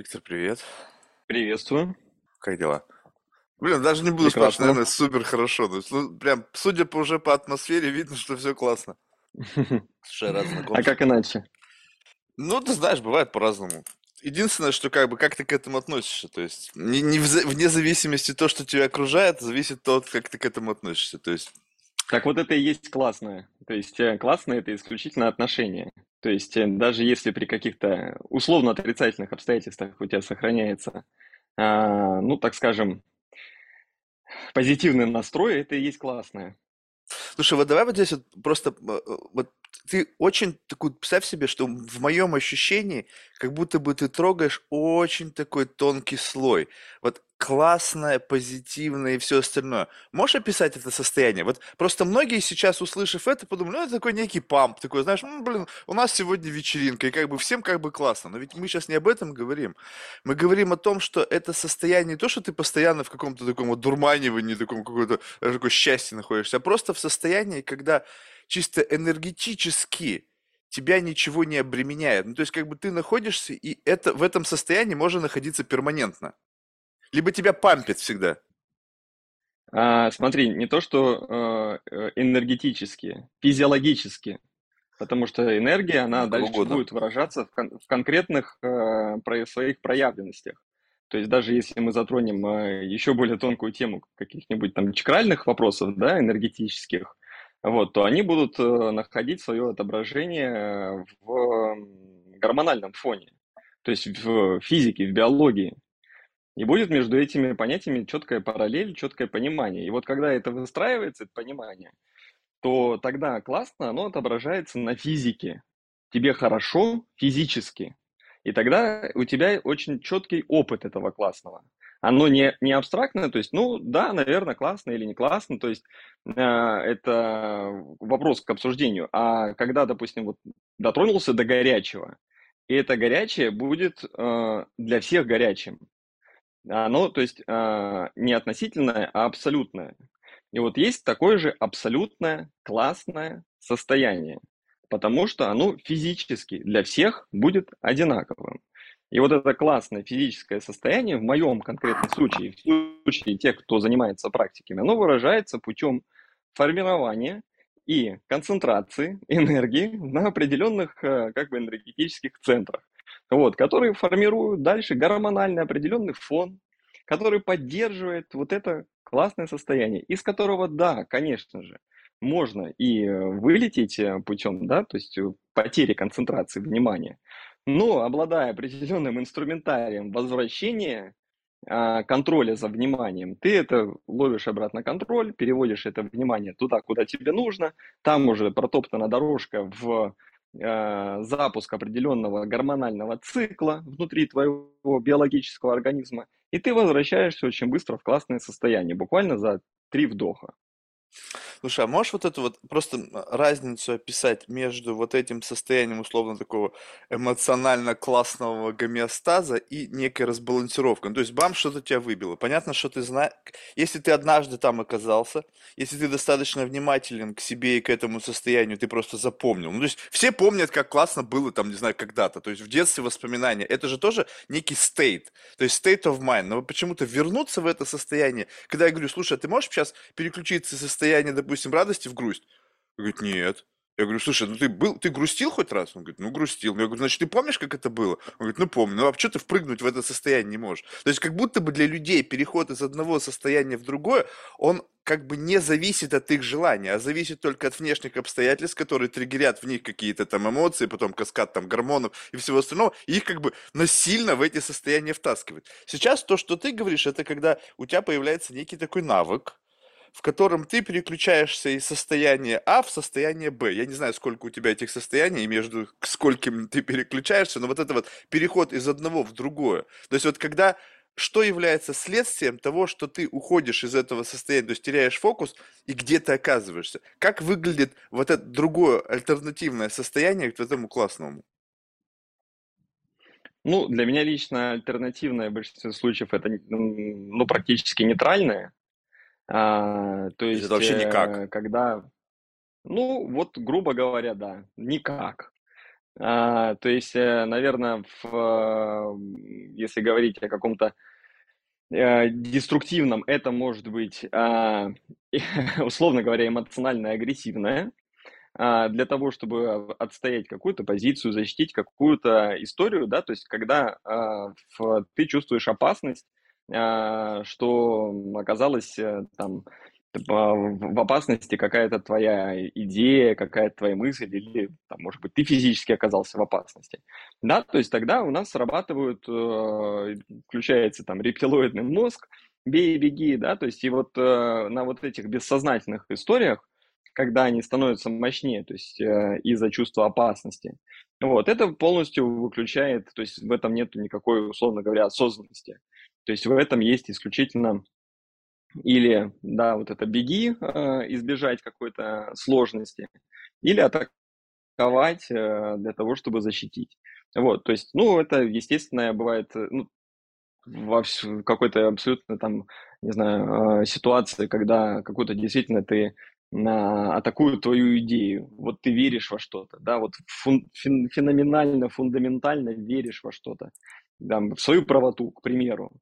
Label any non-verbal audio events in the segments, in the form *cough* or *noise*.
Виктор, привет. Приветствую. Как дела? Блин, даже не буду спрашивать, наверное, супер хорошо. То есть, ну, прям, судя по уже по атмосфере, видно, что все классно. *laughs* Слушай, рад А знакомству. как иначе? Ну, ты знаешь, бывает по-разному. Единственное, что как бы, как ты к этому относишься, то есть, не, не вза- вне зависимости то, что тебя окружает, зависит то, как ты к этому относишься. То есть, Так вот это и есть классное. То есть э, классное это исключительно отношения. То есть э, даже если при каких-то условно отрицательных обстоятельствах у тебя сохраняется, а, ну так скажем, позитивный настрой, это и есть классное. Слушай, вот давай вот здесь вот просто, э, вот ты очень такую, представь себе, что в моем ощущении, как будто бы ты трогаешь очень такой тонкий слой. Вот классное, позитивное и все остальное. Можешь описать это состояние? Вот просто многие сейчас, услышав это, подумали, ну, это такой некий памп, такой, знаешь, «М, блин, у нас сегодня вечеринка, и как бы всем как бы классно. Но ведь мы сейчас не об этом говорим. Мы говорим о том, что это состояние не то, что ты постоянно в каком-то таком вот дурманивании, таком какое-то э, такое счастье находишься, а просто в состоянии, когда чисто энергетически тебя ничего не обременяет. Ну, то есть как бы ты находишься, и это в этом состоянии можно находиться перманентно. Либо тебя пампит всегда. А, смотри, не то что э, э, энергетически, физиологически. Потому что энергия, она Ну, как дальше угодно. будет выражаться в, кон- в конкретных э, про- своих проявленностях. То есть даже если мы затронем э, еще более тонкую тему каких-нибудь там чакральных вопросов, да, энергетических, вот, то они будут э, находить свое отображение в м, гормональном фоне, то есть в физике, в биологии. И будет между этими понятиями четкая параллель, четкое понимание. И вот когда это выстраивается, это понимание, то тогда классно оно отображается на физике. Тебе хорошо физически. И тогда у тебя очень четкий опыт этого классного. Оно не, не абстрактное, то есть, ну да, наверное, классно или не классно, то есть э, это вопрос к обсуждению. А когда, допустим, вот дотронулся до горячего, и это горячее будет э, для всех горячим. Оно, то есть, а, не относительное, а абсолютное. И вот есть такое же абсолютное классное состояние, потому что оно физически для всех будет одинаковым. И вот это классное физическое состояние в моем конкретном случае, в случае тех, кто занимается практиками, оно выражается путем формирования и концентрации *laughs* энергии на определенных э, как бы энергетических центрах вот, которые формируют дальше гормональный определенный фон, который поддерживает вот это классное состояние, из которого, да, конечно же, можно и э, вылететь э, путем, да, то есть э, потери концентрации внимания, но обладая определенным инструментарием возвращения а, контроля за вниманием, ты это ловишь обратно контроль, переводишь это внимание туда, куда тебе нужно, там уже протоптана дорожка в запуск определенного гормонального цикла внутри твоего биологического организма, и ты возвращаешься очень быстро в классное состояние, буквально за три вдоха. Слушай, а можешь вот эту вот просто м, разницу описать между вот этим состоянием условно такого эмоционально классного гомеостаза и некой разбалансировкой? Ну, то есть бам, что-то тебя выбило. Понятно, что ты знаешь, если ты однажды там оказался, если ты достаточно внимателен к себе и к этому состоянию, ты просто запомнил. Ну, то есть все помнят, как классно было там, не знаю, когда-то. То есть в детстве воспоминания. Это же тоже некий state, то есть state of mind. Но почему-то вернуться в это состояние, когда я говорю, слушай, а ты можешь сейчас переключиться из состояния, допустим, радости в грусть? Он говорит, нет. Я говорю, слушай, ну ты был, ты грустил хоть раз? Он говорит, ну грустил. Я говорю, значит, ты помнишь, как это было? Он говорит, ну помню. Ну а что ты впрыгнуть в это состояние не можешь? То есть как будто бы для людей переход из одного состояния в другое, он как бы не зависит от их желания, а зависит только от внешних обстоятельств, которые триггерят в них какие-то там эмоции, потом каскад там гормонов и всего остального, и их как бы насильно в эти состояния втаскивают. Сейчас то, что ты говоришь, это когда у тебя появляется некий такой навык, в котором ты переключаешься из состояния А в состояние Б. Я не знаю, сколько у тебя этих состояний, между скольким ты переключаешься, но вот это вот переход из одного в другое. То есть вот когда что является следствием того, что ты уходишь из этого состояния, то есть теряешь фокус и где ты оказываешься? Как выглядит вот это другое альтернативное состояние к этому классному? Ну, для меня лично альтернативное в большинстве случаев это ну, практически нейтральное. А, то То есть это есть, вообще никак. э, когда, ну, вот, грубо говоря, да, никак. А, то есть, э, наверное, в, если говорить о каком-то э, деструктивном, это может быть, а, *laughs* условно говоря, эмоционально-агрессивное, а, для того, чтобы отстоять какую-то позицию, защитить какую-то историю, да, то есть когда а, в, ты чувствуешь опасность, а, что оказалось э, там в опасности какая-то твоя идея, какая-то твоя мысль, или, там, может быть, ты физически оказался в опасности. Да, то есть тогда у нас срабатывают, э, включается там рептилоидный мозг, бей, беги, да, то есть и вот э, на вот этих бессознательных историях, когда они становятся мощнее, то есть из-за чувства опасности, вот, это полностью выключает, то есть в этом нет никакой, условно говоря, осознанности. То есть в этом есть исключительно или, да, вот это беги, э, избежать какой-то сложности, или атаковать э, для того, чтобы защитить. Вот, то есть, ну, это, естественно, бывает, э, ну, во какой-то абсолютно там, не знаю, ситуации, когда какую-то действительно ты атакуют твою идею. Вот ты веришь во что-то, да, вот фун, фен, феноменально, фундаментально веришь во что-то, да, в свою правоту, к примеру.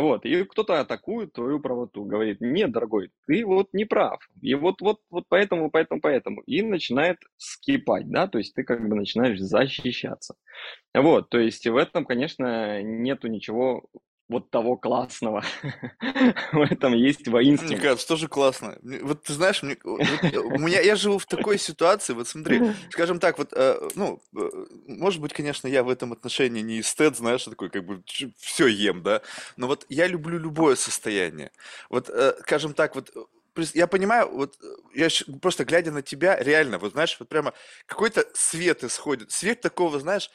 Вот, и кто-то атакует твою правоту, говорит, нет, дорогой, ты вот не прав, и вот, вот, вот поэтому, поэтому, поэтому, и начинает скипать, да, то есть ты как бы начинаешь защищаться. Вот, то есть в этом, конечно, нету ничего вот того классного. *laughs* В этом есть воинственность. Мне кажется, тоже классно. Вот ты знаешь, мне, вот, у меня я живу в такой ситуации, вот смотри, *laughs* скажем так, вот, э, ну, э, может быть, конечно, я в этом отношении не эстет, знаешь, такой, как бы, все ем, да, но вот я люблю любое состояние. Вот, э, скажем так, вот, я понимаю, вот я просто глядя на тебя, реально, вот знаешь, вот прямо какой-то свет исходит. Свет такого, знаешь,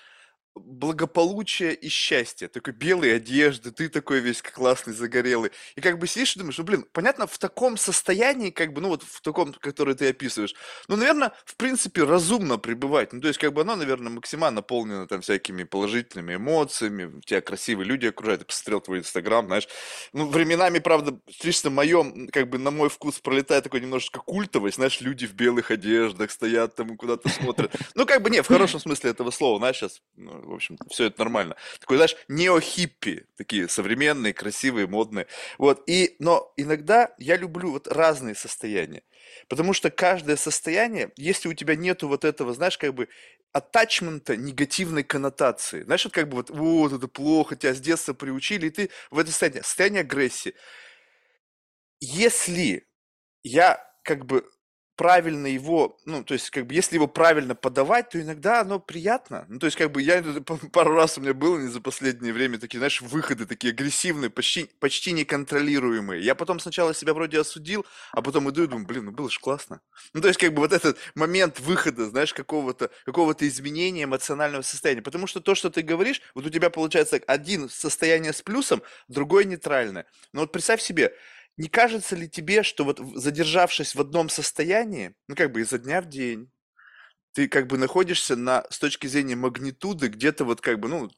благополучие и счастье. Такой белые одежды, ты такой весь классный, загорелый. И как бы сидишь и думаешь, ну, блин, понятно, в таком состоянии, как бы, ну, вот в таком, который ты описываешь, ну, наверное, в принципе, разумно пребывать. Ну, то есть, как бы оно, наверное, максимально наполнено там всякими положительными эмоциями, тебя красивые люди окружают, я посмотрел твой инстаграм, знаешь. Ну, временами, правда, лично моем, как бы на мой вкус пролетает такой немножечко культовость, знаешь, люди в белых одеждах стоят там и куда-то смотрят. Ну, как бы, не, в хорошем смысле этого слова, знаешь, сейчас ну, в общем, все это нормально. Такой, знаешь, нео-хиппи, такие современные, красивые, модные. Вот, и, но иногда я люблю вот разные состояния. Потому что каждое состояние, если у тебя нету вот этого, знаешь, как бы атачмента негативной коннотации. Знаешь, вот как бы вот, вот это плохо, тебя с детства приучили, и ты в это состояние, состояние агрессии. Если я как бы правильно его, ну, то есть, как бы, если его правильно подавать, то иногда оно приятно. Ну, то есть, как бы, я *laughs* пару раз у меня было не за последнее время такие, знаешь, выходы такие агрессивные, почти, почти неконтролируемые. Я потом сначала себя вроде осудил, а потом иду и думаю, блин, ну было же классно. Ну, то есть, как бы, вот этот момент выхода, знаешь, какого-то какого изменения эмоционального состояния. Потому что то, что ты говоришь, вот у тебя получается один состояние с плюсом, другое нейтральное. Но вот представь себе, не кажется ли тебе, что вот задержавшись в одном состоянии, ну как бы изо дня в день, ты как бы находишься на, с точки зрения магнитуды где-то вот как бы, ну,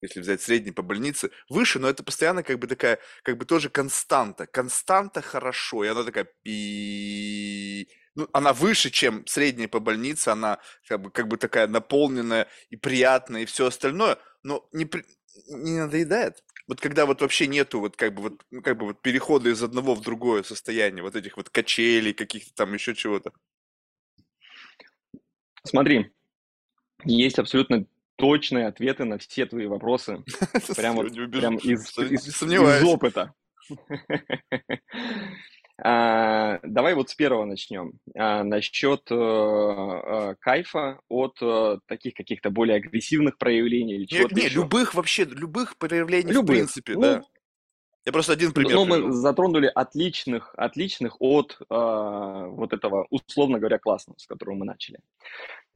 если взять средний по больнице, выше, но это постоянно как бы такая, как бы тоже константа. Константа хорошо, и она такая пи ну, она выше, чем средняя по больнице, она как бы, как бы такая наполненная и приятная, и все остальное, но не, не надоедает. Вот когда вот вообще нету вот как бы вот, ну, как бы вот перехода из одного в другое состояние, вот этих вот качелей, каких-то там еще чего-то. Смотри, есть абсолютно точные ответы на все твои вопросы. *laughs* Прямо прям из, *laughs* из, из опыта. *laughs* А, давай вот с первого начнем. А, насчет э, э, кайфа от э, таких каких-то более агрессивных проявлений или чего-то Не, любых вообще, любых проявлений в принципе, ну, да. Я просто один пример Ну, мы затронули отличных, отличных от э, вот этого, условно говоря, классного, с которого мы начали.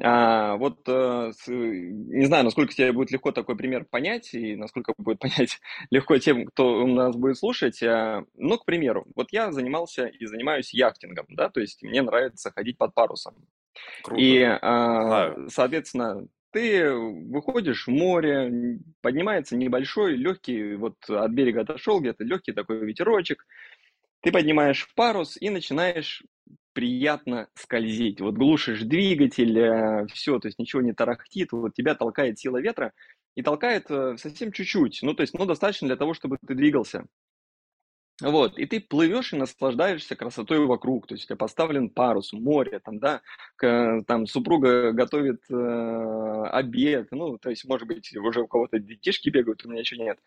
А, вот э, с, не знаю, насколько тебе будет легко такой пример понять, и насколько будет понять *laughs* легко тем, кто у нас будет слушать. А, ну, к примеру, вот я занимался и занимаюсь яхтингом, да, то есть мне нравится ходить под парусом. Круто. И, а, соответственно, ты выходишь в море, поднимается небольшой, легкий, вот от берега отошел где-то, легкий такой ветерочек, ты поднимаешь парус и начинаешь приятно скользить. Вот глушишь двигатель, э, все, то есть ничего не тарахтит, вот тебя толкает сила ветра и толкает э, совсем чуть-чуть, ну, то есть, ну, достаточно для того, чтобы ты двигался. Вот, и ты плывешь и наслаждаешься красотой вокруг, то есть у тебя поставлен парус, море, там, да, к, там супруга готовит э, обед, ну, то есть, может быть, уже у кого-то детишки бегают, у меня еще нет.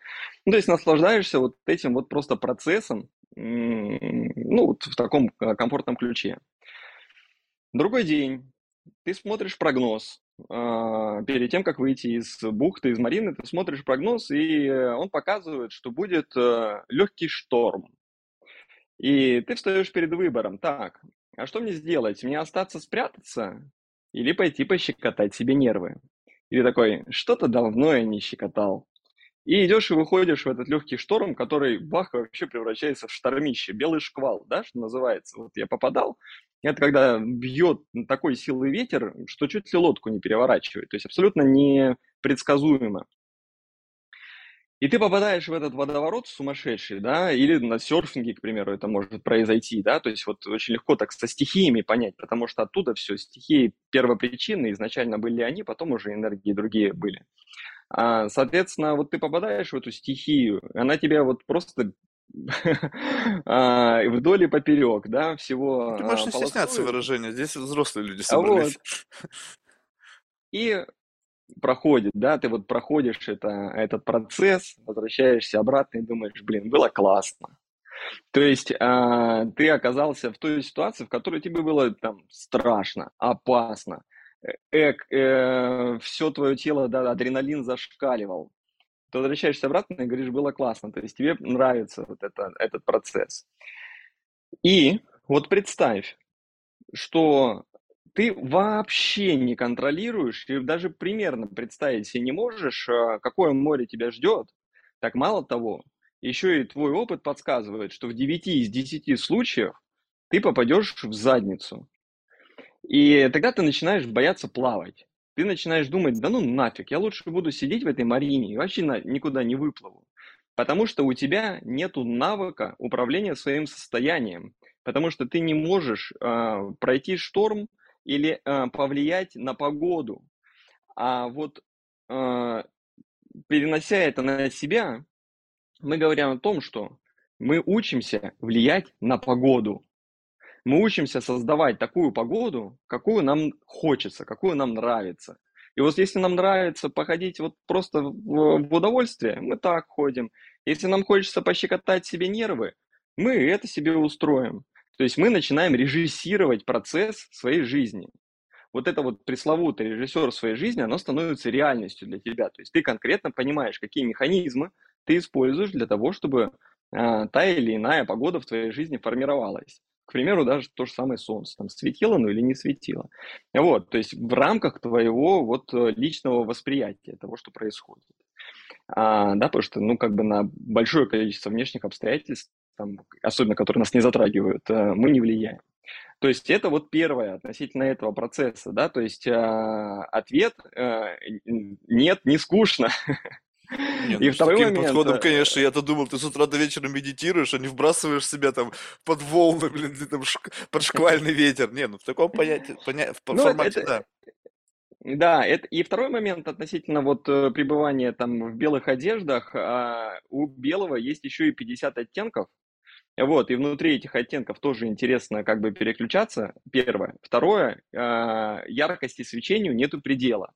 Ну, то есть наслаждаешься вот этим вот просто процессом, ну, вот в таком э, комфортном ключе. Другой день, ты смотришь прогноз, перед тем, как выйти из бухты, из марины, ты смотришь прогноз, и он показывает, что будет э, легкий шторм. И ты встаешь перед выбором. Так, а что мне сделать? Мне остаться спрятаться или пойти пощекотать себе нервы? И ты такой, что-то давно я не щекотал. И идешь и выходишь в этот легкий шторм, который бах вообще превращается в штормище, белый шквал, да, что называется. Вот я попадал, это когда бьет такой силы ветер, что чуть ли лодку не переворачивает. То есть абсолютно непредсказуемо. И ты попадаешь в этот водоворот сумасшедший, да, или на серфинге, к примеру, это может произойти, да, то есть вот очень легко так со стихиями понять, потому что оттуда все, стихии первопричины, изначально были они, потом уже энергии другие были. А, соответственно, вот ты попадаешь в эту стихию, она тебя вот просто *laughs* а, вдоль и поперек, да, всего Ты можешь а, не стесняться выражения, здесь взрослые люди А вот, собрались. и проходит, да, ты вот проходишь это, этот процесс, возвращаешься обратно и думаешь, блин, было классно. То есть а, ты оказался в той ситуации, в которой тебе было там страшно, опасно, эк, э, все твое тело, да, адреналин зашкаливал. Ты возвращаешься обратно и говоришь, было классно. То есть тебе нравится вот это, этот процесс. И вот представь, что ты вообще не контролируешь и даже примерно представить себе не можешь, а, какое море тебя ждет. Так мало того, еще и твой опыт подсказывает, что в 9 из 10 случаев ты попадешь в задницу. И тогда ты начинаешь бояться плавать. Ты начинаешь думать, да ну нафиг, я лучше буду сидеть в этой марине и вообще на, никуда не выплыву. Потому что у тебя нет навыка управления своим состоянием. Потому что ты не можешь э, пройти шторм или э, повлиять на погоду. А вот э, перенося это на себя, мы говорим о том, что мы учимся влиять на погоду. Мы учимся создавать такую погоду, какую нам хочется, какую нам нравится. И вот если нам нравится походить вот просто в, в удовольствие, мы так ходим. Если нам хочется пощекотать себе нервы, мы это себе устроим. То есть мы начинаем режиссировать процесс своей жизни. Вот это вот пресловутый режиссер своей жизни, оно становится реальностью для тебя. То есть ты конкретно понимаешь, какие механизмы ты используешь для того, чтобы э, та или иная погода в твоей жизни формировалась. К примеру, даже то же самое солнце, там светило оно или не светило. Вот, то есть в рамках твоего вот э, личного восприятия того, что происходит. А, да, потому что, ну, как бы на большое количество внешних обстоятельств, там, особенно которые нас не затрагивают, э, мы не влияем. То есть это вот первое относительно этого процесса, да, то есть э, ответ э, нет, не скучно. *laughs* Не, И ну второй таким момент, подходом, э, конечно, я-то думал, ты с утра до вечера медитируешь, а не вбрасываешь себя там под волны, блин, там шк- под шквальный ветер. Не, ну в таком понятии, поня- в ну, формате, это- да. Да, это и второй момент относительно вот э, пребывания там в белых одеждах. а, у белого есть еще и 50 оттенков. Вот, и внутри этих оттенков тоже интересно как бы переключаться. Первое. Второе, а, яркости свечению нету предела.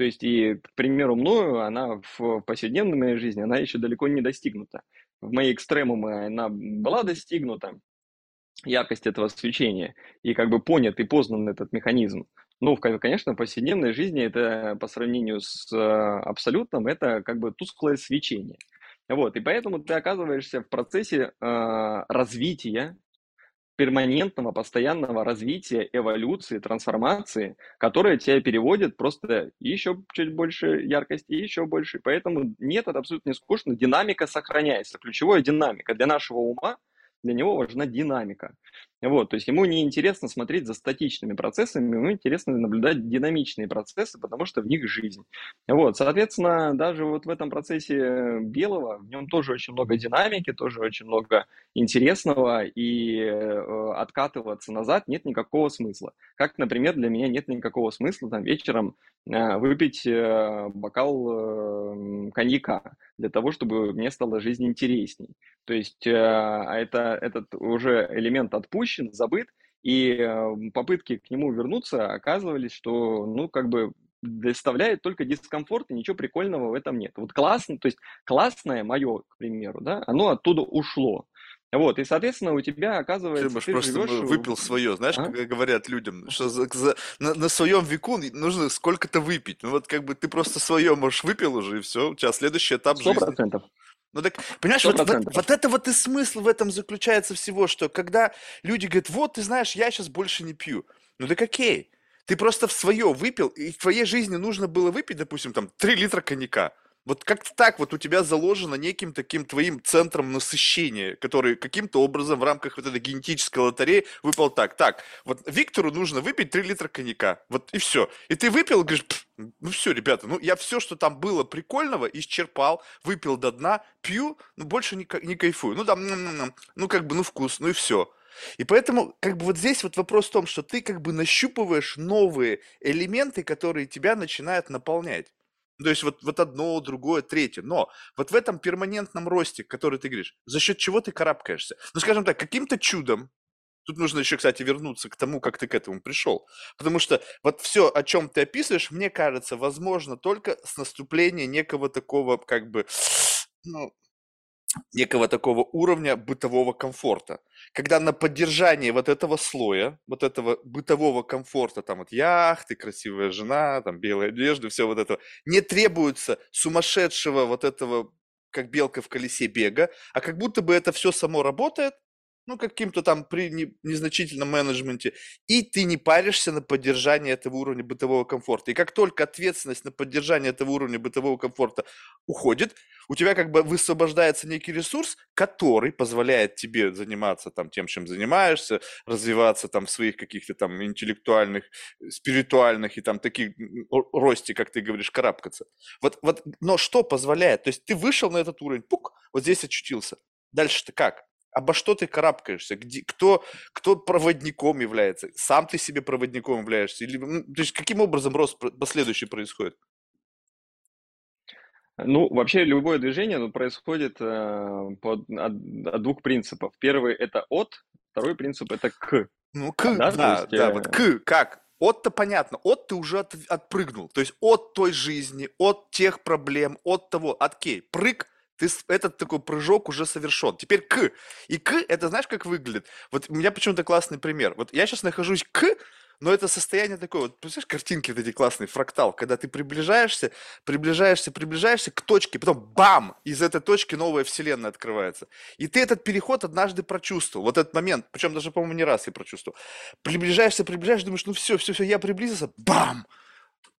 То есть, и, к примеру, мною она в повседневной моей жизни, она еще далеко не достигнута. В моей экстремумы она была достигнута, яркость этого свечения, и как бы понят и познан этот механизм. Ну, конечно, в повседневной жизни это по сравнению с э, абсолютным, это как бы тусклое свечение. Вот, и поэтому ты оказываешься в процессе э, развития, перманентного, постоянного развития, эволюции, трансформации, которая тебя переводит просто еще чуть больше яркости, еще больше. Поэтому нет, это абсолютно не скучно, динамика сохраняется. Ключевая динамика для нашего ума, для него важна динамика. Вот, то есть ему не интересно смотреть за статичными процессами, ему интересно наблюдать динамичные процессы, потому что в них жизнь. Вот, соответственно, даже вот в этом процессе белого, в нем тоже очень много динамики, тоже очень много интересного, и э, откатываться назад нет никакого смысла. Как, например, для меня нет никакого смысла там вечером э, выпить э, бокал коньяка для того, чтобы мне стало жизнь интересней. То есть а это, этот уже элемент отпущен, забыт, и э, попытки к нему вернуться оказывались, что, ну, как бы доставляет только дискомфорт, и ничего прикольного в этом нет. Вот классно, то есть классное мое, к примеру, да, оно оттуда ушло. Вот, и, соответственно, у тебя оказывается, Ты, ты просто живешь... выпил свое, знаешь, А? как говорят людям, что за- за- на, на своем веку нужно сколько-то выпить. Ну вот как бы ты просто свое, можешь, выпил уже, и все, у тебя следующий этап Сто жизни. процентов. Ну так, понимаешь, вот, вот, вот это вот и смысл в этом заключается всего, что когда люди говорят, вот, ты знаешь, я сейчас больше не пью. Ну так окей, ты просто в свое выпил, и в твоей жизни нужно было выпить, допустим, там, 3 литра коньяка. Вот как-то так вот у тебя заложено неким таким твоим центром насыщения, который каким-то образом в рамках вот этой генетической лотереи выпал так. Так, вот Виктору нужно выпить 3 литра коньяка. Вот и все. И ты выпил, говоришь, «Пф, ну все, ребята, ну я все, что там было прикольного, исчерпал, выпил до дна, пью, ну больше не, не кайфую. Ну там, ну как бы, ну вкус, ну и все. И поэтому, как бы вот здесь вот вопрос в том, что ты как бы нащупываешь новые элементы, которые тебя начинают наполнять. Ну, То есть вот, вот одно, другое, третье. Но вот в этом перманентном росте, который ты говоришь, за счет чего ты карабкаешься? Ну, скажем так, каким-то чудом, тут нужно еще, кстати, вернуться к тому, как ты к этому пришел. Потому что вот все, о чем ты описываешь, мне кажется, возможно только с наступления некого такого, как бы, ну, некого такого уровня бытового комфорта. Когда на поддержание вот этого слоя, вот этого бытового комфорта, там вот яхты, красивая жена, там белая одежда, все вот это, не требуется сумасшедшего вот этого, как белка в колесе бега, а как будто бы это все само работает, ну, каким-то там при не- незначительном менеджменте, и ты не паришься на поддержание этого уровня бытового комфорта. И как только ответственность на поддержание этого уровня бытового комфорта уходит, у тебя как бы высвобождается некий ресурс, который позволяет тебе заниматься там тем, чем занимаешься, развиваться там в своих каких-то там интеллектуальных, спиритуальных и там таких росте, как ты говоришь, карабкаться. Вот, вот, но что позволяет? То есть ты вышел на этот уровень, пук, вот здесь очутился. Дальше-то как? Обо что ты карабкаешься? Где, кто, кто проводником является? Сам ты себе проводником являешься? Или, ну, то есть каким образом рост последующий происходит? Ну, вообще любое движение ну, происходит э, под, от, от двух принципов. Первый это от, второй принцип это к. Ну, к, Да, да, есть, да, э, вот к, как? От-то понятно, от ты уже от- отпрыгнул, то есть от той жизни, от тех проблем, от того, от кей, прыг, ты, этот такой прыжок уже совершен. Теперь к, и к, это знаешь, как выглядит? Вот у меня почему-то классный пример. Вот я сейчас нахожусь к, но это состояние такое, вот, представляешь, картинки вот эти классные, фрактал, когда ты приближаешься, приближаешься, приближаешься к точке, потом бам, из этой точки новая вселенная открывается. И ты этот переход однажды прочувствовал, вот этот момент, причем даже, по-моему, не раз я прочувствовал. Приближаешься, приближаешься, думаешь, ну все, все, все, я приблизился, бам!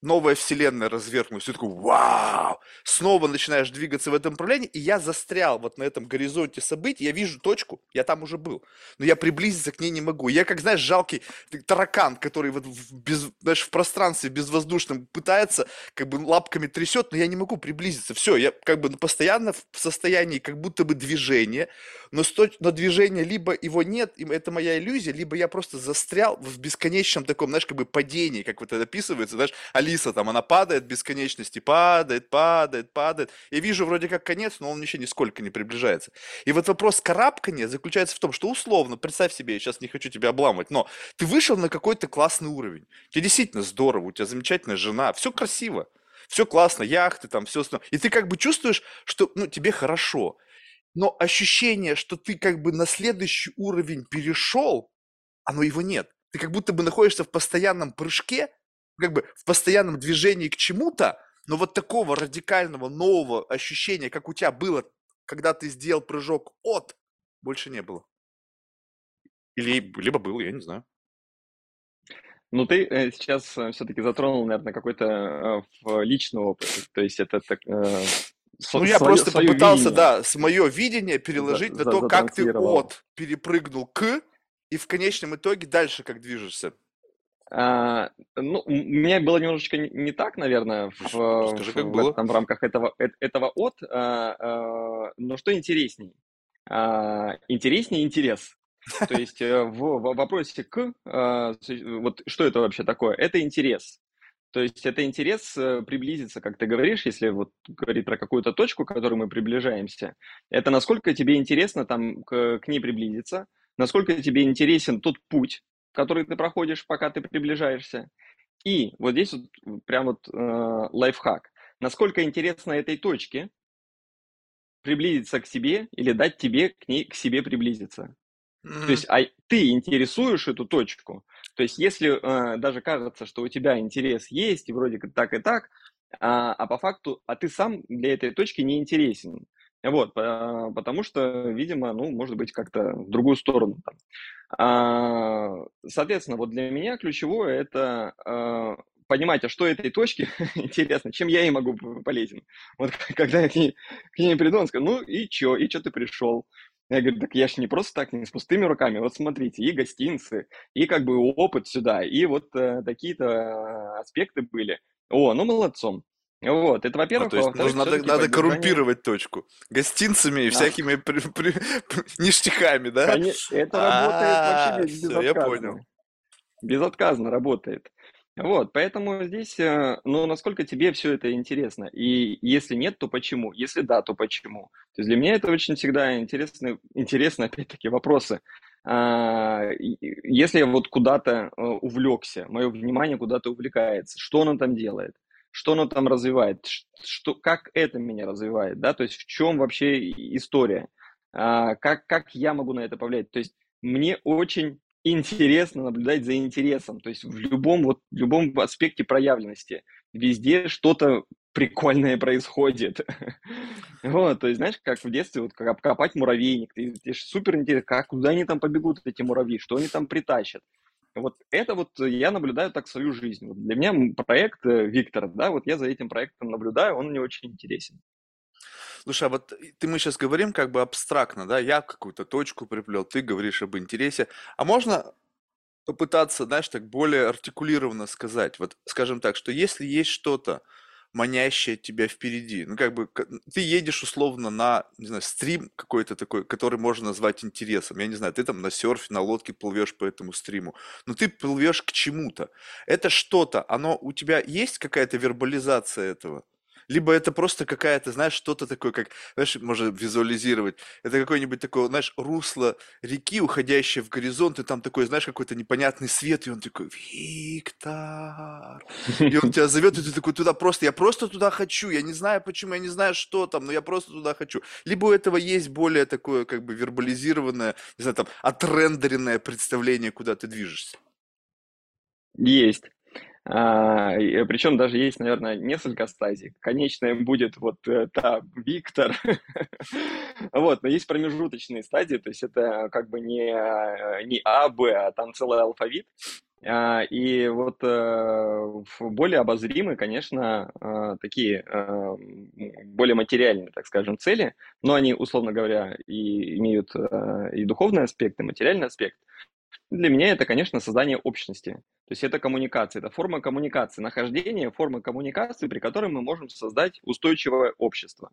Новая вселенная развернулась. И такой, вау! Снова начинаешь двигаться в этом направлении, и я застрял вот на этом горизонте событий. Я вижу точку, я там уже был, но я приблизиться к ней не могу. Я, как, знаешь, жалкий таракан, который вот в, без, знаешь, в пространстве безвоздушном пытается, как бы лапками трясет, но я не могу приблизиться. Все, я как бы постоянно в состоянии как будто бы движения, но, сто- но движения либо его нет, это моя иллюзия, либо я просто застрял в бесконечном таком, знаешь, как бы падении, как вот это описывается, знаешь, Алиса там, она падает бесконечности, падает, падает, падает. Я вижу вроде как конец, но он еще нисколько не приближается. И вот вопрос карабкания заключается в том, что условно, представь себе, я сейчас не хочу тебя обламывать, но ты вышел на какой-то классный уровень. Тебе действительно здорово, у тебя замечательная жена, все красиво, все классно, яхты там, все остальное. И ты как бы чувствуешь, что ну, тебе хорошо. Но ощущение, что ты как бы на следующий уровень перешел, оно его нет. Ты как будто бы находишься в постоянном прыжке, как бы в постоянном движении к чему-то, но вот такого радикального нового ощущения, как у тебя было, когда ты сделал прыжок от, больше не было. Или либо было, я не знаю. Ну, ты э, сейчас все-таки затронул, наверное, какой-то э, личный опыт. То есть это так, э, со- Ну, я своё- просто своё попытался, видение. да, с мое видение переложить на за- то, как ты от перепрыгнул к, И в конечном итоге дальше как движешься? А, ну, у меня было немножечко не, не так, наверное, в, Расскажи, в, как в, было. этом, в рамках этого, э- этого от. а, а, но что интересней? А, интереснее интерес. То есть э, в, в вопросе к, а, вот что это вообще такое? Это интерес. То есть это интерес э, приблизиться, как ты говоришь, если вот говорить про какую-то точку, к которой мы приближаемся, это насколько тебе интересно там к, к ней приблизиться, насколько тебе интересен тот путь, который ты проходишь, пока ты приближаешься. И вот здесь вот прям вот э, лайфхак. Насколько интересно этой точке приблизиться к себе или дать тебе к ней к себе приблизиться. То Мгм. есть, а ты интересуешь эту точку. То есть, если э, даже кажется, что у тебя интерес есть, и вроде как так и так, а, а по факту, а ты сам для этой точки не интересен. Вот, по- потому что, видимо, ну, может быть, как-то в другую сторону. А, соответственно, вот для меня ключевое это а, понимать, а что этой точке *laughs* интересно, чем я ей могу полезен. Вот *laughs* когда я к ней, к ней приду, он скажет, ну и чё, и чё ты пришел? Я говорю, так я ж не просто так, не с пустыми руками. Вот смотрите, и гостинцы, и как бы опыт сюда, и вот э, такие-то аспекты были. О, ну молодцом. Вот, это А, во-первых, то а есть во-вторых, нужно, надо, надо коррумпировать точку. Гостинцами и Да, всякими при- при- *laughs* ништяками, да? коне- это работает вообще А, без- все, я понял. безотказно. Безотказно работает. Вот, поэтому здесь, э, ну, насколько тебе все это интересно. И если нет, то почему? Если да, то почему? То есть для меня это очень всегда интересные, интересные, опять-таки, вопросы. А, Если я вот куда-то э, увлекся, мое внимание куда-то увлекается, что оно там делает? Что оно там развивает? Что, как это меня развивает? Да? То есть в чем вообще история? А, Как, как я могу на это повлиять? То есть мне очень интересно наблюдать за интересом, то есть в любом, вот, в любом аспекте проявленности. Везде что-то прикольное происходит. *laughs* Вот, то есть, знаешь, как в детстве, вот как копать муравейник, ты, ж супер интересно, как, куда они там побегут, эти муравьи, что они там притащат. Вот это вот я наблюдаю так свою жизнь. Вот для меня проект э, Виктор, да, вот я за этим проектом наблюдаю, он мне очень интересен. Слушай, а вот ты мы сейчас говорим как бы абстрактно, да? Я какую-то точку приплел, ты говоришь об интересе. А можно попытаться, знаешь, так более артикулированно сказать? Вот, скажем так, что если есть что-то, манящее тебя впереди, ну, как бы, ты едешь условно на, не знаю, стрим какой-то такой, который можно назвать интересом. Я не знаю, ты там на серфе, на лодке плывешь по этому стриму, но ты плывешь к чему-то. Это что-то, оно у тебя есть какая-то вербализация этого? Либо это просто какая-то, знаешь, что-то такое, как, знаешь, можно визуализировать. Это какое-нибудь такое, знаешь, русло реки, уходящее в горизонт, и там такой, знаешь, какой-то непонятный свет, и он такой, Виктор. И он тебя зовет, и ты такой туда просто, я просто туда хочу, я не знаю почему, я не знаю, что там, но я просто туда хочу. Либо у этого есть более такое, как бы, вербализированное, не знаю, там, отрендеренное представление, куда ты движешься. Есть. А, и, причем даже есть, наверное, несколько стадий. Конечная будет вот э, та Виктор. *laughs* Вот, но есть промежуточные стадии, то есть это как бы не, э, не А, Б, а там целый алфавит. А, И вот э, более обозримые, конечно, э, такие э, более материальные, так скажем, цели, но они, условно говоря, и имеют э, и духовный аспект, и материальный аспект. Для меня это, конечно, создание общности. То есть это коммуникация, это форма коммуникации, нахождение формы коммуникации, при которой мы можем создать устойчивое общество.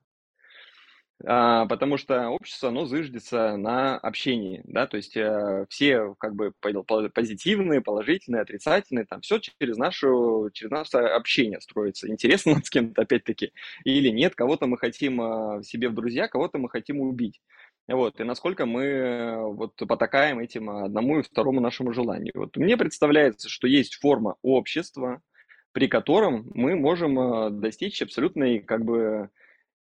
А, потому что общество, оно зыждется на общении, да, то есть э, все как бы по- по- позитивные, положительные, отрицательные, там все через нашу, через наше общение строится. Интересно *laughs* нам с кем-то, опять-таки, или нет, кого-то мы хотим э, себе в друзья, кого-то мы хотим убить. Вот, и насколько мы вот потакаем этим одному и второму нашему желанию. Вот мне представляется, что есть форма общества, при котором мы можем э, достичь абсолютной как бы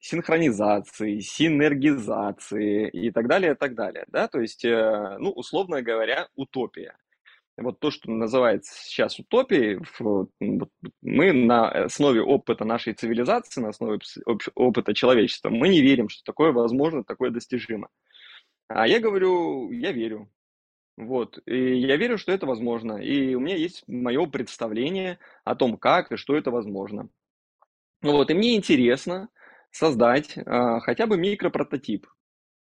синхронизации, синергизации и так далее, и так далее, да, то есть, э, ну, условно говоря, утопия. Вот то, что называется сейчас утопией, мы на основе опыта нашей цивилизации, на основе опыта человечества, мы не верим, что такое возможно, такое достижимо. А я говорю, я верю. Вот, и я верю, что это возможно, и у меня есть мое представление о том, как и что это возможно. Вот, и мне интересно создать а, хотя бы микропрототип.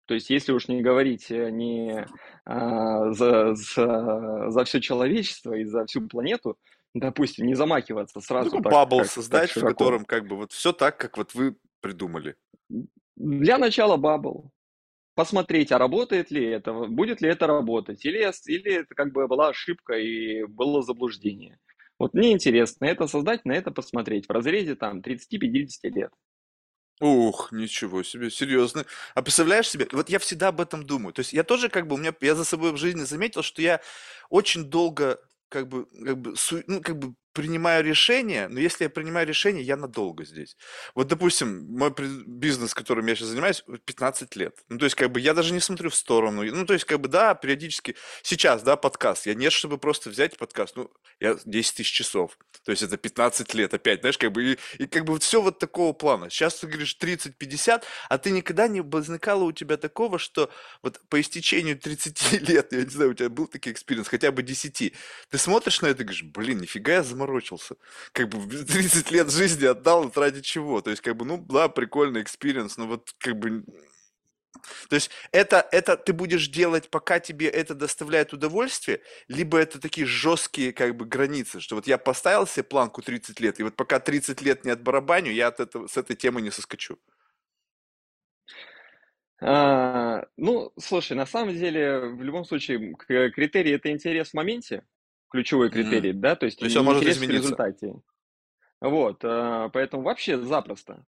То есть, если уж не говорить э, не а, за, за, за все человечество и за всю планету, допустим, не замахиваться Ну, сразу такой так, bubble как, так создать, в широко. котором как бы вот все так, как вот вы придумали. Для начала bubble. Посмотреть, а работает ли это, будет ли это работать, или, или это как бы была ошибка и было заблуждение. Вот мне интересно это создать, на это посмотреть в разрезе там 30-50 лет. Ух, ничего себе, серьезно. А представляешь себе, вот я всегда об этом думаю. То есть я тоже как бы, у меня, я за собой в жизни заметил, что я очень долго как бы, как бы, су- ну, как бы принимаю решение, но если я принимаю решение, я надолго здесь. Вот, допустим, мой бизнес, которым я сейчас занимаюсь, вот 15 лет. Ну, то есть, как бы, я даже не смотрю в сторону. Ну, то есть, как бы, да, периодически, сейчас, да, подкаст. Я нет, чтобы просто взять подкаст, ну, я 10 тысяч часов. То есть, это 15 лет опять, знаешь, как бы, и, и как бы вот все вот такого плана. Сейчас ты говоришь 30-50, а ты никогда не возникало у тебя такого, что вот по истечению 30 *laughs* лет, я не знаю, у тебя был такой experience, хотя бы 10, ты смотришь на это и говоришь, блин, нифига я заморочился. Как бы 30 лет жизни отдал, ради чего? То есть, как бы, ну, да, прикольный experience, но вот как бы... То есть это, это ты будешь делать, пока тебе это доставляет удовольствие, либо это такие жесткие как бы границы, что вот я поставил себе планку 30 лет, и вот пока 30 лет не отбарабаню, я от этого, с этой темы не соскочу. А, ну, слушай, на самом деле, в любом случае, критерий это интерес в моменте, ключевой критерий, да, то есть То есть он может интерес в измениться. результате. Вот, а, поэтому вообще запросто.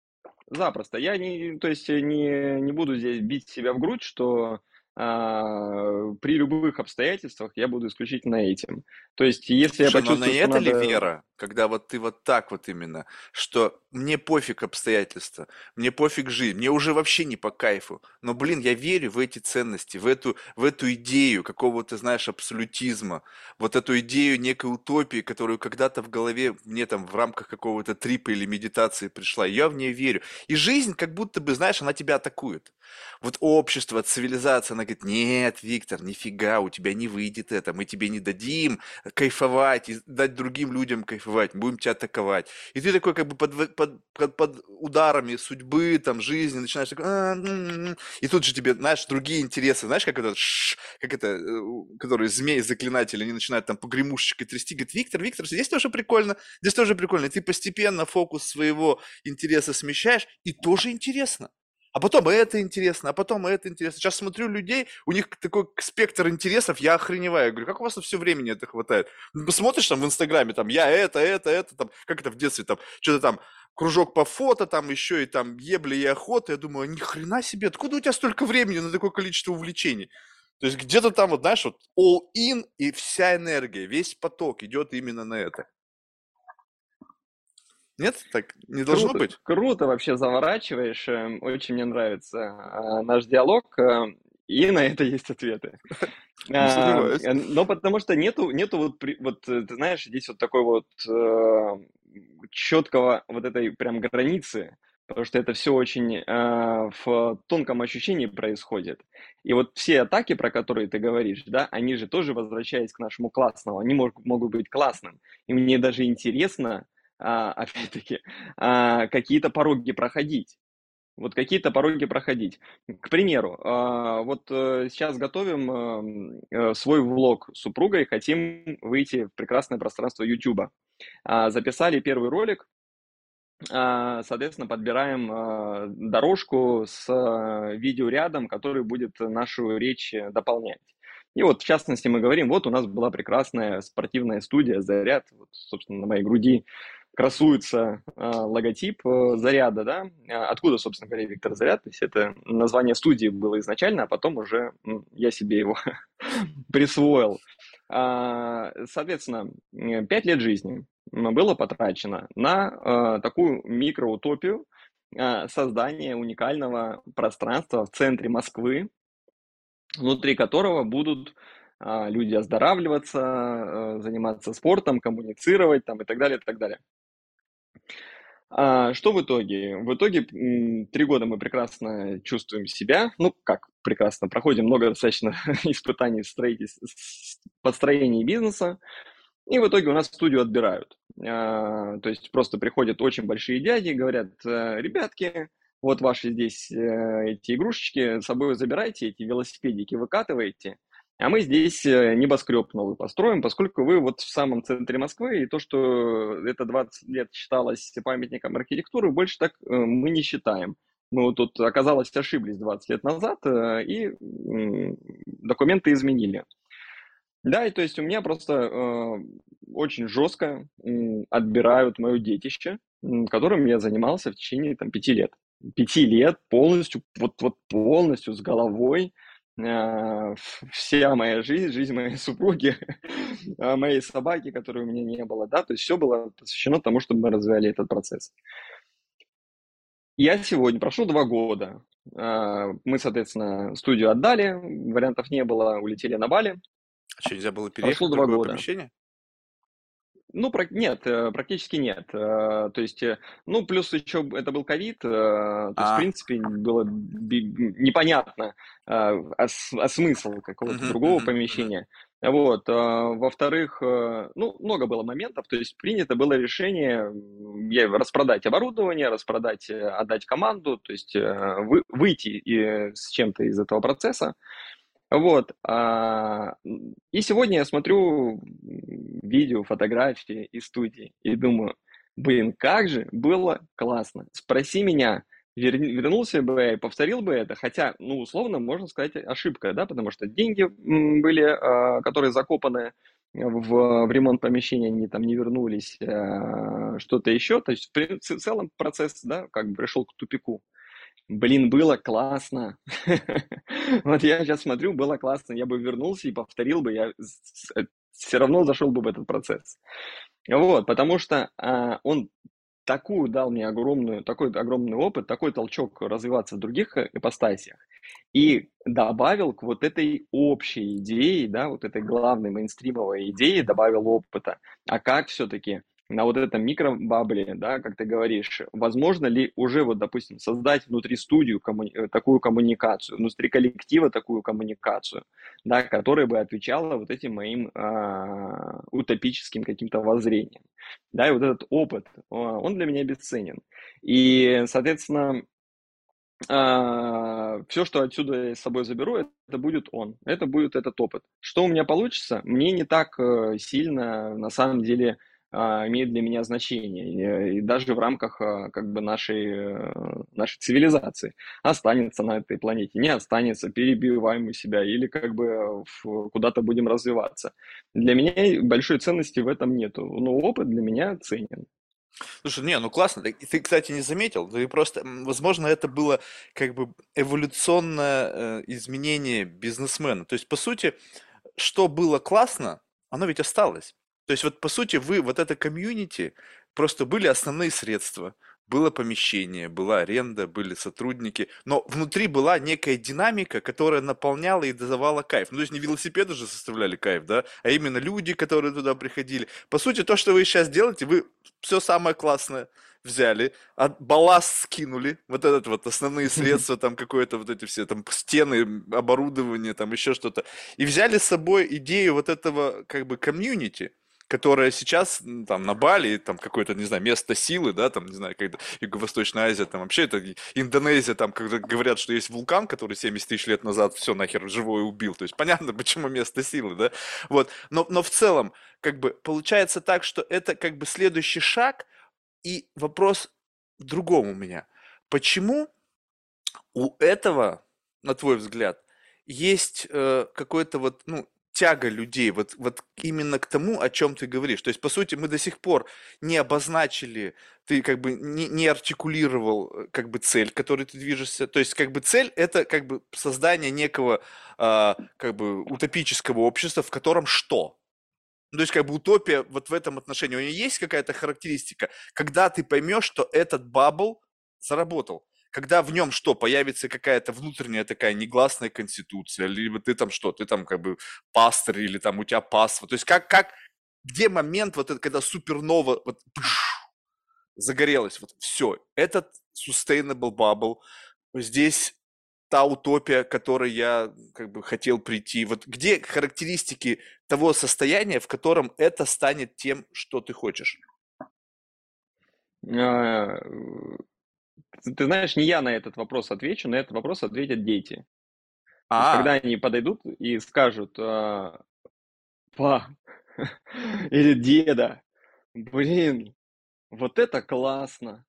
Запросто. Я не, то есть не, не буду здесь бить себя в грудь, что а, при любых обстоятельствах я буду исключительно этим. То есть, если я Слушай, но на почувствую, что это ли надо... вера, когда вот ты вот так вот именно, что мне пофиг обстоятельства, мне пофиг жизнь, мне уже вообще не по кайфу, но, блин, я верю в эти ценности, в эту, в эту идею какого-то, знаешь, абсолютизма, вот эту идею некой утопии, которую когда-то в голове мне там в рамках какого-то трипа или медитации пришла, я в нее верю. И жизнь как будто бы, знаешь, она тебя атакует. Вот общество, цивилизация, она говорит, нет, Виктор, нифига, у тебя не выйдет это, мы тебе не дадим кайфовать, и дать другим людям кайфовать, будем тебя атаковать. И ты такой как бы под, под, под, под ударами судьбы, там, жизни, начинаешь такой, «А, м, м, м». и тут же тебе, знаешь, другие интересы, знаешь, как это, как это, э, которые змеи заклинатели, они начинают там погремушечкой трясти, говорит, Виктор, Виктор, здесь тоже прикольно, здесь тоже прикольно. И ты постепенно фокус своего интереса смещаешь, и тоже интересно. А потом это интересно, а потом это интересно. Сейчас смотрю людей, у них такой спектр интересов, я охреневаю. Я говорю, как у вас все времени это хватает? Ну, Посмотришь там в Инстаграме, там, я это, это, это, там, как это в детстве, там, что-то там, кружок по фото, там, еще и там, ебли и охота. Я думаю, ни хрена себе, откуда у тебя столько времени на такое количество увлечений? То есть где-то там, вот, знаешь, вот all in и вся энергия, весь поток идет именно на это. Нет? Так не должно Круто, быть? круто вообще заворачиваешь. эм, Очень мне нравится а, наш диалог. эм, И на это есть ответы. *laughs* А, э, Но потому что нету, нету вот, вот, э, ты знаешь, здесь вот такой вот э, четкого вот этой прям границы, потому что это все очень э, в тонком ощущении происходит. И вот все атаки, про которые ты говоришь, да, они же тоже, возвращаясь к нашему классному, они мог- могут быть классным. И мне даже интересно, опять-таки, а, какие-то пороги проходить. Вот какие-то пороги проходить. К примеру, а, вот э, сейчас готовим эм, э, свой влог с супругой, хотим выйти в прекрасное пространство YouTube. Записали первый ролик, а, соответственно, подбираем а, дорожку с а, видеорядом, который будет нашу речь э, дополнять. И вот, в частности, мы говорим, вот у нас была прекрасная спортивная студия «Заряд», вот, собственно, на моей груди красуется а, логотип э, «Заряда», да? А Откуда, собственно говоря, Виктор Заряд? То есть это название студии было изначально, а потом уже я себе его *laughs* присвоил. А, Соответственно, э, пять лет жизни было потрачено на э, такую микроутопию э, создания уникального пространства в центре Москвы, внутри которого будут люди оздоравливаться, э, заниматься спортом, коммуницировать там, и так далее, и так далее. А, что в итоге? В итоге три года мы прекрасно чувствуем себя, ну как прекрасно, проходим много достаточно *laughs* испытаний построении бизнеса, и в итоге у нас студию отбирают. А, То есть просто приходят очень большие дяди, говорят, «Э, ребятки, вот ваши здесь э, эти игрушечки с собой забирайте, эти велосипедики выкатываете, а мы здесь э, небоскреб новый построим, поскольку вы вот в самом центре Москвы, и то, что это 20 лет считалось памятником архитектуры, больше так э, мы не считаем. Мы вот тут, оказалось, ошиблись 20 лет назад, э, и документы изменили. Да, и то есть у меня просто очень жестко отбирают мое детище, которым я занимался в течение там, пяти лет. Пяти лет полностью, вот, вот полностью с головой, вся моя жизнь, жизнь моей *laughs* супруги, моей собаки, которой у меня не было, да, то есть все было посвящено тому, чтобы мы развивали этот процесс. Я сегодня, прошло два года, э, мы, соответственно, студию отдали, вариантов не было, улетели на Бали, а что, нельзя было переехать Прошло в два другое года. помещение? Ну, про... нет, э, практически нет. Э, То есть, э, ну, плюс еще это был ковид, то есть, в А, принципе, было непонятно, а, а смысл какого-то другого помещения. Вот. э, Во-вторых, ну, много было моментов, то есть принято было решение распродать оборудование, распродать, отдать команду, то есть вы- выйти с чем-то из этого процесса. Вот. а, И сегодня я смотрю видео, фотографии из студии и думаю, блин, как же было классно. Спроси меня, вер- вернулся бы я и повторил бы это, хотя, ну, условно, можно сказать, ошибка, да, потому что деньги были, а, которые закопаны в, в ремонт помещения, они там не вернулись, а, что-то еще, то есть в целом процесс, да, как бы пришел к тупику. Блин, было классно. *laughs* Вот я сейчас смотрю, было классно. Я бы вернулся и повторил бы, я все равно зашел бы в этот процесс. Вот, потому что а, он такую дал мне огромную, такой огромный опыт, такой толчок развиваться в других э, ипостасиях. И добавил к вот этой общей идее, да, вот этой главной мейнстримовой идее, добавил опыта. А как все-таки на вот этом микробабле, да, как ты говоришь, возможно ли уже вот, допустим, создать внутри студию коммуни- э, такую коммуникацию, внутри коллектива такую коммуникацию, да, которая бы отвечала вот этим моим а, утопическим каким-то воззрениям, да, и вот этот опыт, он для меня бесценен. И, соответственно, а, все, что отсюда я с собой заберу, это будет он, это будет этот опыт. Что у меня получится, мне не так э, сильно на самом деле имеет для меня значение. И, даже в рамках а, как бы нашей, э, нашей цивилизации. Останется на этой планете, не останется, перебиваем мы себя или как бы куда-то будем развиваться. Для меня большой ценности в этом нету. Но опыт для меня ценен. Слушай, не, ну классно. Так, Ты, кстати, не заметил, ты просто, возможно, это было как бы эволюционное э, изменение бизнесмена. То есть, по сути, что было классно, оно ведь осталось. То есть, вот по сути, вы, вот это комьюнити, просто были основные средства. Было помещение, была аренда, были сотрудники, но внутри была некая динамика, которая наполняла и давала кайф. Ну, то есть не велосипеды же составляли кайф, да, а именно люди, которые туда приходили. По сути, то, что вы сейчас делаете, вы все самое классное взяли, от балласт скинули, вот этот вот основные средства, там какое-то вот эти все там стены, оборудование, там еще что-то, и взяли с собой идею вот этого как бы комьюнити, которая сейчас там на Бали, там какое-то, не знаю, место силы, да, там, не знаю, когда Юго-Восточная Азия, там вообще это Индонезия, там, когда говорят, что есть вулкан, который 70 тысяч лет назад все нахер живое убил, то есть понятно, *laughs* почему место силы, да, вот, но, но в целом, как бы, получается так, что это как бы следующий шаг, и вопрос в другом у меня. Почему у этого, на твой взгляд, есть э, какой-то вот, ну, тяга людей вот, вот именно к тому, о чем ты говоришь. То есть, по сути, мы до сих пор не обозначили, ты как бы не, не артикулировал э, как бы цель, к которой ты движешься. То есть, как бы цель это как бы создание некого а, как бы утопического общества, в котором что? Ну, то есть, как бы утопия вот в этом отношении. У нее есть какая-то характеристика, когда ты поймешь, что этот бабл заработал. Когда в нем что, появится какая-то внутренняя такая негласная конституция, либо ты там что, ты там как бы пастор, или там у тебя паства. То есть как, как, где момент вот это, когда супернова вот пш, загорелась, вот все, этот sustainable bubble, здесь та утопия, к которой я как бы хотел прийти. Вот где характеристики того состояния, в котором это станет тем, что ты хочешь? А, ты знаешь, не я на этот вопрос отвечу, на этот вопрос ответят дети. То есть, А, когда они подойдут и скажут, а, па *laughs* или деда, блин, вот это классно,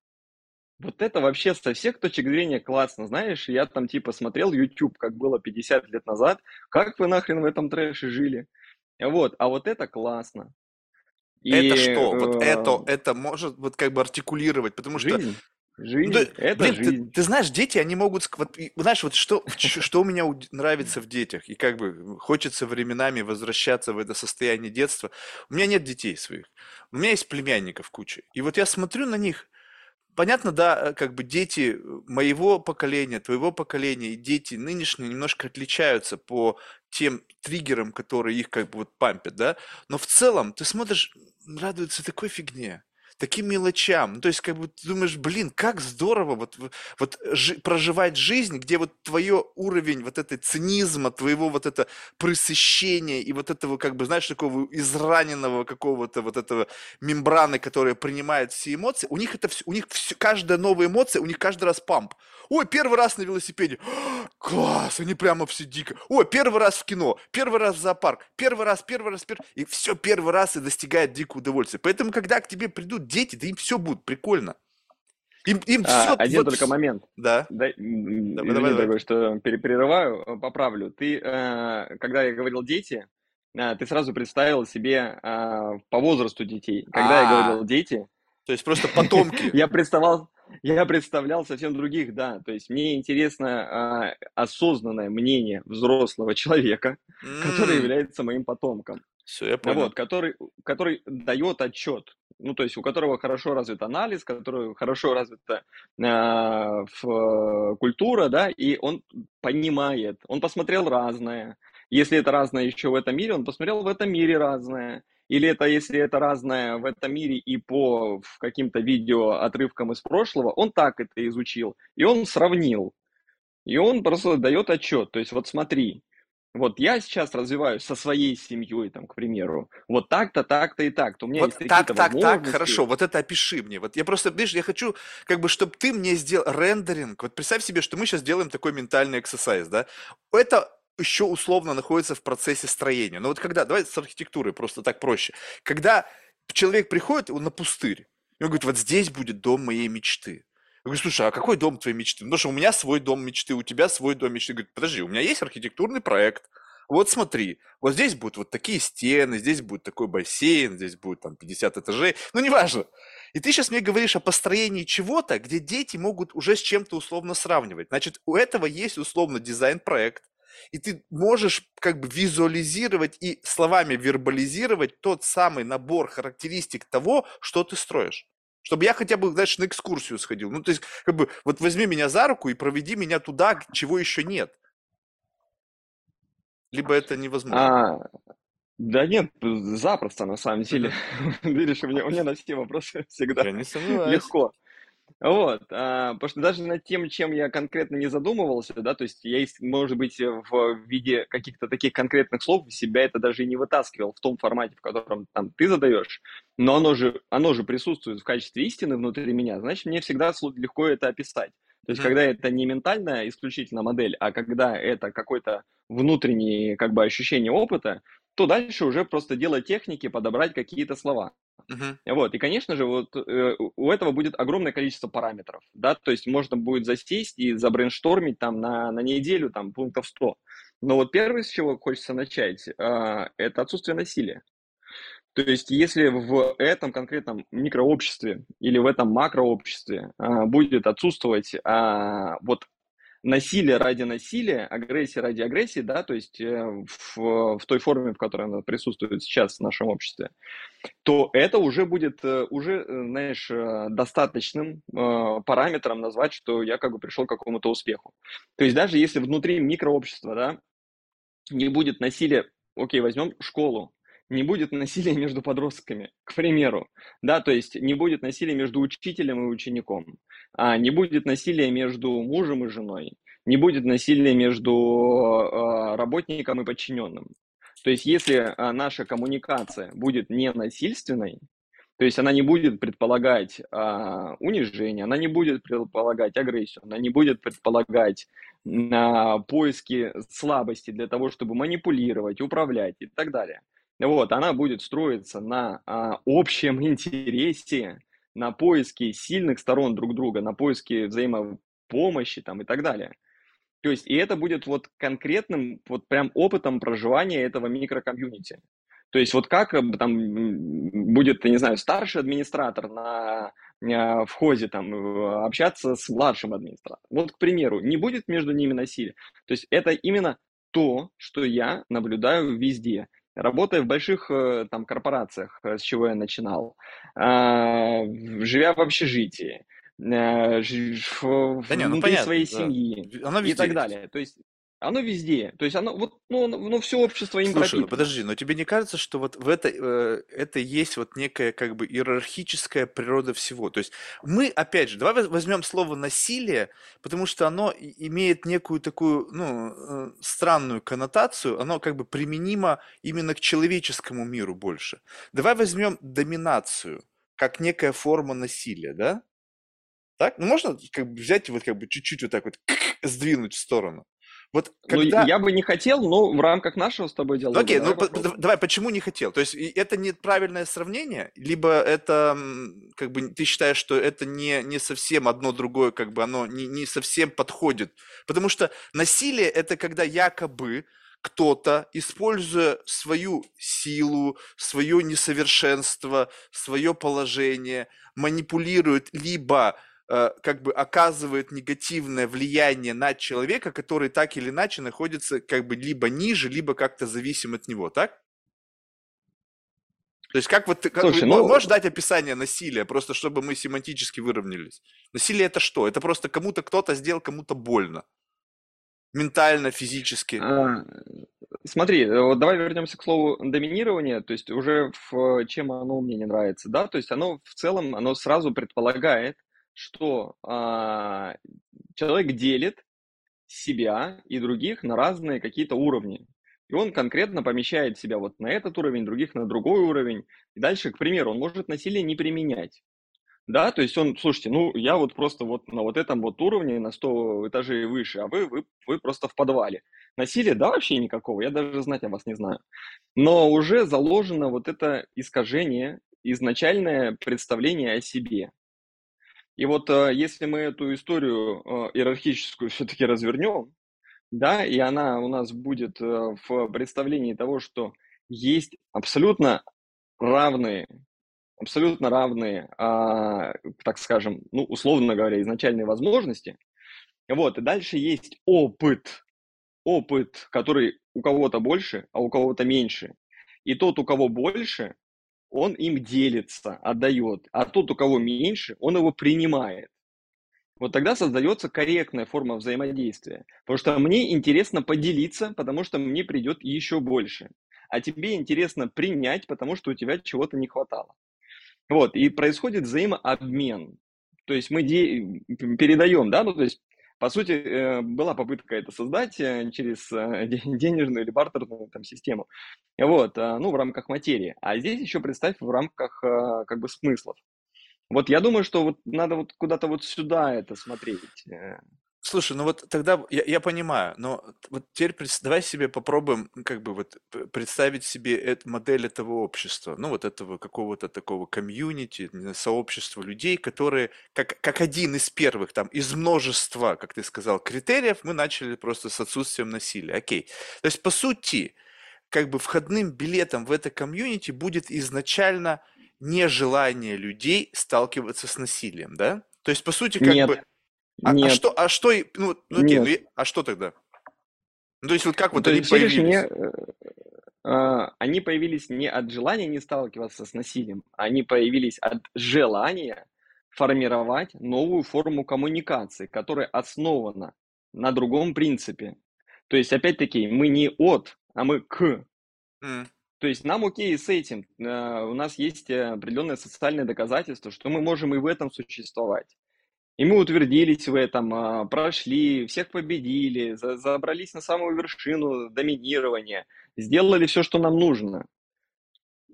вот это вообще со всех точек зрения классно. Знаешь, я там типа смотрел YouTube, как было 50 лет назад, как вы нахрен в этом трэше жили. Вот, а вот это классно. это И что? Вот это, э, это может вот как бы артикулировать, потому что жизнь, Ну, жизнь, это блин, ты, жизнь. ты знаешь, дети, они могут, вот, знаешь, вот что, что у меня нравится в детях, и как бы хочется временами возвращаться в это состояние детства. У меня нет детей своих, у меня есть племянников куча. И вот я смотрю на них, понятно, да, э, как бы дети моего поколения, твоего поколения и дети нынешние немножко отличаются по тем триггерам, которые их как бы вот пампят, да, но в целом ты смотришь, радуются такой фигне, таким мелочам. Ну, то есть, как бы ты думаешь, блин, как здорово вот, вот жи- проживать жизнь, где вот твое уровень вот этой цинизма, твоего вот это пресыщения и вот этого, как бы, знаешь, такого израненного какого-то вот этого мембраны, которая принимает все эмоции, у них это все, у них всё- каждая новая эмоция, у них каждый раз памп. Ой, первый раз на велосипеде. *gasps* Класс, они прямо все дико. Ой, первый раз в кино, первый раз в зоопарк, первый раз, первый раз, первый И все первый раз и достигает дикого удовольствия. Поэтому, когда к тебе придут дети, да им все будет прикольно. Им, им А, все один вот... только момент. Да, Дай, м, давай, давай, давай. дорогой, что пере- перерываю, э, поправлю. Ты, э, когда я говорил дети, э, ты сразу представил себе по возрасту детей. Когда я А, говорил дети, то есть просто *laughs* потомки. я представлял, я представлял совсем других, да. То есть мне интересно а, осознанное мнение взрослого человека, который является моим потомком. Все, я понял. Вот, который, который дает отчет, ну, то есть у которого хорошо развит анализ, который хорошо развита а, в- культура, да, и он понимает, он посмотрел разное. Если это разное еще в этом мире, он посмотрел в этом мире разное. Или это, если это разное в этом мире и по каким-то видео отрывкам из прошлого, он так это изучил, и он сравнил. И он просто дает отчет. То есть вот смотри, вот я сейчас развиваюсь со своей семьей, там, к примеру, вот так-то, так-то и так-то. У меня есть Вот так, такие-то так, так, возможности. хорошо, вот это опиши мне. Вот я просто, видишь, я хочу, как бы, чтобы ты мне сделал рендеринг. Вот представь себе, что мы сейчас делаем такой ментальный эксерсайз, да? Это еще условно находится в процессе строения. Но вот когда, давай с архитектурой просто так проще. Когда человек приходит он на пустырь, и он говорит, вот здесь будет дом моей мечты. Я говорю, слушай, а какой дом твоей мечты? Потому что у меня свой дом мечты, у тебя свой дом мечты. Говорит, подожди, у меня есть архитектурный проект. Вот смотри, вот здесь будут вот такие стены, здесь будет такой бассейн, здесь будет там 50 этажей, ну неважно. И ты сейчас мне говоришь о построении чего-то, где дети могут уже с чем-то условно сравнивать. Значит, у этого есть условно дизайн-проект, и ты можешь как бы визуализировать и словами вербализировать тот самый набор характеристик того, что ты строишь. Чтобы я хотя бы, знаешь, на экскурсию сходил. Ну, то есть, как бы, вот возьми меня за руку и проведи меня туда, чего еще нет. Либо это невозможно. А, да нет, запросто на самом деле. *laughs* Видишь, у меня, у меня на все вопросы всегда Я не сомневаюсь. легко. Вот, а, потому что даже над тем, чем я конкретно не задумывался, да, то есть я, может быть, в виде каких-то таких конкретных слов себя это даже и не вытаскивал в том формате, в котором там ты задаешь, но оно же, оно же присутствует в качестве истины внутри меня, значит, мне всегда легко это описать. То есть, когда это не ментальная исключительно модель, а когда это какой-то внутреннее как бы ощущение опыта, то дальше уже просто дело техники подобрать какие-то слова. Мгм. Вот, и, конечно же, вот э, у этого будет огромное количество параметров, да, то есть можно будет засесть и забрейнштормить там на, на неделю там пунктов 100. Но вот первое, с чего хочется начать, а, это отсутствие насилия. То есть если в этом конкретном микрообществе или в этом макрообществе а, будет отсутствовать а, вот насилие ради насилия, агрессия ради агрессии, да, то есть э, в, в той форме, в которой она присутствует сейчас в нашем обществе, то это уже будет, э, уже, э, знаешь, достаточным параметром назвать, что я как бы пришел к какому-то успеху. То есть даже если внутри микрообщества, да, не будет насилия, окей, возьмем школу, не будет насилия между подростками, к примеру, да, то есть не будет насилия между учителем и учеником, не будет насилия между мужем и женой, не будет насилия между э, работником и подчиненным. То есть если э, наша коммуникация будет не насильственной, То есть она не будет предполагать а, унижение, она не будет предполагать агрессию, она не будет предполагать а, поиски слабости для того, чтобы манипулировать, управлять и так далее. Вот, она будет строиться на а, общем *laughs* интересе, на поиске сильных сторон друг друга, на поиске взаимопомощи там и так далее. То есть, и это будет вот конкретным, вот прям опытом проживания этого микрокомьюнити. То есть вот как э, там будет, не знаю, старший администратор на э, входе там общаться с младшим администратором. Вот, к примеру, не будет между ними насилия. То есть это именно то, что я наблюдаю везде. Работая в больших там корпорациях, с чего я начинал, а, живя в общежитии, да не, ну, понятно, своей да. семьи Оно и так далее. То есть оно везде. То есть оно, вот, ну, ну все общество им Слушай, ну пропитано. подожди, но тебе не кажется, что вот в это, э, это есть вот некая как бы иерархическая природа всего? То есть мы, опять же, давай возьмем слово насилие, потому что оно имеет некую такую, ну, э, странную коннотацию, оно как бы применимо именно к человеческому миру больше. Давай возьмем доминацию как некая форма насилия, да? Так? Ну можно как бы взять и вот как бы чуть-чуть вот так вот сдвинуть в сторону. Вот Ну, когда... я бы не хотел, но в рамках нашего с тобой Ну, диалога окей, давай ну по- попробуем. давай, почему не хотел? То есть это неправильное сравнение, либо это как бы ты считаешь, что это не, не совсем одно другое, как бы оно не, не совсем подходит. Потому что насилие это когда якобы кто-то, используя свою силу, свое несовершенство, свое положение, манипулирует либо как бы оказывает негативное влияние на человека, который так или иначе находится как бы либо ниже, либо как-то зависим от него, так? То есть как вот ты, как, Слушай, ну, можешь дать описание насилия, просто чтобы мы семантически выровнялись? Насилие это что? Это просто кому-то кто-то сделал кому-то больно. Ментально, физически. а, смотри, э, вот давай вернемся к слову доминирование, то есть уже в чем оно мне не нравится, да, то есть оно в целом, оно сразу предполагает, что а, человек делит себя и других на разные какие-то уровни. И он конкретно помещает себя вот на этот уровень, других на другой уровень. И дальше, к примеру, он может насилие не применять. Да, то есть он, слушайте, ну я вот просто вот на вот этом вот уровне, на 100 этажей выше, а вы, вы, вы просто в подвале. Насилия, да, вообще никакого, я даже знать о вас не знаю. Но уже заложено вот это искажение, изначальное представление о себе. И вот э, если мы эту историю э, иерархическую *laughs* все-таки развернем, да, и она у нас будет э, в представлении того, что есть абсолютно равные, абсолютно равные, а, так скажем, ну, условно говоря, изначальные возможности. Вот, и дальше есть опыт, опыт, который у кого-то больше, а у кого-то меньше. И тот, у кого больше, он им делится, отдает, а тот, у кого меньше, он его принимает. Вот тогда создается корректная форма взаимодействия. Потому что мне интересно поделиться, потому что мне придет еще больше. А тебе интересно принять, потому что у тебя чего-то не хватало. Вот, и происходит взаимообмен. То есть мы де- передаем, да, ну то есть по сути, э, была попытка это создать э, через э, *laughs* де- денежную или бартерную там, систему, вот, ну, в рамках материи. А здесь еще представь в рамках как бы смыслов. Вот я думаю, что вот надо вот куда-то вот сюда это смотреть. Слушай, ну вот тогда я, я понимаю, но вот теперь прес- давай себе попробуем как бы вот п- представить себе эт- модель этого общества, ну вот этого какого-то такого комьюнити, не знаю, сообщества людей, которые как, как один из первых там из множества, как ты сказал, критериев мы начали просто с отсутствием насилия. Окей. То есть по сути как бы входным билетом в это комьюнити будет изначально нежелание людей сталкиваться с насилием, да? То есть по сути как бы Нет, а, а нет, что, а что, ну, ну окей, ну, нет. и- а что тогда? Ну, то есть вот как вот То они видишь, мне, появились? э, э, они появились не от желания не сталкиваться с насилием, они появились от желания формировать новую форму коммуникации, которая основана на другом принципе. То есть, опять-таки, мы не от, а мы к. М, То есть нам окей с этим. Э, У нас есть э, определенное социальное доказательство, что мы можем и в этом существовать. И мы утвердились в этом, а, прошли, всех победили, за- забрались на самую вершину доминирования, сделали все, что нам нужно.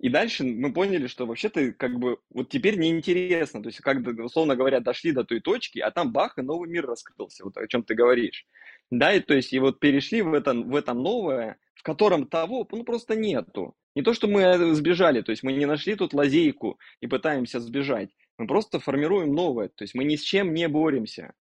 И дальше мы поняли, что вообще-то как бы вот теперь неинтересно. То есть, как условно говоря, дошли до той точки, а там бах, и новый мир раскрылся, вот о чем ты говоришь. Да, и то есть, и вот перешли в это, в это новое, в котором того, ну, просто нету. Не то, что мы э, сбежали, то есть мы не нашли тут лазейку и пытаемся сбежать. Мы просто формируем новое, то есть мы ни с чем не боремся.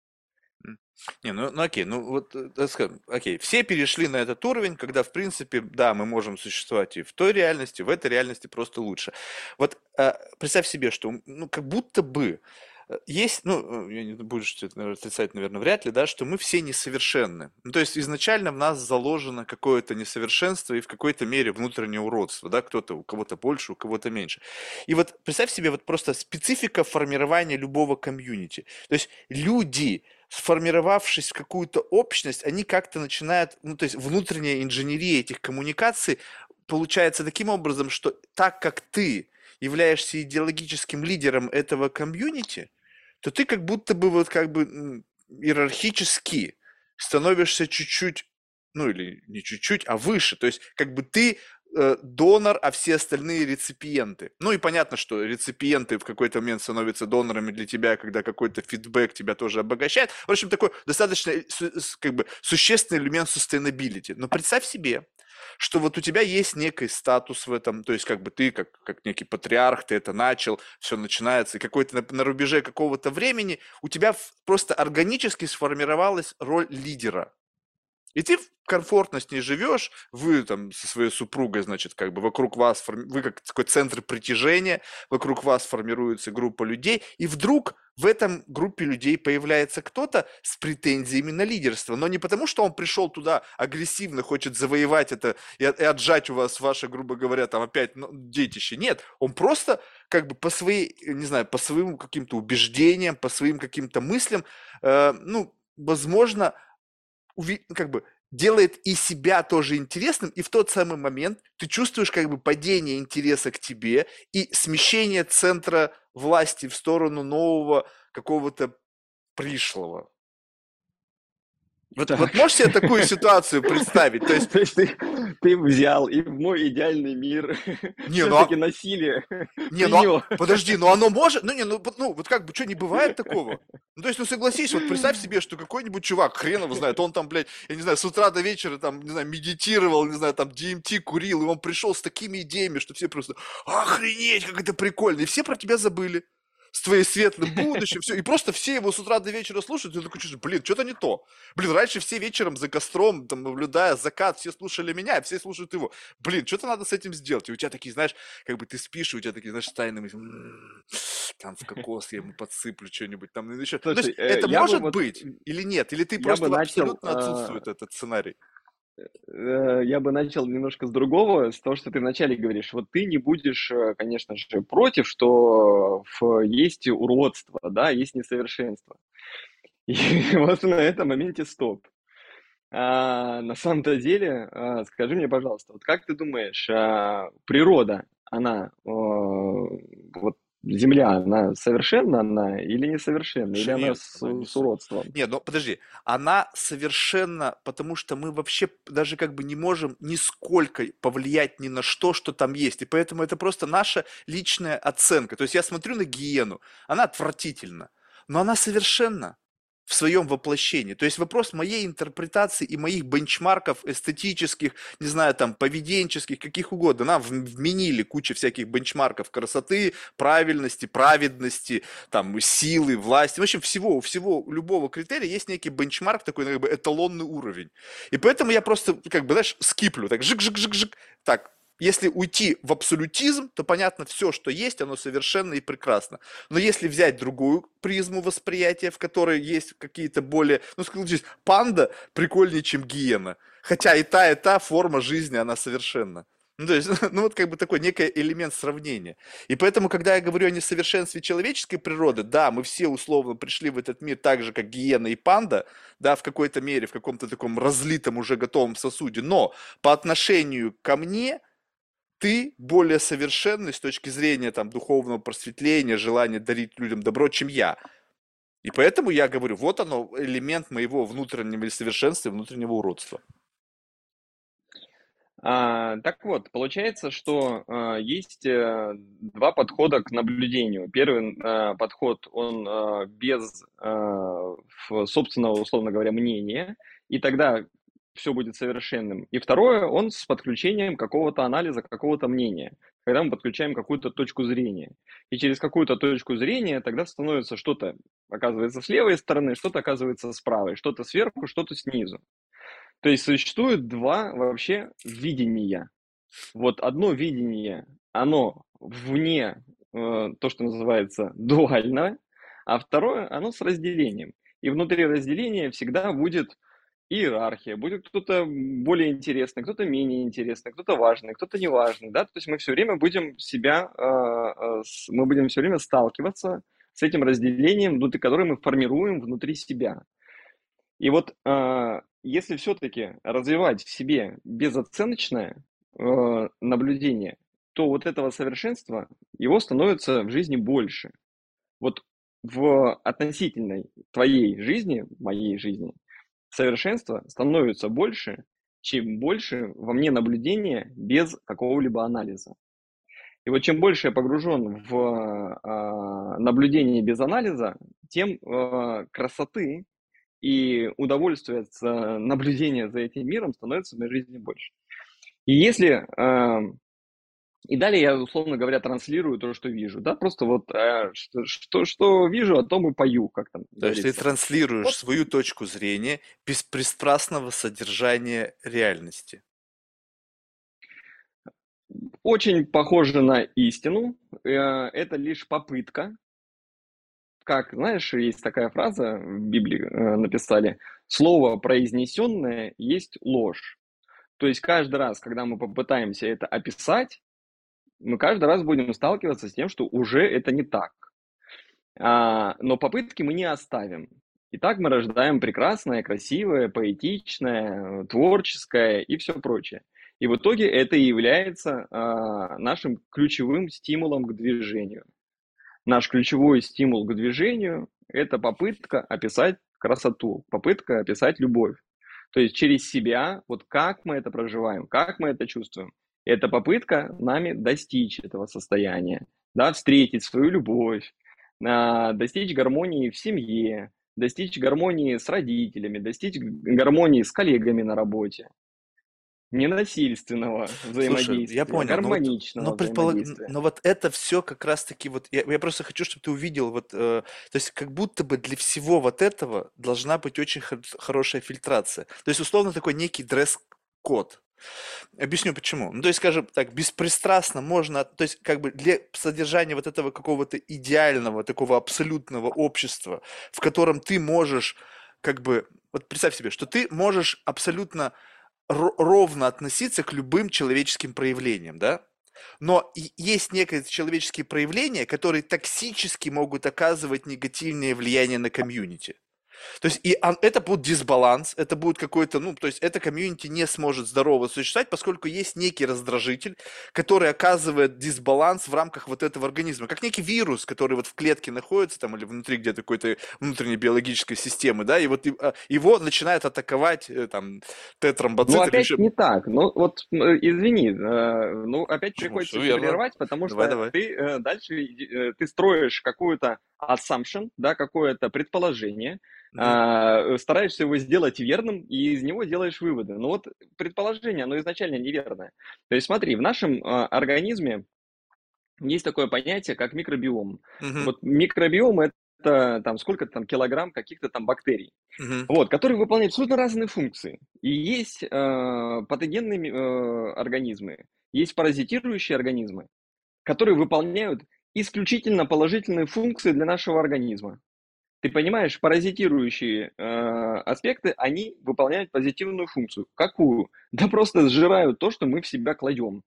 Не, ну, ну окей, ну вот, э, так скажем, окей, все перешли на этот уровень, когда, в принципе, да, мы можем существовать и в той реальности, в этой реальности просто лучше. Вот э, представь себе, что, ну, как будто бы Э, есть, ну, э, я не это отрицать, наверное, вряд ли, да, что мы все несовершенны. Ну, то есть изначально в нас заложено какое-то несовершенство и в какой-то мере внутреннее уродство, да, кто-то, у кого-то больше, у кого-то меньше. И вот представь себе вот просто специфика формирования любого комьюнити. То есть люди, сформировавшись в какую-то общность, они как-то начинают, ну, то есть внутренняя инженерия этих коммуникаций получается таким образом, что так как ты являешься идеологическим лидером этого комьюнити, то ты как будто бы вот как бы иерархически становишься чуть-чуть, ну или не чуть-чуть, а выше. То есть как бы ты э, донор, а все остальные реципиенты. Ну и понятно, что реципиенты в какой-то момент становятся донорами для тебя, когда какой-то фидбэк тебя тоже обогащает. В общем, такой достаточно э, как бы существенный элемент sustainability. Но представь себе, что вот у тебя есть некий статус в этом, то есть как бы ты как, как некий патриарх, ты это начал, все начинается, и какой-то на, на рубеже какого-то времени у тебя просто органически сформировалась роль лидера. И ты комфортно с ней живешь, вы там со своей супругой, значит, как бы вокруг вас, вы как такой центр притяжения, вокруг вас формируется группа людей, и вдруг в этом группе людей появляется кто-то с претензиями на лидерство, но не потому, что он пришел туда агрессивно, хочет завоевать это и, отжать у вас ваше, грубо говоря, там опять ну, детище. Нет, он просто как бы по своей, не знаю, по своим каким-то убеждениям, по своим каким-то мыслям, э, ну, возможно, как бы делает и себя тоже интересным, и в тот самый момент ты чувствуешь как бы падение интереса к тебе и смещение центра власти в сторону нового какого-то пришлого. Вот, вот можешь себе такую ситуацию представить? То есть, То есть ты, ты взял и в мой идеальный мир не, все-таки ну, а насилие. Не, ну, а, подожди, ну оно может, ну не, ну, ну вот как бы, что, не бывает такого? Ну то есть, ну согласись, вот представь себе, что какой-нибудь чувак, хрен его знает, он там, блядь, я не знаю, с утра до вечера там, не знаю, медитировал, не знаю, там DMT курил, и он пришел с такими идеями, что все просто, охренеть, как это прикольно, и все про тебя забыли с твоим светлым будущим, все. И просто все его с утра до вечера слушают, и ты такой блин, что-то не то. Блин, раньше все вечером за костром, там, наблюдая закат, все слушали меня, все слушают его. Блин, что-то надо с этим сделать. И у тебя такие, знаешь, как бы ты спишь, и у тебя такие, знаешь, тайные там в кокос я ему подсыплю что-нибудь, там еще. Слушай, есть, э, это может бы быть или нет? Или ты просто начал, абсолютно а, отсутствует этот сценарий? Э, я бы начал немножко с другого, с того, что ты вначале говоришь. Вот ты не будешь, э, конечно же, против, что есть уродство, да, есть несовершенство. *laughs* И вот на этом моменте стоп. А, на самом-то деле, а, скажи мне, пожалуйста, вот как ты думаешь, а, природа, она вот Земля, она совершенна она или несовершенна? Или она с, она с уродством? Нет, ну подожди, она совершенна, потому что мы вообще даже как бы не можем нисколько повлиять ни на что, что там есть. И поэтому это просто наша личная оценка. То есть я смотрю на гиену, она отвратительна, но она совершенна в своем воплощении. То есть вопрос моей интерпретации и моих бенчмарков эстетических, не знаю, там, поведенческих, каких угодно. Нам вменили кучу всяких бенчмарков красоты, правильности, праведности, там, силы, власти. В общем, всего, у всего, у любого критерия есть некий бенчмарк, такой как бы эталонный уровень. И поэтому я просто, как бы, знаешь, скиплю, так, жик-жик-жик-жик, так, если уйти в абсолютизм, то понятно, все, что есть, оно совершенно и прекрасно. Но если взять другую призму восприятия, в которой есть какие-то более... Ну, скажем, панда прикольнее, чем гиена. Хотя и та, и та форма жизни, она совершенно. Ну, то есть, *laughs* ну, вот как бы такой некий элемент сравнения. И поэтому, когда я говорю о несовершенстве человеческой природы, да, мы все условно пришли в этот мир так же, как гиена и панда, да, в какой-то мере, в каком-то таком разлитом уже готовом сосуде, но по отношению ко мне – ты более совершенный с точки зрения там, духовного просветления, желания дарить людям добро, чем я. И поэтому я говорю, вот оно, элемент моего внутреннего совершенства, внутреннего уродства. А, так вот, получается, что а, есть а, два подхода к наблюдению. Первый а, подход, он а, без а, собственного, условно говоря, мнения, и тогда все будет совершенным. И второе, он с подключением какого-то анализа, какого-то мнения, когда мы подключаем какую-то точку зрения. И через какую-то точку зрения тогда становится что-то, оказывается, с левой стороны, что-то оказывается с правой, что-то сверху, что-то снизу. То есть существует два вообще видения. Вот одно видение, оно вне э, то, что называется дуально, а второе, оно с разделением. И внутри разделения всегда будет иерархия, будет кто-то более интересный, кто-то менее интересный, кто-то важный, кто-то неважный, да, то есть мы все время будем себя, э, с, мы будем все время сталкиваться с этим разделением, внутри которое мы формируем внутри себя. И вот э, если все-таки развивать в себе безоценочное наблюдение, то вот этого совершенства, его становится в жизни больше. Вот в относительной твоей жизни, моей жизни, совершенства становится больше, чем больше во мне наблюдения без какого-либо анализа. И вот чем больше я погружен в э, наблюдение без анализа, тем э, красоты и удовольствие от э, наблюдения за этим миром становится в моей жизни больше. И если... и далее я, условно говоря, транслирую то, что вижу, да, просто вот э, что, что, что вижу, о том и пою, как там. То есть ты транслируешь вот. свою точку зрения беспристрастного содержания реальности. Очень похоже на истину. Это лишь попытка как, знаешь, есть такая фраза в Библии э, написали, слово произнесенное есть ложь. То есть каждый раз, когда мы попытаемся это описать, мы каждый раз будем сталкиваться с тем, что уже это не так. А, но попытки мы не оставим. И так мы рождаем прекрасное, красивое, поэтичное, творческое и все прочее. И в итоге это и является а, нашим ключевым стимулом к движению. Наш ключевой стимул к движению – это попытка описать красоту, попытка описать любовь. То есть через себя, вот как мы это проживаем, как мы это чувствуем, это попытка нами достичь этого состояния, да, встретить свою любовь, а, достичь гармонии в семье, достичь гармонии с родителями, достичь гармонии с коллегами на работе ненасильственного взаимодействия, Слушай, я понял, гармоничного но вот, но, предполаг... но вот это все как раз-таки вот я, я просто хочу, чтобы ты увидел вот, э, то есть как будто бы для всего вот этого должна быть очень хор- хорошая фильтрация. То есть условно такой некий дресс-код. Объясню почему. Ну, то есть, скажем так, беспристрастно можно, то есть, как бы для содержания вот этого какого-то идеального, такого абсолютного общества, в котором ты можешь, как бы, вот представь себе, что ты можешь абсолютно ровно относиться к любым человеческим проявлениям, да? Но есть некие человеческие проявления, которые токсически могут оказывать негативное влияние на комьюнити. То есть и это будет дисбаланс, это будет какой-то, ну, то есть это комьюнити не сможет здорово существовать, поскольку есть некий раздражитель, который оказывает дисбаланс в рамках вот этого организма, как некий вирус, который вот в клетке находится там или внутри где-то какой-то внутренней биологической системы, да, и вот а, его начинает атаковать э, там Т-тромбоцит. Ну, опять еще... не так, ну, вот, извини, э, ну, опять приходится прервать, потому что давай, давай. ты э, дальше, ты строишь какую-то assumption, да, какое-то предположение, а, стараешься его сделать верным, и из него делаешь выводы. Но вот предположение, оно изначально неверное. То есть смотри, в нашем а, организме есть такое понятие, как микробиом. Uh-huh. Вот микробиом это там сколько там килограмм каких-то там бактерий, uh-huh. вот, которые выполняют абсолютно разные функции. И есть э, патогенные э, организмы, есть паразитирующие организмы, которые выполняют исключительно положительные функции для нашего организма. Ты понимаешь, паразитирующие э, аспекты, они выполняют позитивную функцию. Какую? Да просто сжирают то, что мы в себя кладем.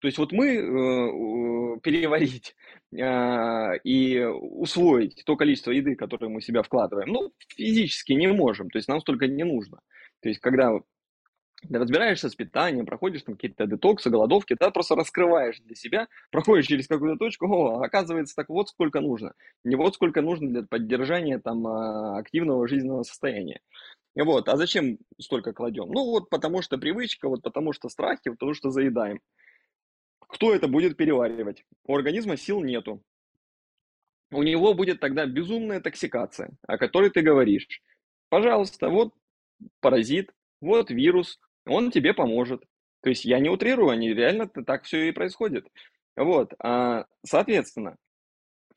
То есть вот мы э, переварить э, и усвоить то количество еды, которое мы в себя вкладываем, ну, физически не можем, то есть нам столько не нужно. То есть когда ты разбираешься с питанием, проходишь там какие-то детоксы, голодовки, ты просто раскрываешь для себя, проходишь через какую-то точку, о, оказывается, так вот сколько нужно. Не вот сколько нужно для поддержания там а, активного жизненного состояния. Вот, а зачем столько кладем? Ну вот потому что привычка, вот потому что страхи, потому что заедаем. Кто это будет переваривать? У организма сил нету. У него будет тогда безумная токсикация, о которой ты говоришь. Пожалуйста, вот паразит, вот вирус, он тебе поможет. То есть я не утрирую, они реально так все и происходит. Вот, а, соответственно,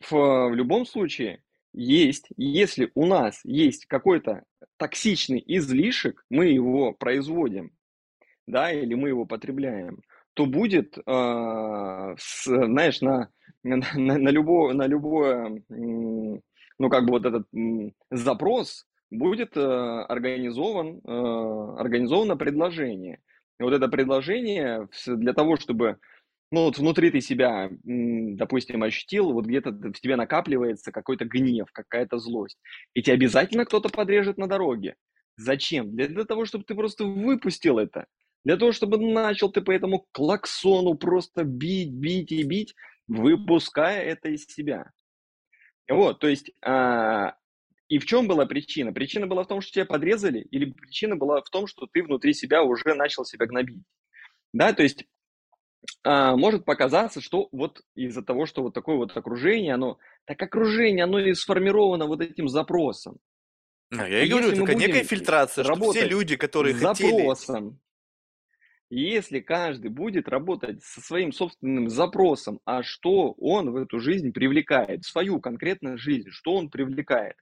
в, любом случае есть, если у нас есть какой-то токсичный излишек, мы его производим, да, или мы его потребляем, то будет, э, с, знаешь, на, *laughs* на, на, любое, на любое, ну, как бы вот этот запрос будет э, организован, э, организовано предложение. И вот это предложение для того, чтобы ну вот внутри ты себя, допустим, ощутил, вот где-то в тебе накапливается какой-то гнев, какая-то злость, и тебе обязательно кто-то подрежет на дороге. Зачем? Для, для того, чтобы ты просто выпустил это. Для того, чтобы начал ты по этому клаксону просто бить, бить и бить, выпуская это из себя. Вот, то есть, а, и в чем была причина? Причина была в том, что тебя подрезали, или причина была в том, что ты внутри себя уже начал себя гнобить? Да, то есть а, может показаться, что вот из-за того, что вот такое вот окружение, оно, так окружение, оно и сформировано вот этим запросом. Ну, я и, и говорю, только некая фильтрация, что все люди, которые с запросом, если каждый будет работать со своим собственным запросом, а что он в эту жизнь привлекает, свою конкретную жизнь, что он привлекает,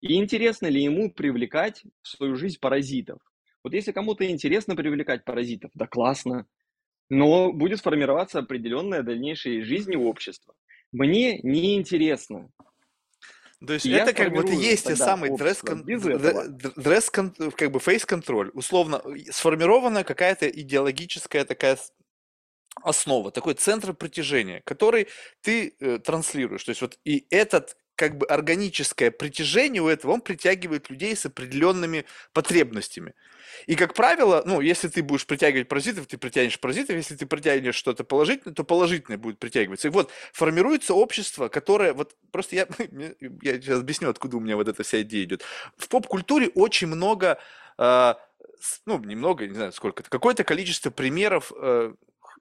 и интересно ли ему привлекать в свою жизнь паразитов. Вот если кому-то интересно привлекать паразитов, да классно, но будет формироваться определенная дальнейшая жизнь и общество. Мне неинтересно. То есть и это как бы есть те самый дресс, дресс как бы фейс-контроль, условно сформированная какая-то идеологическая такая основа, такой центр притяжения, который ты э, транслируешь. То есть вот и этот как бы органическое притяжение у этого, он притягивает людей с определенными потребностями. И, как правило, ну, если ты будешь притягивать паразитов, ты притянешь паразитов, если ты притянешь что-то положительное, то положительное будет притягиваться. И вот формируется общество, которое, вот просто я, *laughs* я сейчас объясню, откуда у меня вот эта вся идея идет. В поп-культуре очень много, э, ну, немного, не знаю сколько, какое-то количество примеров э,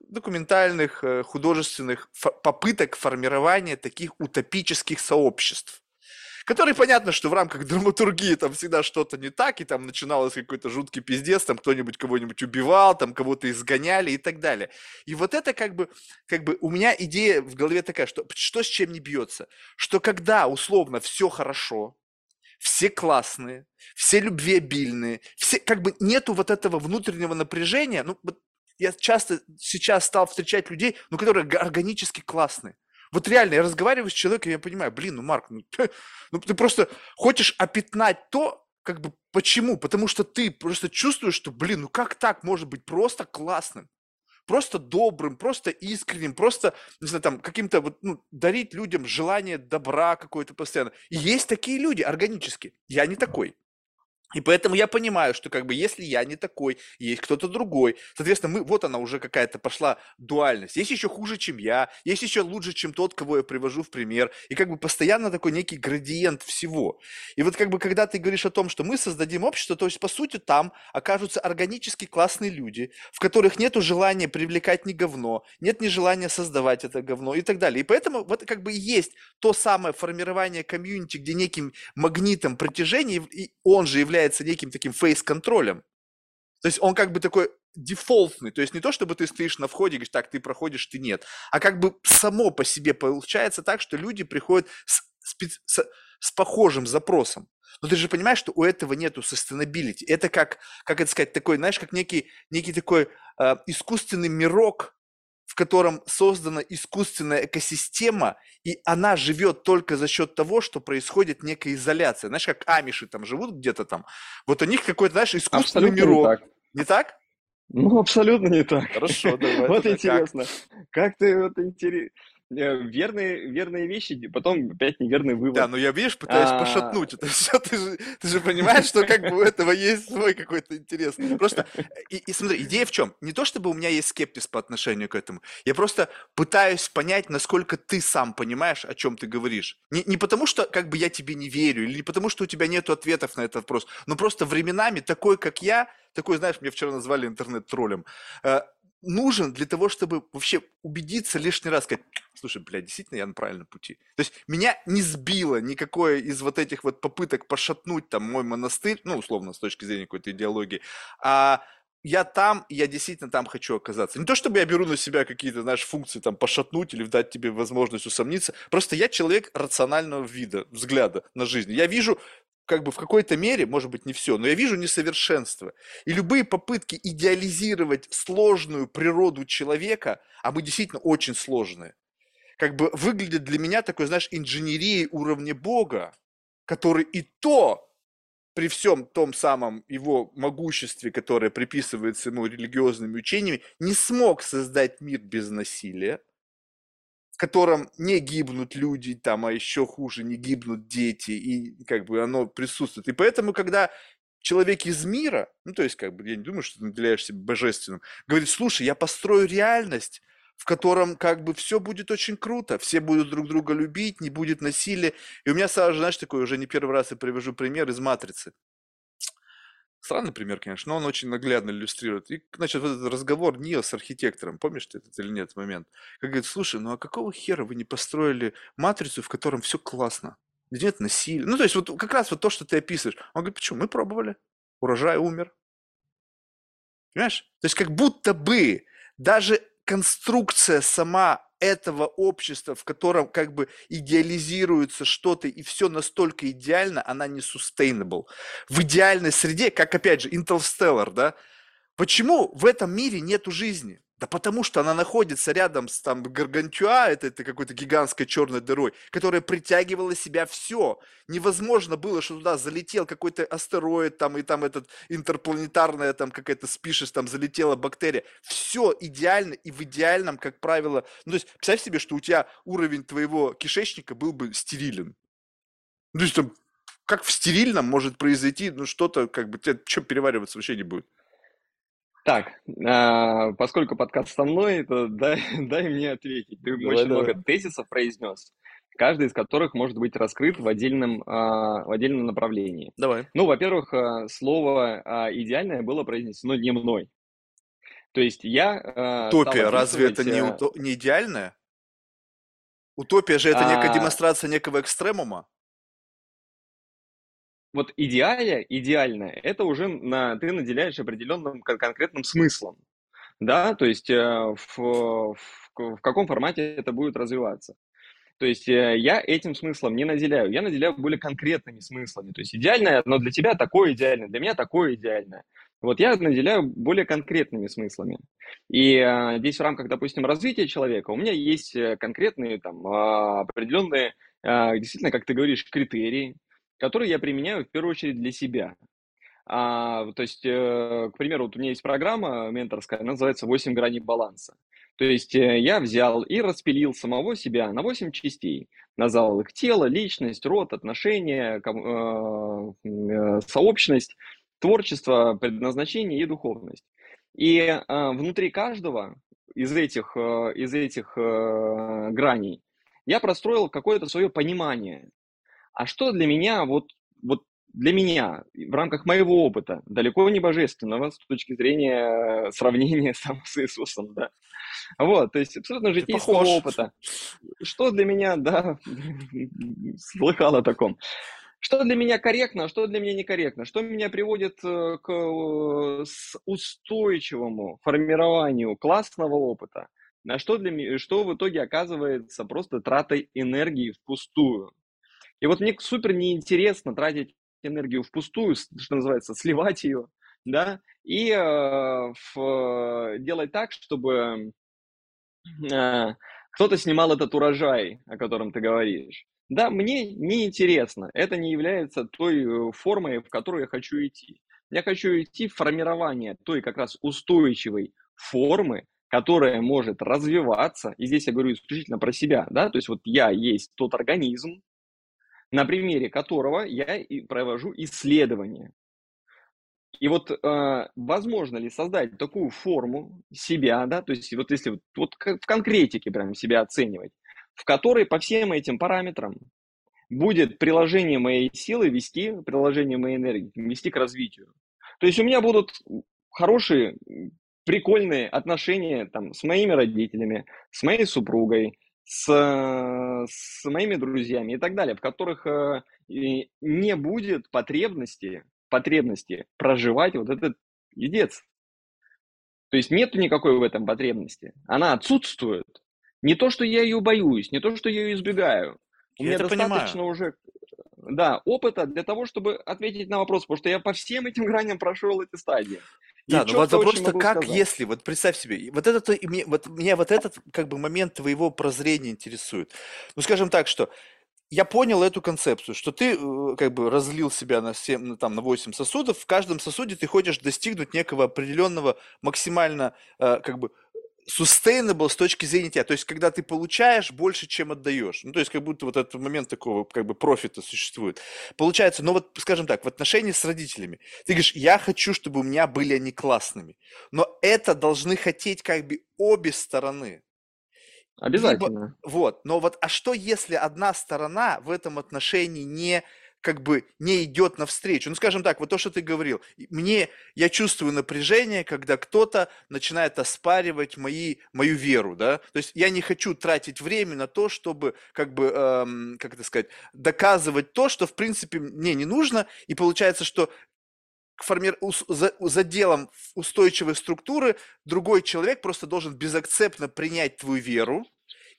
документальных, э, художественных попыток формирования таких утопических сообществ которые понятно, что в рамках драматургии там всегда что-то не так, и там начиналось какой-то жуткий пиздец, там кто-нибудь кого-нибудь убивал, там кого-то изгоняли и так далее. И вот это как бы, как бы у меня идея в голове такая, что что с чем не бьется, что когда условно все хорошо, все классные, все любвеобильные, все, как бы нету вот этого внутреннего напряжения, ну, я часто сейчас стал встречать людей, ну, которые органически классные. Вот реально, я разговариваю с человеком, я понимаю, блин, ну, Марк, ну, ну ты просто хочешь опятнать то, как бы, почему? Потому что ты просто чувствуешь, что, блин, ну как так может быть просто классным? Просто добрым, просто искренним, просто, не знаю, там, каким-то вот, ну, дарить людям желание добра какое-то постоянно. И есть такие люди органически. Я не такой. И поэтому я понимаю, что как бы если я не такой, есть кто-то другой, соответственно, мы, вот она уже какая-то пошла дуальность. Есть еще хуже, чем я, есть еще лучше, чем тот, кого я привожу в пример. И как бы постоянно такой некий градиент всего. И вот как бы когда ты говоришь о том, что мы создадим общество, то есть по сути там окажутся органически классные люди, в которых нету желания привлекать ни говно, нет ни желания создавать это говно и так далее. И поэтому вот как бы и есть то самое формирование комьюнити, где неким магнитом притяжения, и он же является является неким таким фейс-контролем. То есть он как бы такой дефолтный, то есть не то, чтобы ты стоишь на входе и говоришь, так, ты проходишь, ты нет, а как бы само по себе получается так, что люди приходят с, с, с похожим запросом. Но ты же понимаешь, что у этого нету sustainability. Это как, как это сказать, такой, знаешь, как некий, некий такой э, искусственный мирок, в котором создана искусственная экосистема, и она живет только за счет того, что происходит некая изоляция. Знаешь, как амиши там живут где-то там. Вот у них какой-то, знаешь, искусственный Абсолютно мирок. Не так? Не так? Ну, абсолютно не так. Хорошо, давай. *laughs* Вот интересно. Как? как ты вот интересно. Э, верные, верные вещи, потом опять неверный вывод. Да, но я, видишь, пытаюсь А, пошатнуть это все. Ты же, ты же понимаешь, что как бы у *laughs* этого есть свой какой-то интерес. Просто, э, и, и смотри, идея в чем? Не то, чтобы у меня есть скептиз по отношению к этому. Я просто пытаюсь понять, насколько ты сам понимаешь, о чем ты говоришь. Не, не потому, что как бы я тебе не верю, или не потому, что у тебя нет ответов на этот вопрос, но просто временами такой, как я, такой, знаешь, мне вчера назвали интернет-троллем, э, нужен для того, чтобы вообще убедиться лишний раз, сказать, слушай, блядь, действительно я на правильном пути. То есть меня не сбило никакое из вот этих вот попыток пошатнуть там мой монастырь, ну, условно, с точки зрения какой-то идеологии, а я там, я действительно там хочу оказаться. Не то, чтобы я беру на себя какие-то, знаешь, функции там пошатнуть или дать тебе возможность усомниться. Просто я человек рационального вида, взгляда на жизнь. Я вижу как бы в какой-то мере, может быть, не все, но я вижу несовершенство. И любые попытки идеализировать сложную природу человека, а мы действительно очень сложные, как бы выглядят для меня такой, знаешь, инженерией уровня Бога, который и то при всем том самом его могуществе, которое приписывается ему религиозными учениями, не смог создать мир без насилия, в котором не гибнут люди, там, а еще хуже, не гибнут дети, и как бы оно присутствует. И поэтому, когда человек из мира, ну, то есть, как бы, я не думаю, что ты наделяешь себя божественным, говорит, слушай, я построю реальность, в котором как бы все будет очень круто, все будут друг друга любить, не будет насилия. И у меня сразу же, знаешь, такой, уже не первый раз я привожу пример из «Матрицы». Странный пример, конечно, но он очень наглядно иллюстрирует. И, значит, вот этот разговор Нио с архитектором, помнишь ты этот или нет момент? Как говорит, слушай, ну а какого хера вы не построили матрицу, в котором все классно? Где нет насилия? Ну, то есть вот как раз вот то, что ты описываешь. Он говорит, почему? Мы пробовали. Урожай умер. Понимаешь? То есть как будто бы даже конструкция сама этого общества, в котором как бы идеализируется что-то, и все настолько идеально, она не sustainable. В идеальной среде, как опять же, Interstellar, да, почему в этом мире нету жизни? Да потому что она находится рядом с там Гаргантюа, это, это какой-то гигантской черной дырой, которая притягивала себя все. Невозможно было, что туда залетел какой-то астероид, там, и там этот интерпланетарная там какая-то спишес, там залетела бактерия. Все идеально и в идеальном, как правило. Ну, то есть, представь себе, что у тебя уровень твоего кишечника был бы стерилен. Ну, то есть, там, как в стерильном может произойти, ну, что-то, как бы, тебе что перевариваться вообще не будет. Так, а, поскольку подкаст со мной, то дай, *laughs* дай мне ответить. Ты Давай, очень давай. много тезисов произнес, каждый из которых может быть раскрыт в отдельном, а, в отдельном направлении. Давай. Ну, во-первых, а, слово «идеальное» было произнесено не мной. То есть я Утопия, разве это не, уто- не идеальное? Утопия же это некая а, демонстрация некого экстремума. Вот идеале, идеальное, это уже на, ты наделяешь определенным кон- конкретным смыслом. Да, то есть э, в, в, в каком формате это будет развиваться. То есть э, я этим смыслом не наделяю, я наделяю более конкретными смыслами. То есть идеальное, но для тебя такое идеальное, для меня такое идеальное. Вот я наделяю более конкретными смыслами. И э, здесь в рамках, допустим, развития человека у меня есть э, конкретные там а, определенные, а, действительно, как ты говоришь, критерии, которые я применяю в первую очередь для себя. А, то есть, э, к примеру, вот у меня есть программа менторская, она называется «8 граней баланса». То есть э, я взял и распилил самого себя на 8 частей. Назвал их тело, личность, род, отношения, э, э, сообщность, творчество, предназначение и духовность. И э, внутри каждого из этих, э, из этих э, граней я простроил какое-то свое понимание. А что для меня, вот, вот для меня, в рамках моего опыта, далеко не божественного с точки зрения э, сравнения *laughs* сам с Иисусом, да. Вот, то есть абсолютно житейского похож. опыта. Что для меня, да, *laughs* слыхал о таком. Что для меня корректно, а что для меня некорректно? Что меня приводит э, к э, устойчивому формированию классного опыта? А что, для, что в итоге оказывается просто тратой энергии впустую? И вот мне супер неинтересно тратить энергию впустую, что называется, сливать ее, да, и э, в- делать так, чтобы э, кто-то снимал этот урожай, о котором ты говоришь. Да, мне неинтересно. Это не является той э, формой, в которую я хочу идти. Я хочу идти в формирование той как раз устойчивой формы, которая может развиваться, и здесь я говорю исключительно про себя, да, то есть вот я есть тот организм, на примере которого я и провожу исследования. И вот э, возможно ли создать такую форму себя, да, то есть вот если вот, вот в конкретике прям себя оценивать, в которой по всем этим параметрам будет приложение моей силы вести, приложение моей энергии вести к развитию. То есть у меня будут хорошие, прикольные отношения там, с моими родителями, с моей супругой, с, с моими друзьями и так далее, в которых э, не будет потребности, потребности проживать вот этот едец. То есть нет никакой в этом потребности. Она отсутствует. Не то, что я ее боюсь, не то, что я ее избегаю. У Я меня достаточно понимаю. уже да, опыта для того, чтобы ответить на вопрос, потому что я по всем этим *laughs* граням прошел эти стадии. И Да, но вот могу как, сказать. если, вот представь себе, и вот это и мне, вот меня вот этот как бы момент твоего прозрения интересует. Ну, скажем так, что я понял эту концепцию, что ты э, как бы разлил себя на 7, ну, там, на 8 сосудов, в каждом сосуде ты хочешь достигнуть некого определенного максимально э, как бы sustainable с точки зрения тебя. То есть, когда ты получаешь больше, чем отдаешь. Ну, то есть, как будто вот этот момент такого как бы профита существует. Получается, ну вот, скажем так, в отношении с родителями. Ты говоришь, я хочу, чтобы у меня были они классными. Но это должны хотеть как бы обе стороны. Либо, Обязательно. вот, но вот, а что если одна сторона в этом отношении не, как бы, не идет навстречу? Ну, скажем так, вот то, что ты говорил, мне, я чувствую напряжение, когда кто-то начинает оспаривать мои, мою веру, да, то есть я не хочу тратить время на то, чтобы, как бы, эм, как это сказать, доказывать то, что, в принципе, мне не нужно, и получается, что форми- за, за делом устойчивой структуры другой человек просто должен безакцептно принять твою веру,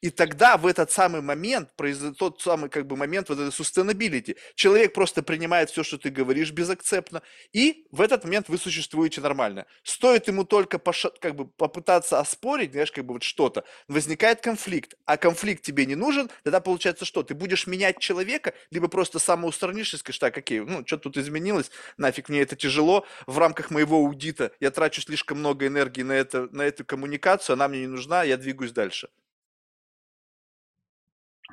и тогда в этот самый момент тот самый как бы момент вот этой sustainability. Человек просто принимает все, что ты говоришь безакцептно, и в этот момент вы существуете нормально. Стоит ему только поша- как бы попытаться оспорить, знаешь, как бы вот что-то, возникает конфликт, а конфликт тебе не нужен, тогда получается что? Ты будешь менять человека, либо просто самоустранишься и скажешь, так, окей, ну, что тут изменилось, нафиг мне это тяжело, в рамках моего аудита я трачу слишком много энергии на, это, на эту коммуникацию, она мне не нужна, я двигаюсь дальше.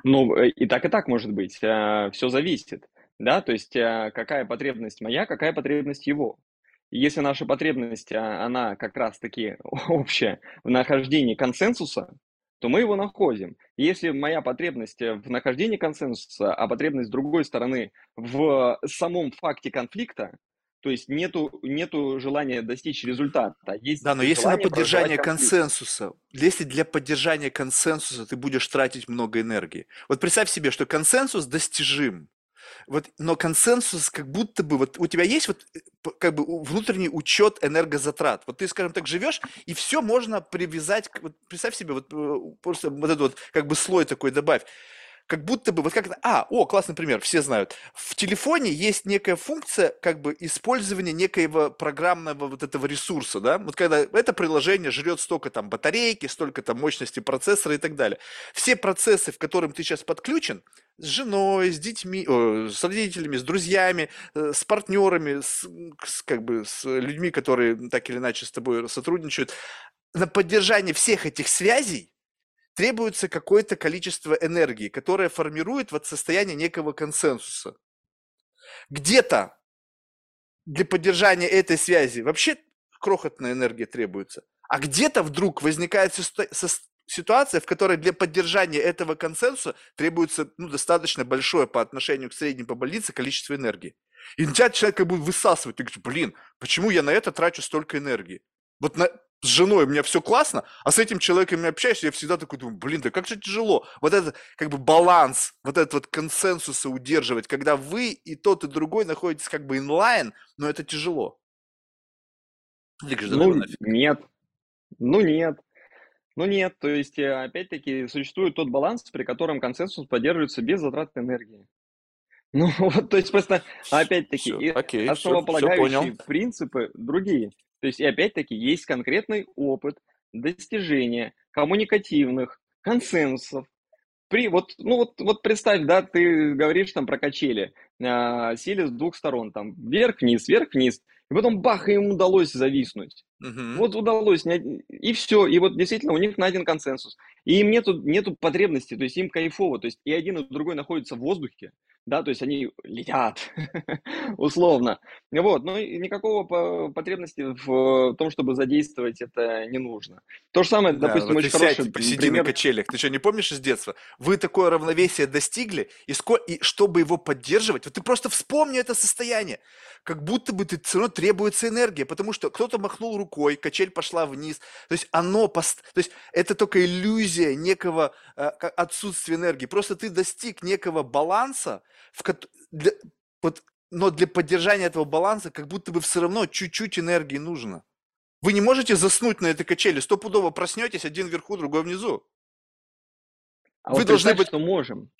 Ну, э, и так, и так может быть. Все зависит, да, то есть э, какая потребность моя, какая потребность его. Если наша потребность, она как раз-таки *laughs* общая в нахождении консенсуса, то мы его находим. Если моя потребность э, в нахождении консенсуса, а потребность другой стороны в самом факте конфликта, то есть нету, нету желания достичь результата, а есть Да, но если на поддержание консенсуса, если для поддержания консенсуса ты будешь тратить много энергии, вот представь себе, что консенсус достижим, вот, но консенсус как будто бы, вот у тебя есть вот э, как бы внутренний учет энергозатрат. Вот ты, скажем так, живешь, и все можно привязать, вот представь себе, вот э, просто вот этот вот как бы слой такой добавь как будто бы, вот как это, а, о, классный пример, все знают. В телефоне есть некая функция, как бы, использования некоего программного вот этого ресурса, да, вот когда это приложение жрет столько там батарейки, столько там мощности процессора и так далее. Все процессы, в которым ты сейчас подключен, с женой, с детьми, о, с родителями, с друзьями, э, с партнерами, с, с, как бы, с людьми, которые так или иначе с тобой сотрудничают, на поддержание всех этих связей требуется какое-то количество энергии, которое формирует вот состояние некого консенсуса. Где-то для поддержания этой связи вообще крохотная энергия требуется, а где-то вдруг возникает ситуация, в которой для поддержания этого консенсуса требуется ну, достаточно большое по отношению к среднему по больнице количество энергии. И тебя человек как бы высасывает. Ты говоришь, блин, почему я на это трачу столько энергии? Вот на, с женой у меня все классно, а с этим человеком я общаюсь, я всегда такой думаю, блин, да как же тяжело. Вот это как бы баланс, вот этот вот консенсуса удерживать, когда вы и тот, и другой находитесь как бы инлайн, но это тяжело. Да ну нет, ну нет. Ну нет, то есть, э, опять-таки, существует тот баланс, при котором консенсус поддерживается без затрат энергии. *laughs* Ну вот, то есть просто, опять-таки, Все, окей, все, все основополагающие понял. принципы другие. То есть, и опять-таки, есть конкретный опыт достижения коммуникативных консенсусов. При, вот, ну вот, вот представь, да, ты говоришь там про качели, а, сели с двух сторон, там, вверх-вниз, вверх-вниз. И потом бах, им удалось зависнуть. Мгм. Вот удалось, и все. И вот действительно у них найден консенсус. И им нету, нету потребности, то есть им кайфово. То есть и один, и другой находятся в воздухе, да, то есть они летят, *laughs* условно. Вот, но никакого потребности в том, чтобы задействовать это не нужно. То же самое, Да, допустим, вот очень сядь, хороший посиди на качелях. Ты что, не помнишь из детства? Вы такое равновесие достигли, и, ско... и чтобы его поддерживать, вот ты просто вспомни это состояние. Как будто бы ты все равно требуется энергия, потому что кто-то махнул рукой, качель пошла вниз. То есть оно, пост... то есть это только иллюзия некого э, отсутствия энергии. Просто ты достиг некого баланса, в для... вот... но для поддержания этого баланса как будто бы все равно чуть-чуть энергии нужно. Вы не можете заснуть на этой качели, стопудово проснетесь, один вверху, другой внизу. А Вы вот должны быть... что можем.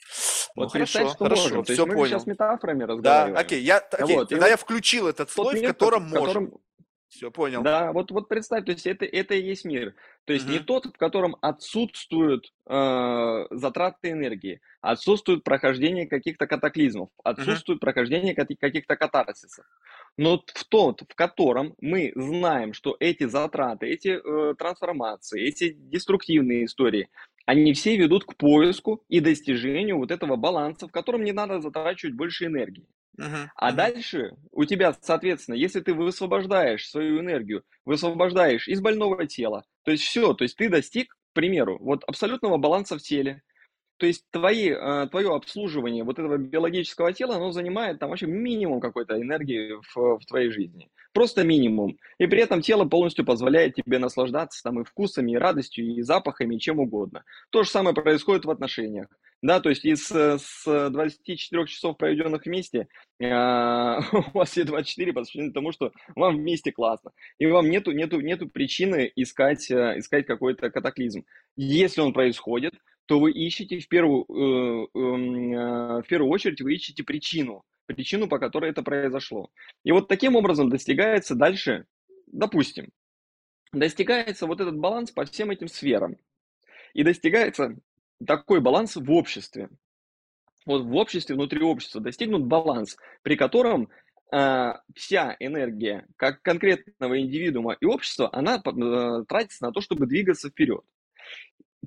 Ну Вот представь, хорошо, что хорошо, можем. То есть все мы же сейчас понял. метафорами Да, разговариваем. окей, я, окей, Вот, тогда вот я включил этот тот слой, в мир, в котором можем. котором Все, понял. Да, вот, вот представь, то есть это, это и есть мир. То есть не Мгм. тот, в котором отсутствуют э, затраты энергии, отсутствует прохождение каких-то катаклизмов, отсутствует прохождение каки- каких-то катарсисов. Но в тот, в котором мы знаем, что эти затраты, эти э, трансформации, эти деструктивные истории, они все ведут к поиску и достижению вот этого баланса, в котором не надо затрачивать больше энергии. Мгм, А дальше у тебя, соответственно, если ты высвобождаешь свою энергию, высвобождаешь из больного тела, то есть все, то есть ты достиг, к примеру, вот абсолютного баланса в теле, то есть твои, э, твое обслуживание вот этого биологического тела, оно занимает там вообще минимум какой-то энергии в, в твоей жизни. Просто минимум. И при этом тело полностью позволяет тебе наслаждаться там и вкусами, и радостью, и запахами, и чем угодно. То же самое происходит в отношениях. Да, то есть из э, с 24 часов, проведенных вместе, а, *laughs* у вас все 24 посвящены тому, что вам вместе классно. И вам нету, нету, нету причины искать, э, искать какой-то катаклизм. Если он происходит, то вы ищете в первую, э, эм, э, в первую очередь, вы ищете причину, причину, по которой это произошло. И вот таким образом достигается дальше, допустим, достигается вот этот баланс по всем этим сферам. И достигается такой баланс в обществе. Вот в обществе, внутри общества достигнут баланс, при котором э, вся энергия как конкретного индивидуума и общества, она э, тратится на то, чтобы двигаться вперед.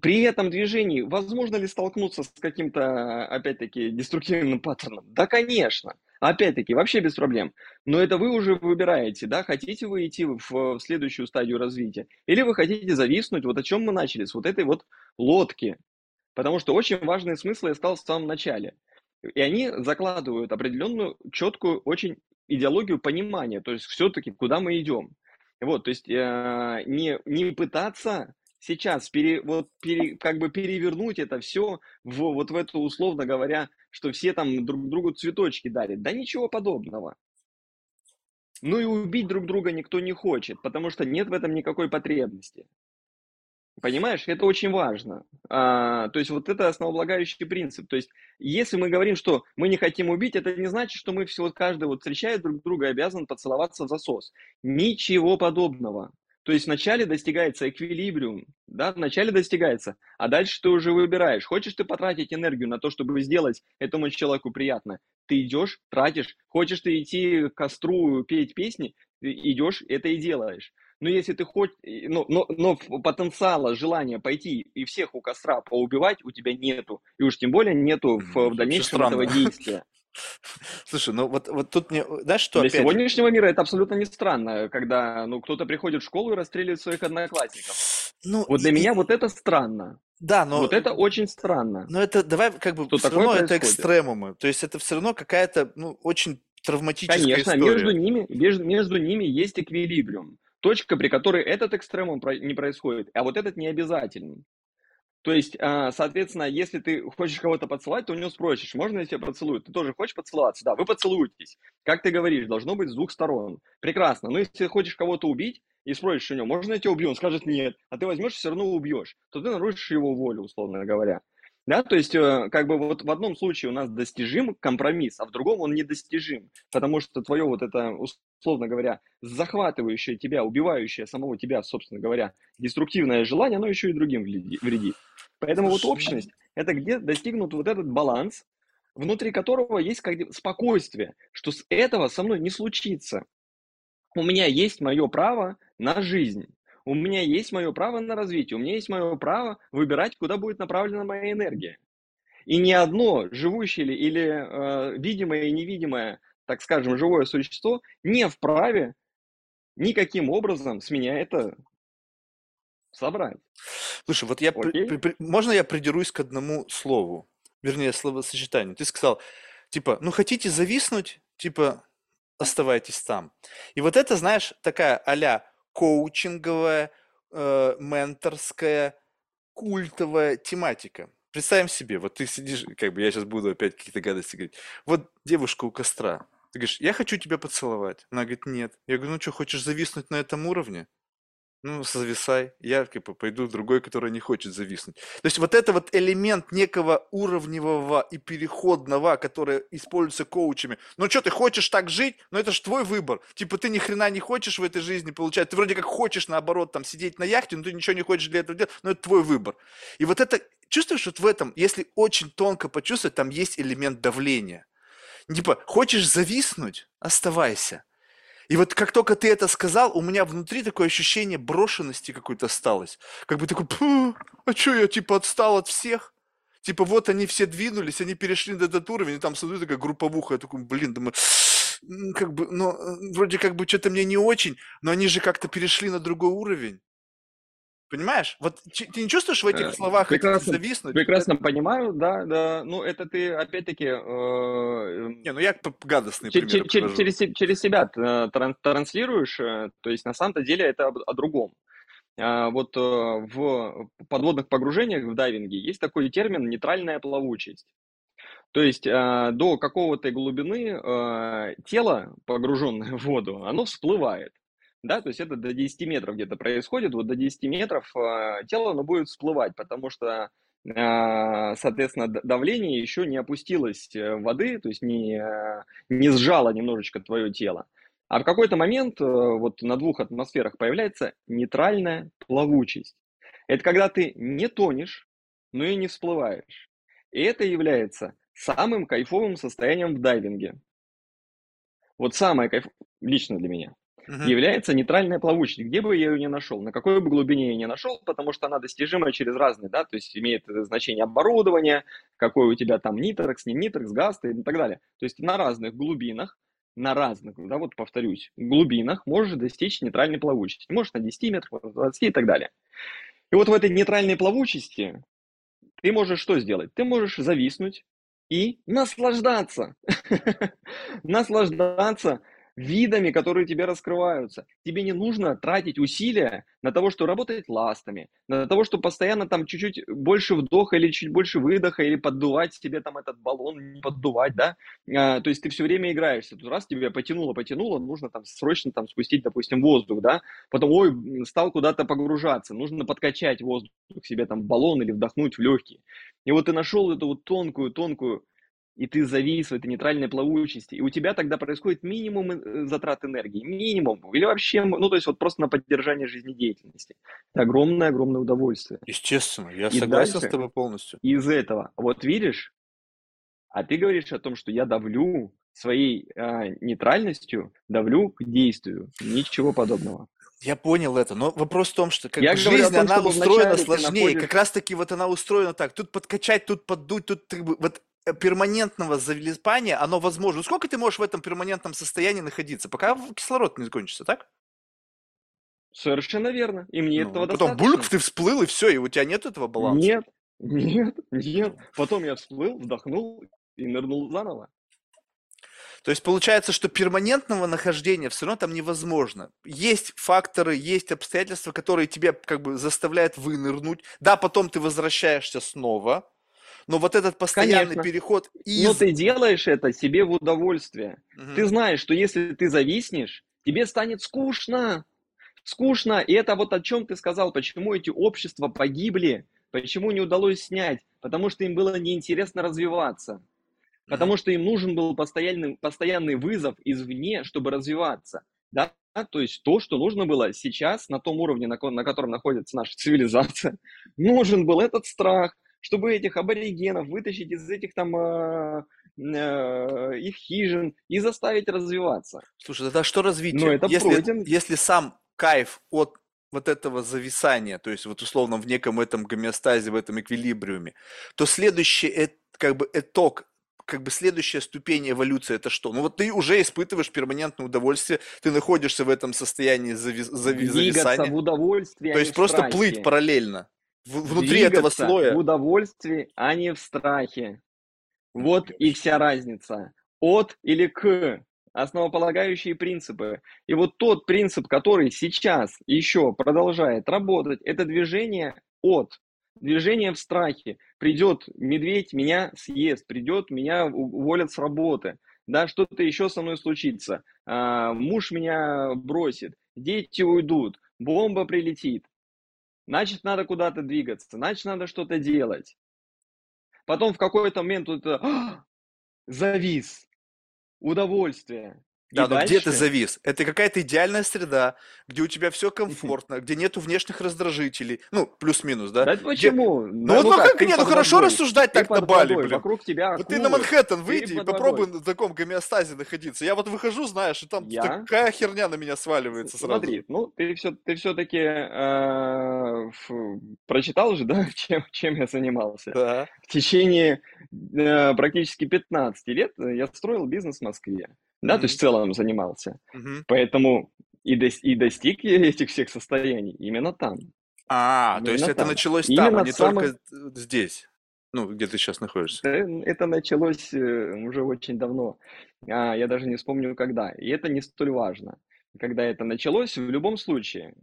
При этом движении возможно ли столкнуться с каким-то, опять-таки, деструктивным паттерном? Да, конечно. Опять-таки, вообще без проблем. Но это вы уже выбираете, да, хотите вы идти в, в следующую стадию развития, или вы хотите зависнуть, вот о чем мы начали, с вот этой вот лодки. Потому что очень важный смысл я сказал в самом начале. И они закладывают определенную, четкую очень идеологию понимания, то есть все-таки куда мы идем. Вот, то есть э, не, не пытаться сейчас пере, вот, пере, как бы перевернуть это все в, вот в эту, условно говоря, что все там друг другу цветочки дарят. Да ничего подобного. Ну и убить друг друга никто не хочет, потому что нет в этом никакой потребности. Понимаешь, это очень важно. А, то есть вот это основополагающий принцип. То есть если мы говорим, что мы не хотим убить, это не значит, что мы все, вот каждый вот встречает друг друга обязан поцеловаться в засос. Ничего подобного. То есть вначале достигается эквилибриум, да, вначале достигается, а дальше ты уже выбираешь. Хочешь ты потратить энергию на то, чтобы сделать этому человеку приятно, ты идешь, тратишь. Хочешь ты идти к костру петь песни, ты идешь, это и делаешь. Но если ты хочешь, но, но, но потенциала, желания пойти и всех у костра поубивать у тебя нету. И уж тем более нету в, в дальнейшем этого действия. *laughs* Слушай, ну вот, вот тут мне, знаешь, что Для опять... сегодняшнего мира это абсолютно не странно, когда ну, кто-то приходит в школу и расстреливает своих одноклассников. Ну, Вот для и- меня вот это странно. Да, но... Вот это очень странно. Но это, давай, как бы, Что все равно это происходит? экстремумы. То есть это все равно какая-то, ну, очень травматическая Конечно, история. между ними, между, между ними есть эквилибриум. Точка, при которой этот экстремум не происходит, а вот этот не обязательный. То есть, а, соответственно, если ты хочешь кого-то поцеловать, то у него спросишь, можно я тебя поцелую? Ты тоже хочешь поцеловаться? Да, вы поцелуетесь. Как ты говоришь, должно быть с двух сторон. Прекрасно. Но если ты хочешь кого-то убить и спросишь у него, можно я тебя убью? Он скажет нет. А ты возьмешь и все равно убьешь. То ты нарушишь его волю, условно говоря. Да, то есть, э, как бы вот в одном случае у нас достижим компромисс, а в другом он недостижим, потому что твое вот это, условно говоря, захватывающее тебя, убивающее самого тебя, собственно говоря, деструктивное желание, оно еще и другим вреди- вредит. Поэтому вот общность – это где достигнут вот этот баланс, внутри которого есть как спокойствие, что с этого со мной не случится. у меня есть мое право на жизнь. У меня есть мое право на развитие, у меня есть мое право выбирать, куда будет направлена моя энергия. И ни одно живущее или, или э, видимое и невидимое, так скажем, живое существо не вправе никаким образом с меня это собрать. Слушай, вот я, Окей? при- при- можно я придерусь к одному слову, вернее, словосочетанию? Ты сказал, типа, ну хотите зависнуть, типа, оставайтесь там. И вот это, знаешь, такая а-ля коучинговая, э, менторская, культовая тематика. Представим себе, вот ты сидишь, как бы я сейчас буду опять какие-то гадости говорить. Вот девушка у костра. Ты говоришь, я хочу тебя поцеловать. Она говорит, нет. Я говорю, ну что, хочешь зависнуть на этом уровне? Ну, зависай. Я бы пойду в другой, который не хочет зависнуть. То есть вот это вот элемент некого уровневого и переходного, который используется коучами. Ну что, ты хочешь так жить? Ну это же твой выбор. Типа ты ни хрена не хочешь в этой жизни получать. Ты вроде как хочешь, наоборот, там сидеть на яхте, но ты ничего не хочешь для этого делать. Но это твой выбор. И вот это, чувствуешь, вот в этом, если очень тонко почувствовать, там есть элемент давления. Типа, хочешь зависнуть? Оставайся. И вот как только ты это сказал, у меня внутри такое ощущение брошенности какой-то осталось. Как бы такой, «Пу, а что я типа отстал от всех? Типа вот они все двинулись, они перешли на этот уровень, и там смотрю такая групповуха, я такой, блин, думаю, «М, как бы, ну, вроде как бы что-то мне не очень, но они же как-то перешли на другой уровень. Понимаешь? Вот ч- ты не чувствуешь в этих Э, словах Прекрасно, зависнуть? прекрасно понимаю, да, да. Ну, это ты, опять-таки, э, Не, ну я п- гадостные Че- примеры че- че- привожу. через, через себя э, тран- транслируешь, э, то есть на самом-то деле это об- о другом. А, Вот в подводных погружениях в дайвинге есть такой термин нейтральная плавучесть. То есть э, до какого-то глубины тело, погруженное в воду, оно всплывает. Да, то есть это до 10 метров где-то происходит, вот до 10 метров э, тело оно будет всплывать, потому что, э, соответственно, давление еще не опустилось э, воды, то есть не, э, не сжало немножечко твое тело. А в какой-то момент э, вот на двух атмосферах появляется нейтральная плавучесть. Это когда ты не тонешь, но и не всплываешь. И это является самым кайфовым состоянием в дайвинге. Вот самое кайф... лично для меня Мгм. является нейтральная плавучесть. Где бы я ее ни нашел, на какой бы глубине я ни нашел, потому что она достижима через разные, да, то есть имеет э, значение оборудование, какой у тебя там нитрекс, не нитрекс, газ и так далее. То есть на разных глубинах, на разных, да, вот повторюсь, глубинах можешь достичь нейтральной плавучести. Можешь на 10 метрах, на 20 и так далее. И вот в этой нейтральной плавучести ты можешь что сделать? Ты можешь зависнуть и наслаждаться. *laughs* Наслаждаться видами, которые тебе раскрываются. Тебе не нужно тратить усилия на того, что работать ластами, на того, что постоянно там чуть-чуть больше вдоха или чуть больше выдоха, или поддувать себе там этот баллон, не поддувать, да. А, то есть ты все время играешься. Тут раз тебя потянуло, потянуло, нужно там срочно там спустить, допустим, воздух, да. Потом, ой, стал куда-то погружаться, нужно подкачать воздух себе там баллон или вдохнуть в легкие. И вот ты нашел эту вот тонкую, тонкую и ты завис в этой нейтральной плавучести, и у тебя тогда происходит минимум э, затрат энергии, минимум, или вообще, ну, то есть вот просто на поддержание жизнедеятельности. Это огромное-огромное удовольствие. Естественно, я И согласен с дальше тобой полностью. из этого, вот видишь, а ты говоришь о том, что я давлю своей а, нейтральностью, давлю к действию. Ничего подобного. Я понял это, но вопрос в том, что как Я бы жизнь, том, она устроена сложнее. находишь... Как раз таки вот она устроена так. Тут подкачать, тут поддуть, тут вот э, перманентного залипания, оно возможно. Ну, Сколько ты можешь в этом перманентном состоянии находиться, пока кислород не закончится, так? Совершенно верно. И мне Ну, этого потом достаточно. бульк, ты всплыл, и все, и у тебя нет этого баланса. Нет, нет, нет. Потом я всплыл, вдохнул и нырнул заново. То есть получается, что перманентного нахождения все равно там невозможно. Есть факторы, есть обстоятельства, которые тебя как бы заставляют вынырнуть. Да, потом ты возвращаешься снова, но вот этот постоянный Конечно. переход Но из... ты делаешь это себе в удовольствие. Мгм. Ты знаешь, что если ты зависнешь, тебе станет скучно. Скучно. И это вот о чем ты сказал, почему эти общества погибли, почему не удалось снять. Потому что им было неинтересно развиваться. Потому что им нужен был постоянный, постоянный вызов извне, чтобы развиваться. Да? То есть то, что нужно было сейчас на том уровне, на, на котором находится наша *laughs* цивилизация, нужен был этот страх, чтобы этих аборигенов вытащить из этих там, э, э, их хижин и заставить развиваться. Слушай, тогда что Но развитие? это Если, пройден. если сам кайф от вот этого зависания, то есть вот условно в неком этом гомеостазе, в этом эквилибриуме, то следующий как бы итог, как бы следующая ступень эволюции это что? Ну вот ты уже испытываешь перманентное удовольствие, ты находишься в этом состоянии зави- зави- зависания, в удовольствии, то а не есть просто плыть страхе. параллельно внутри этого Двигаться в слоя. удовольствии, а не в страхе. Вот и вся разница. От или к. Основополагающие принципы. И вот тот принцип, который сейчас еще продолжает работать, это движение от. Движение в страхе. Придет медведь, меня съест. Придет, меня уволят с работы. Да, что-то еще со мной случится. А, муж меня бросит. Дети уйдут. Бомба прилетит. Значит, надо куда-то двигаться. Значит, надо что-то делать. Потом в какой-то момент это «А! завис, удовольствие. И Да, но где ты дальше завис? Это какая-то идеальная среда, где у тебя все комфортно, где нету внешних раздражителей, ну, плюс-минус, да? Да Где... почему? Ну ну ну как, как, ты не, ну хорошо водой. рассуждать так на Бали, водой, блин. вокруг тебя Вот ты на акулы. Манхэттен выйди и попробуй водой. на таком гомеостазе находиться. Я вот выхожу, знаешь, и там Я? такая херня на меня сваливается сразу. Смотри, ну ты все, ты все-таки прочитал же, *laughs* да, чем, чем я занимался. Да. В течение э, практически 15 лет я строил бизнес в Москве, да, то есть в целом занимался. Мгм. Поэтому и, дос- и достиг я этих всех состояний именно там. А, то есть Именно это там. началось там, Именно а не самых... только здесь. Ну, где ты сейчас находишься. Это началось э, уже очень давно. А, Я даже не вспомню когда. И это не столь важно. Когда это началось, в любом случае,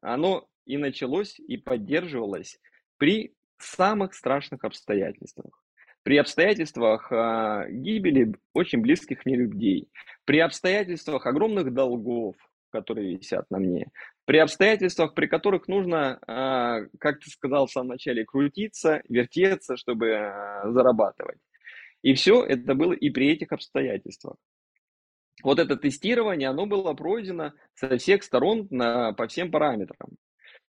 оно и началось, и поддерживалось при самых страшных обстоятельствах. При обстоятельствах а, гибели очень близких мне людей, при обстоятельствах огромных долгов, которые висят на мне, при обстоятельствах, при которых нужно, а, как ты сказал в самом начале, крутиться, вертеться, чтобы а, зарабатывать. И все это было и при этих обстоятельствах. Вот это тестирование, оно было пройдено со всех сторон на, по всем параметрам.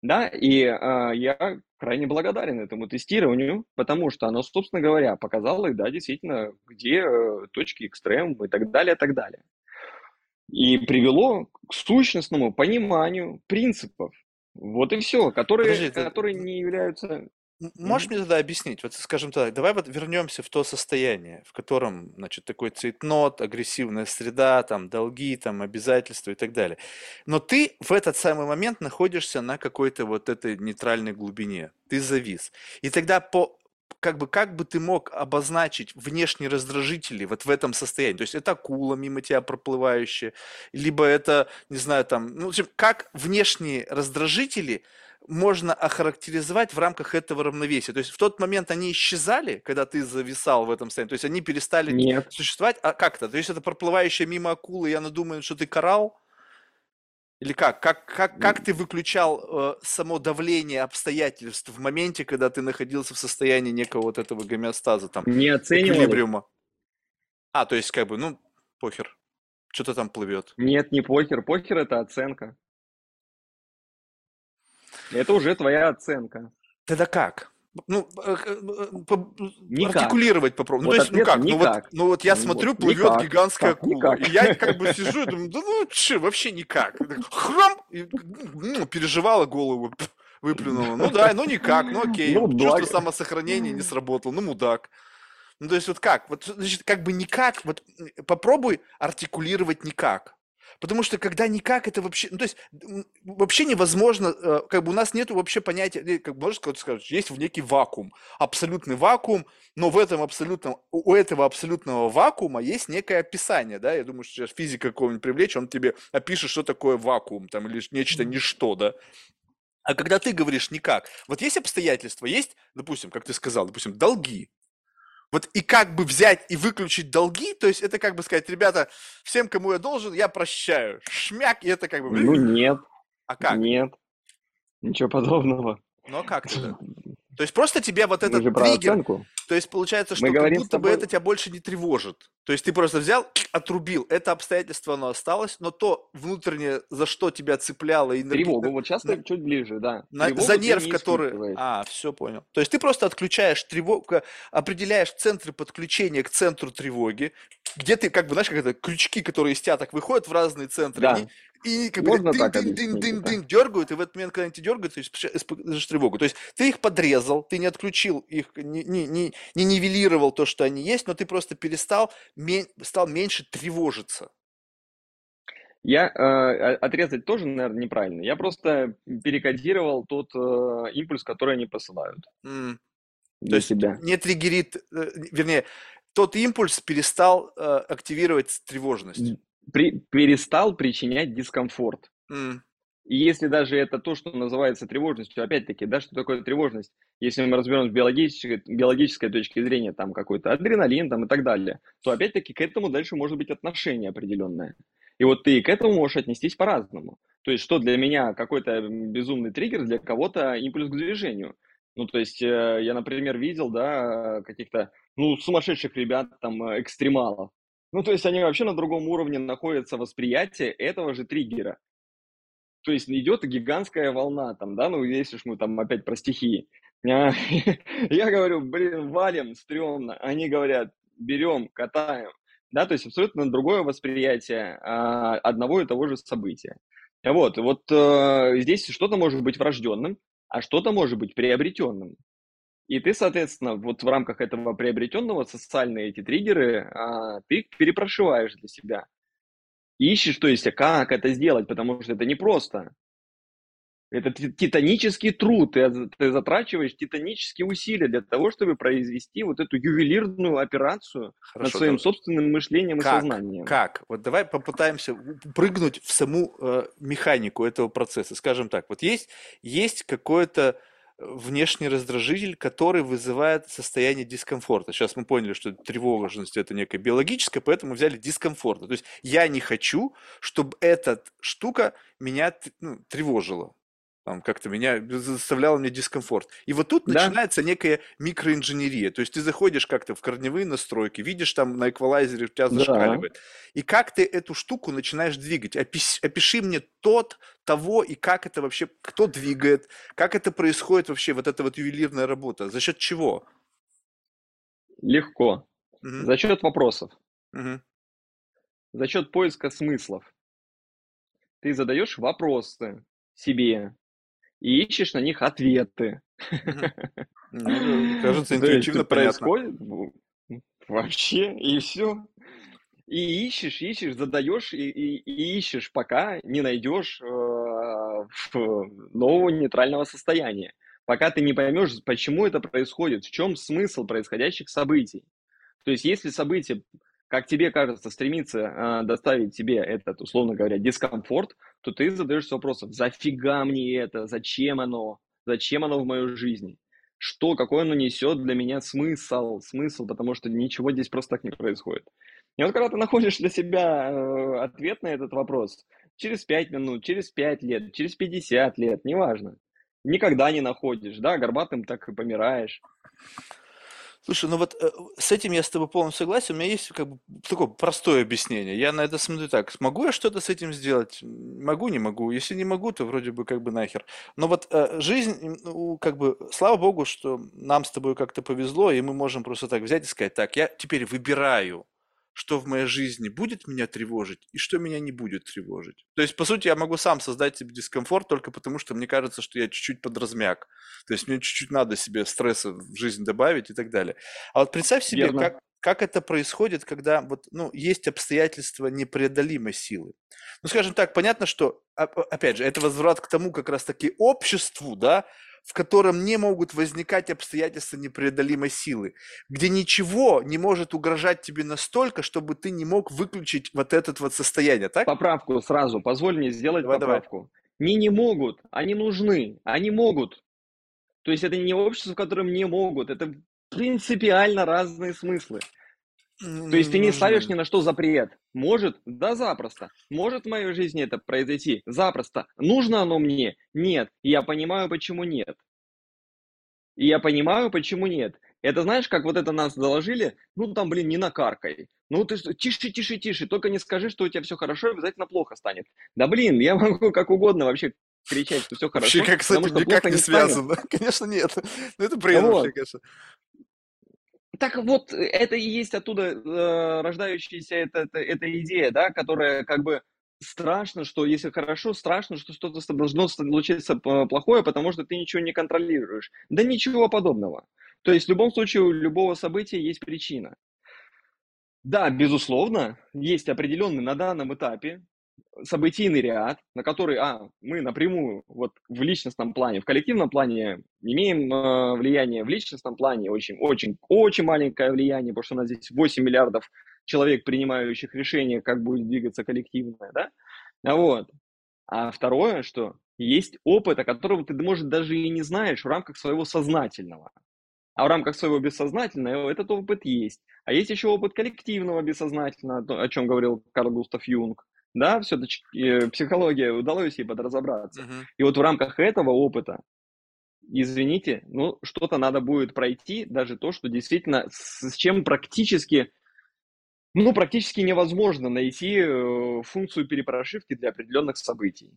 Да, и а, я крайне благодарен этому тестированию, потому что оно, собственно говоря, показало, да, действительно, где э, точки экстрем и так далее, и так далее. И привело к сущностному пониманию принципов. Вот и все, которые, Подожди, ты которые не являются... можешь мне тогда объяснить, вот скажем так, давай вот вернемся в то состояние, в котором, значит, такой цейтнот, агрессивная среда, там, долги, там, обязательства и так далее. Но ты в этот самый момент находишься на какой-то вот этой нейтральной глубине, ты завис. И тогда по как бы, как бы ты мог обозначить внешние раздражители вот в этом состоянии? То есть это акула мимо тебя проплывающая, либо это, не знаю, там, ну, в общем, как внешние раздражители можно охарактеризовать в рамках этого равновесия? То есть в тот момент они исчезали, когда ты зависал в этом состоянии, то есть они перестали Нет. существовать, а как то есть это проплывающая мимо акула, и она думает, что ты коралл? Или как? Как, как, как ты выключал э, само давление обстоятельств в моменте, когда ты находился в состоянии некого вот этого гомеостаза, там, Не оценивал эквилибриума? А, то есть как бы, ну, похер, что-то там плывет. Нет, не покер. Покер это оценка. Это уже твоя оценка. Тогда как? Ну, э, э, по- Никак. артикулировать попробуй. Ну, Вот то есть, ну как? Ну вот, никак. ну вот я Ну смотрю, вот, плывет никак. гигантская Как акула. никак? И я как бы сижу и думаю, да ну че, вообще никак. Так Храм! И, ну, переживала голову, выплюнула. Ну да, ну никак, ну окей. Ну, Чувство благо. самосохранения не сработало, ну мудак. Ну то есть вот как? Вот значит, как бы никак, вот попробуй артикулировать никак. Потому что когда никак, это вообще, ну то есть вообще невозможно, э, как бы у нас нету вообще понятия, э, как можно сказать, есть в некий вакуум, абсолютный вакуум, но в этом абсолютном, у у этого абсолютного вакуума есть некое описание, да, я думаю, что сейчас физика какого-нибудь привлечь, он тебе опишет, что такое вакуум, там, или нечто ничто, да. А когда ты говоришь никак, вот есть обстоятельства, есть, допустим, как ты сказал, допустим, долги. Вот и как бы взять и выключить долги, то есть это как бы сказать, ребята, всем, кому я должен, я прощаю. Шмяк, и это как бы... Ну нет, А как? нет. Ничего подобного. Ну а как тогда? *laughs* То есть просто тебе вот этот триггер, оценку. то есть получается, что Мы как будто бы тобой... это тебя больше не тревожит. То есть ты просто взял, *clears throat* отрубил. Это обстоятельство, оно осталось, но то внутреннее, за что тебя цепляло, энерги... Тревогу, вот сейчас на- чуть ближе, да. на- Тревогу за нерв, не который... А, все понял. То есть ты просто отключаешь тревогу, определяешь центры подключения к центру тревоги, где ты, как бы, знаешь, как это, крючки, которые из тебя так выходят в разные центры, они Да, и как бы можно это. дынь, дергают, и в этот момент, когда они тебя дергают, ты исп- испытываешь тревогу. То есть ты их подрезал, ты не отключил их, не, не, не, не нивелировал то, что они есть, но ты просто перестал, ме- стал меньше тревожиться. Я э, отрезать тоже, наверное, неправильно. Я просто перекодировал тот э, импульс, который они посылают М, То есть себя. не триггерит, э, вернее, тот импульс перестал э, активировать тревожность. При- перестал причинять дискомфорт. М, И если даже это то, что называется тревожностью, опять-таки, да, что такое тревожность? Если мы разберем с биологической, биологической точки зрения, там какой-то адреналин там, и так далее, то опять-таки к этому дальше может быть отношение определенное. И вот ты к этому можешь отнестись по-разному. То есть, что для меня какой-то безумный триггер, для кого-то импульс к движению. Ну, то есть, э, я, например, видел, да, каких-то, ну, сумасшедших ребят, там, э, экстремалов. Ну, то есть, они вообще на другом уровне находятся восприятия этого же триггера. То есть идет гигантская волна там, да, ну если уж мы там опять про стихии. А, *laughs* Я говорю, блин, валим, стрёмно. Они говорят, берем, катаем. Да, то есть абсолютно другое восприятие а, одного и того же события. Вот, вот э, здесь что-то может быть врожденным, а что-то может быть приобретенным. И ты, соответственно, вот в рамках этого приобретенного социальные эти триггеры, а, ты их перепрошиваешь для себя. Ищешь, то есть, а как это сделать, потому что это непросто. Это ти- титанический труд, ты, ты затрачиваешь титанические усилия для того, чтобы произвести вот эту ювелирную операцию над Хорошо, своим да. собственным мышлением и Как? сознанием. Как? Вот давай попытаемся прыгнуть в саму э, механику этого процесса. Скажем так, вот есть, есть какой-то э, внешний раздражитель, который вызывает состояние дискомфорта. Сейчас мы поняли, что тревожность это некое биологическое, поэтому взяли дискомфорт. То есть я не хочу, чтобы эта штука меня ну, тревожила. Там как-то меня заставляла мне дискомфорт. И вот тут Да. начинается некая микроинженерия. То есть ты заходишь как-то в корневые настройки, видишь там на эквалайзере у тебя Да. зашкаливает. И как ты эту штуку начинаешь двигать? Опис- опиши мне тот, того и как это вообще, кто двигает, как это происходит вообще, вот эта вот ювелирная работа, за счет чего? Легко. Мгм, За счет вопросов, мгм, за счет поиска смыслов. Ты задаешь вопросы себе и ищешь на них ответы. *laughs* Ну, кажется, интуитивно происходит ну, вообще, и все. И ищешь, ищешь, задаешь, и, и- и ищешь, пока не найдешь э, нового нейтрального состояния. Пока ты не поймешь, почему это происходит, в чем смысл происходящих событий. То есть, если событие, как тебе кажется, стремится э, доставить тебе этот, условно говоря, дискомфорт, то ты задаешься вопросом, зафига мне это, зачем оно, зачем оно в моей жизни, что, какой оно несет для меня смысл, смысл, потому что ничего здесь просто так не происходит. И вот когда ты находишь для себя э, ответ на этот вопрос, через 5 минут, через 5 лет, через 50 лет, неважно, никогда не находишь, да, горбатым так и помираешь. Слушай, ну вот э, с этим я с тобой полностью согласен. У меня есть как бы такое простое объяснение. Я на это смотрю так. Смогу я что-то с этим сделать? Могу, не могу. Если не могу, то вроде бы как бы нахер. Но вот э, жизнь, ну, как бы, слава богу, что нам с тобой как-то повезло, и мы можем просто так взять и сказать, так, я теперь выбираю, что в моей жизни будет меня тревожить и что меня не будет тревожить. То есть, по сути, я могу сам создать себе дискомфорт только потому, что мне кажется, что я чуть-чуть подразмяк. То есть мне чуть-чуть надо себе стресса в жизнь добавить и так далее. А вот представь себе, Верно. как, как это происходит, когда вот, ну, есть обстоятельства непреодолимой силы. Ну, скажем так, понятно, что, а- опять же, это возврат к тому как раз-таки обществу, да, в котором не могут возникать обстоятельства непреодолимой силы, где ничего не может угрожать тебе настолько, чтобы ты не мог выключить вот это вот состояние, так? Поправку сразу, позволь мне сделать Давай, давай. поправку. Не не могут, они нужны, они могут. То есть это не общество, в котором не могут, это принципиально разные смыслы. То есть ты не ставишь ни на что запрет. Может? Да, запросто. Может в моей жизни это произойти? Запросто. Нужно оно мне? Нет. И я понимаю, почему нет. И я понимаю, почему нет. Это знаешь, как вот это нас заложили, ну там, блин, не накаркай. Ну ты что, тише, тише, тише, только не скажи, что у тебя все хорошо, обязательно плохо станет. Да блин, я *laughs* могу как угодно вообще кричать, что все хорошо. Вообще, как с этим никак не, не связано. *laughs* Конечно, нет. Ну, это бред вообще, конечно. Так вот, это и есть оттуда э, рождающаяся эта, эта, эта идея, да, которая как бы страшно, что если хорошо, страшно, что что-то должно случиться плохое, потому что ты ничего не контролируешь. Да ничего подобного. То есть в любом случае у любого события есть причина. Да, безусловно, есть определенный на данном этапе событийный ряд, на который, а, мы напрямую вот в личностном плане, в коллективном плане имеем э, влияние, в личностном плане очень, очень, очень маленькое влияние, потому что у нас здесь 8 миллиардов человек, принимающих решения, как будет двигаться коллективное, да, вот. А второе, что есть опыт, о котором ты, может, даже и не знаешь в рамках своего сознательного. А в рамках своего бессознательного этот опыт есть. А есть еще опыт коллективного бессознательного, о чем говорил Карл Густав Юнг. Да, все-таки э, психология удалось ей подразобраться. Uh-huh. И вот в рамках этого опыта, извините, ну, что-то надо будет пройти, даже то, что действительно с, чем практически, ну, практически невозможно найти э, функцию перепрошивки для определенных событий.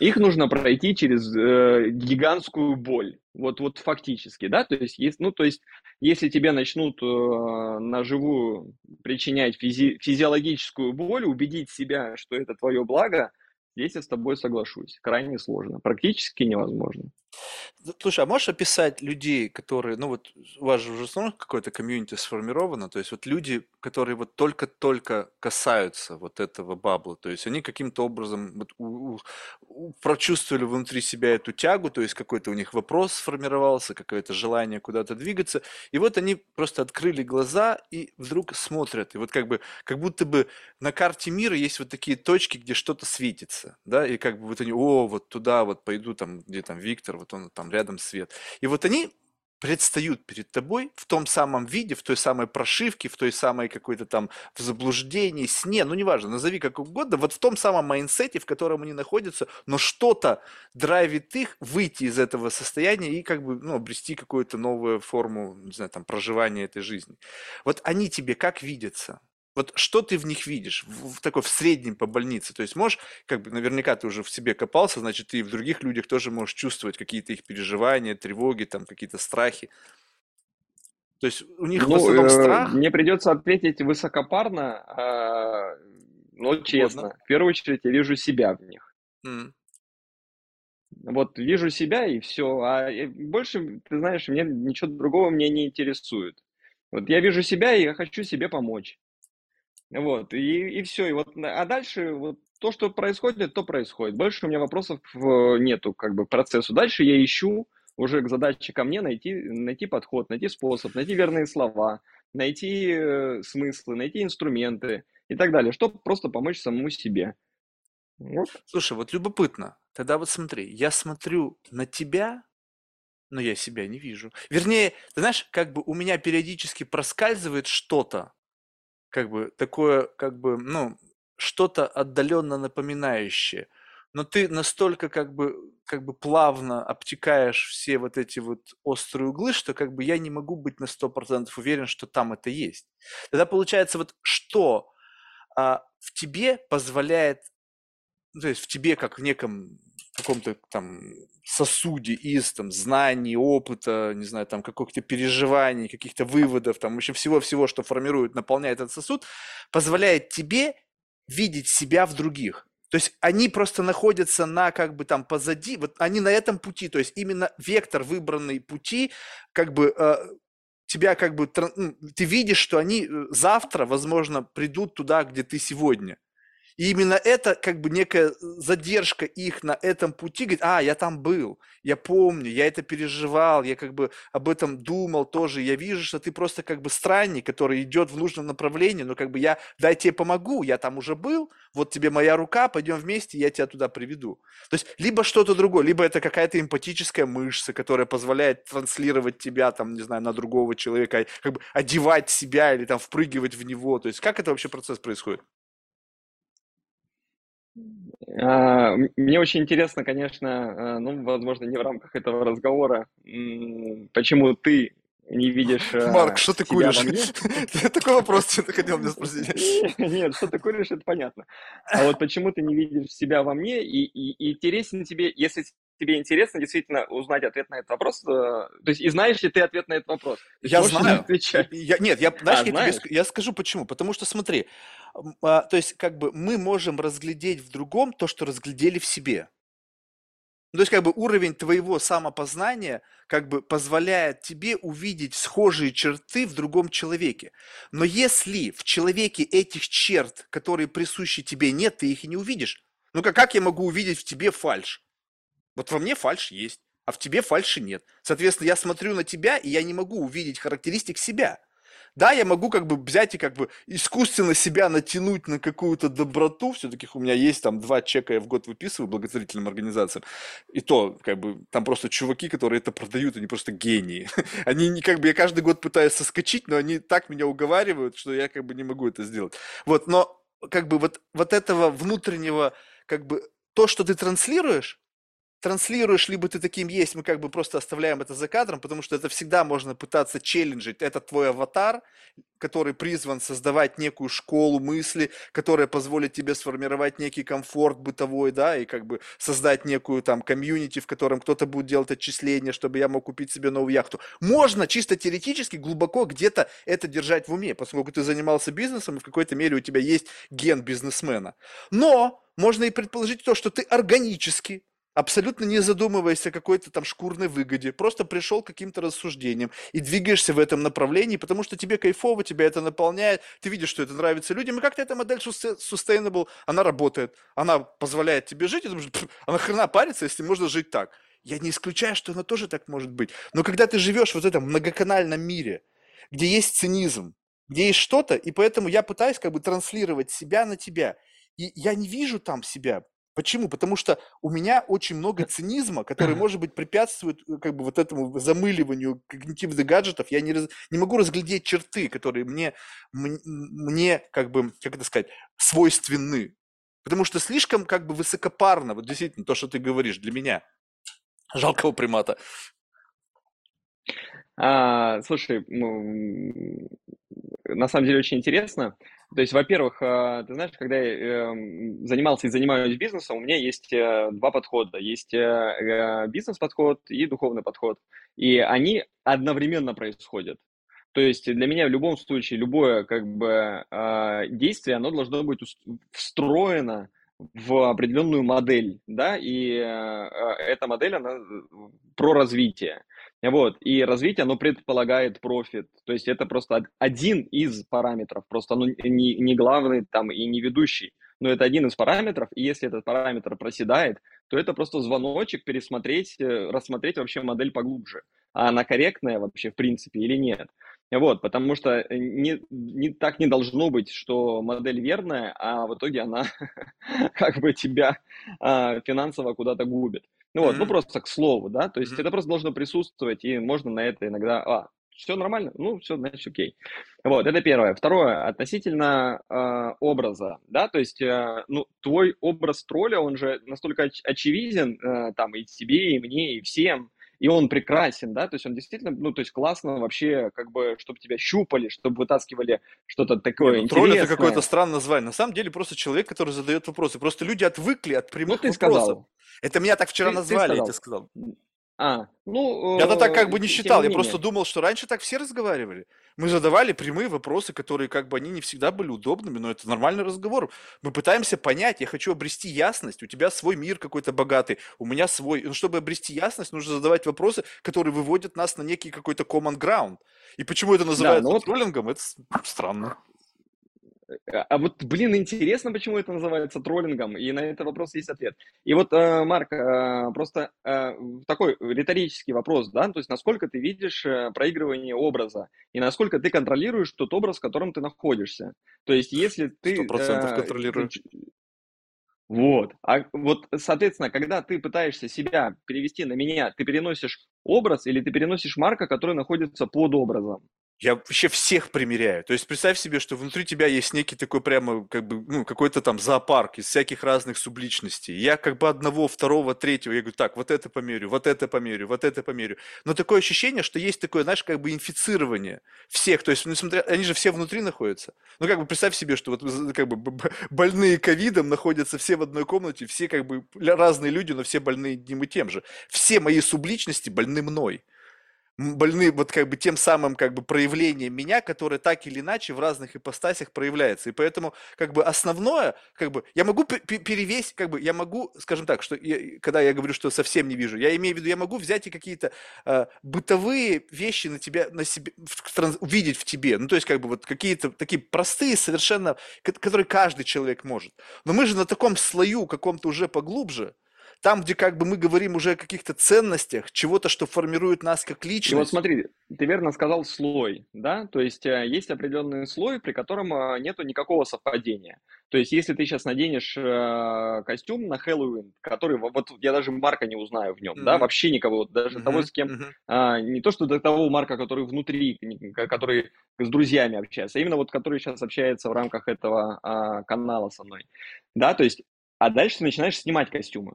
Их нужно пройти через э, гигантскую боль. Вот, вот фактически, да, то есть, есть, ну, то есть, если тебе начнут э, на живую причинять физи- физиологическую боль, убедить себя, что это твое благо, Здесь я с тобой соглашусь. Крайне сложно. Практически невозможно. Слушай, а можешь описать людей, которые, ну вот у вас же уже снова какое-то комьюнити сформировано, то есть вот люди, которые вот только-только касаются вот этого бабла, то есть они каким-то образом вот у, у, у, прочувствовали внутри себя эту тягу, то есть какой-то у них вопрос сформировался, какое-то желание куда-то двигаться, и вот они просто открыли глаза и вдруг смотрят, и вот как бы, как будто бы на карте мира есть вот такие точки, где что-то светится, да, и как бы вот они, о, вот туда вот пойду, там, где там Виктор, вот он там рядом свет. И вот они предстают перед тобой в том самом виде, в той самой прошивке, в той самой какой-то там в заблуждении, сне, ну неважно, назови как угодно, вот в том самом майнсете, в котором они находятся, но что-то драйвит их выйти из этого состояния и как бы, ну, обрести какую-то новую форму, не знаю, там, проживания этой жизни. Вот они тебе как видятся? Вот что ты в них видишь, в, в такой в среднем по больнице? То есть можешь, как бы наверняка ты уже в себе копался, значит, ты и в других людях тоже можешь чувствовать какие-то их переживания, тревоги, там какие-то страхи. То есть у них ну, в основном э, страх. Мне придется ответить высокопарно, э, но честно. Можно. В первую очередь я вижу себя в них. Mm. Вот вижу себя и все. А больше, ты знаешь, мне ничего другого меня не интересует. Вот я вижу себя и я хочу себе помочь. Вот, и, и все. И вот, а дальше вот то, что происходит, то происходит. Больше у меня вопросов нету как бы к процессу. Дальше я ищу уже к задаче ко мне найти, найти подход, найти способ, найти верные слова, найти э, смыслы, найти инструменты и так далее, чтобы просто помочь самому себе. Вот. Слушай, вот любопытно. Тогда вот смотри, я смотрю на тебя, но я себя не вижу. Вернее, ты знаешь, как бы у меня периодически проскальзывает что-то, как бы такое, как бы, ну, что-то отдаленно напоминающее. Но ты настолько как бы, как бы плавно обтекаешь все вот эти вот острые углы, что как бы я не могу быть на 100% уверен, что там это есть. Тогда получается вот что а, в тебе позволяет, ну, то есть в тебе как в неком каком-то там сосуде из там знаний, опыта, не знаю, там каких-то переживаний, каких-то выводов, там еще всего-всего, что формирует, наполняет этот сосуд, позволяет тебе видеть себя в других. То есть они просто находятся на как бы там позади, вот они на этом пути, то есть именно вектор выбранной пути, как бы э, тебя как бы, ты видишь, что они э, завтра, возможно, придут туда, где ты сегодня. И именно это как бы некая задержка их на этом пути, говорит, а, я там был, я помню, я это переживал, я как бы об этом думал тоже, я вижу, что ты просто как бы странник, который идет в нужном направлении, но как бы я, дай тебе помогу, я там уже был, вот тебе моя рука, пойдем вместе, я тебя туда приведу. То есть либо что-то другое, либо это какая-то эмпатическая мышца, которая позволяет транслировать тебя там, не знаю, на другого человека, как бы одевать себя или там впрыгивать в него. То есть как это вообще процесс происходит? А, мне очень интересно, конечно, а, ну, возможно, не в рамках этого разговора, почему ты не видишь Марк, э, что ты куришь? *laughs* Такой вопрос ты хотел мне спросить. *laughs* Нет, что ты куришь, это понятно. А вот почему ты не видишь себя во мне, и, интересен тебе, если тебе интересно действительно узнать ответ на этот вопрос, э, то есть и знаешь ли ты ответ на этот вопрос? Я знаю. отвечать? Я, нет, я, знаешь, А, я знаешь? я скажу почему. Потому что смотри, то есть как бы мы можем разглядеть в другом то, что разглядели в себе. То есть как бы уровень твоего самопознания как бы позволяет тебе увидеть схожие черты в другом человеке. Но если в человеке этих черт, которые присущи тебе, нет, ты их и не увидишь. Ну как, как я могу увидеть в тебе фальш? Вот во мне фальш есть, а в тебе фальши нет. Соответственно, я смотрю на тебя, и я не могу увидеть характеристик себя. Да, я могу как бы взять и как бы искусственно себя натянуть на какую-то доброту. Все-таки у меня есть там два чека я в год выписываю благотворительным организациям. И то, как бы, там просто чуваки, которые это продают, они просто гении. *laughs* Они не как бы, я каждый год пытаюсь соскочить, но они так меня уговаривают, что я как бы не могу это сделать. Вот, но как бы вот, вот этого внутреннего, как бы, то, что ты транслируешь, транслируешь, либо ты таким есть, мы как бы просто оставляем это за кадром, потому что это всегда можно пытаться челленджить. Это твой аватар, который призван создавать некую школу мысли, которая позволит тебе сформировать некий комфорт бытовой, да, и как бы создать некую там комьюнити, в котором кто-то будет делать отчисления, чтобы я мог купить себе новую яхту. Можно чисто теоретически глубоко где-то это держать в уме, поскольку ты занимался бизнесом, и в какой-то мере у тебя есть ген бизнесмена. Но можно и предположить то, что ты органически абсолютно не задумываясь о какой-то там шкурной выгоде, просто пришел к каким-то рассуждениям и двигаешься в этом направлении, потому что тебе кайфово, тебя это наполняет, ты видишь, что это нравится людям, и как-то эта модель sustainable, она работает, она позволяет тебе жить, и думаешь, а нахрена париться, если можно жить так? Я не исключаю, что она тоже так может быть. Но когда ты живешь вот в этом многоканальном мире, где есть цинизм, где есть что-то, и поэтому я пытаюсь как бы транслировать себя на тебя. И я не вижу там себя, Почему? Потому что у меня очень много цинизма, который, может быть, препятствует э, как бы вот этому замыливанию когнитивных гаджетов. Я не, раз, не могу разглядеть черты, которые мне, мне, как бы, как это сказать, свойственны. Потому что слишком как бы высокопарно, вот действительно, то, что ты говоришь, для меня. Жалкого примата. А, слушай, ну, на самом деле очень интересно. То есть, во-первых, а, ты знаешь, когда я эм, занимался и занимаюсь бизнесом, у меня есть э, два подхода. Есть э, э, бизнес-подход и духовный подход. И они одновременно происходят. То есть для меня в любом случае любое как бы действие, оно должно быть встроено в определенную модель, да, и эта модель, она про развитие. Вот, и развитие, оно предполагает профит, то есть это просто один из параметров, просто оно не, не главный там и не ведущий, но это один из параметров, и если этот параметр проседает, то это просто звоночек пересмотреть, э, рассмотреть вообще модель поглубже, а она корректная вообще в принципе или нет. Вот, потому что не, не, так не должно быть, что модель верная, а в итоге она *laughs* как бы тебя а, финансово куда-то губит. Ну вот, mm-hmm. ну просто к слову, да, то есть mm-hmm. это просто должно присутствовать, и можно на это иногда, а, все нормально, ну все, значит, окей. Вот, это первое. Второе, относительно э, образа, да, то есть, э, ну, твой образ тролля, он же настолько оч- очевиден э, там и тебе, и мне, и всем, и он прекрасен, да, то есть он действительно, ну, то есть классно вообще, как бы, чтобы тебя щупали, чтобы вытаскивали что-то такое Нет, ну, интересное. Тролль это какое-то странное название. На самом деле просто человек, который задает вопросы. Просто люди отвыкли от прямых ну, ты вопросов. Сказал. Это меня так вчера ты, назвали, ты я тебе сказал. А, ну... Я-то так как бы не тем считал, не я просто думал, что раньше так все разговаривали. Мы задавали прямые вопросы, которые как бы они не всегда были удобными, но это нормальный разговор. Мы пытаемся понять, я хочу обрести ясность, у тебя свой мир какой-то богатый, у меня свой. Ну, чтобы обрести ясность, нужно задавать вопросы, которые выводят нас на некий какой-то common ground. И почему это называется ну вот- троллингом, это странно. А а вот, блин, интересно, почему это называется троллингом, и на этот вопрос есть ответ. И вот, э, Марк, э, просто э, такой риторический вопрос, да, то есть насколько ты видишь проигрывание образа, и насколько ты контролируешь тот образ, в котором ты находишься. То есть если ты... Сто процентов контролирую. ч- Вот. А вот, соответственно, когда ты пытаешься себя перевести на меня, ты переносишь образ или ты переносишь Марка, который находится под образом. Я вообще всех примеряю. То есть представь себе, что внутри тебя есть некий такой прямо, как бы, ну, какой-то там зоопарк из всяких разных субличностей. Я как бы одного, второго, третьего, я говорю, так, вот это померю, вот это померю, вот это померю. Но такое ощущение, что есть такое, знаешь, как бы инфицирование всех. То есть, ну, смотря, они же все внутри находятся. Ну, как бы представь себе, что вот как бы больные ковидом находятся все в одной комнате, все как бы разные люди, но все больные одним и тем же. Все мои субличности больны мной больны вот как бы тем самым как бы проявлением меня, которое так или иначе в разных ипостасях проявляется. И поэтому как бы основное, как бы я могу перевесить, как бы я могу, скажем так, что я, когда я говорю, что совсем не вижу, я имею в виду, я могу взять и какие-то э, бытовые вещи на тебя, на себе, в, увидеть в тебе. Ну, то есть как бы вот какие-то такие простые совершенно, которые каждый человек может. Но мы же на таком слою каком-то уже поглубже, там, где как бы мы говорим уже о каких-то ценностях, чего-то, что формирует нас как личность. И вот смотри, ты верно сказал слой, да, то есть э, есть определенный слой, при котором э, нету никакого совпадения. То есть если ты сейчас наденешь э, костюм на Хэллоуин, который, вот я даже Марка не узнаю в нем, mm-hmm. да, вообще никого, даже mm-hmm. того, с кем, mm-hmm. не то что до того Марка, который внутри, который с друзьями общается, а именно вот который сейчас общается в рамках этого а, канала со мной, да, то есть, а дальше ты начинаешь снимать костюмы.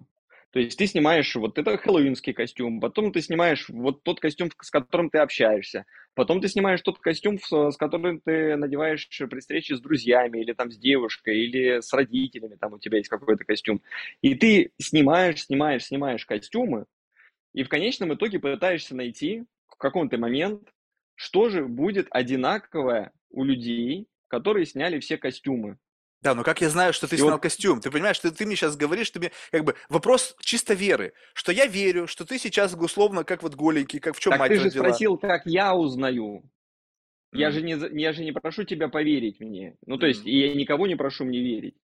То есть ты снимаешь вот это хэллоуинский костюм, потом ты снимаешь вот тот костюм, с которым ты общаешься, потом ты снимаешь тот костюм, с которым ты надеваешь при встрече с друзьями или там с девушкой, или с родителями, там у тебя есть какой-то костюм. И ты снимаешь, снимаешь, снимаешь костюмы, и в конечном итоге пытаешься найти в каком-то момент, что же будет одинаковое у людей, которые сняли все костюмы. Да, но как я знаю, что ты и снял вот... костюм? Ты понимаешь, что ты мне сейчас говоришь, что мне как бы вопрос чисто веры, что я верю, что ты сейчас условно как вот голенький, как в чем так мать ты же родила. спросил, как я узнаю. Я, mm. же не, я же не прошу тебя поверить мне. Ну, то mm. есть, и я никого не прошу мне верить.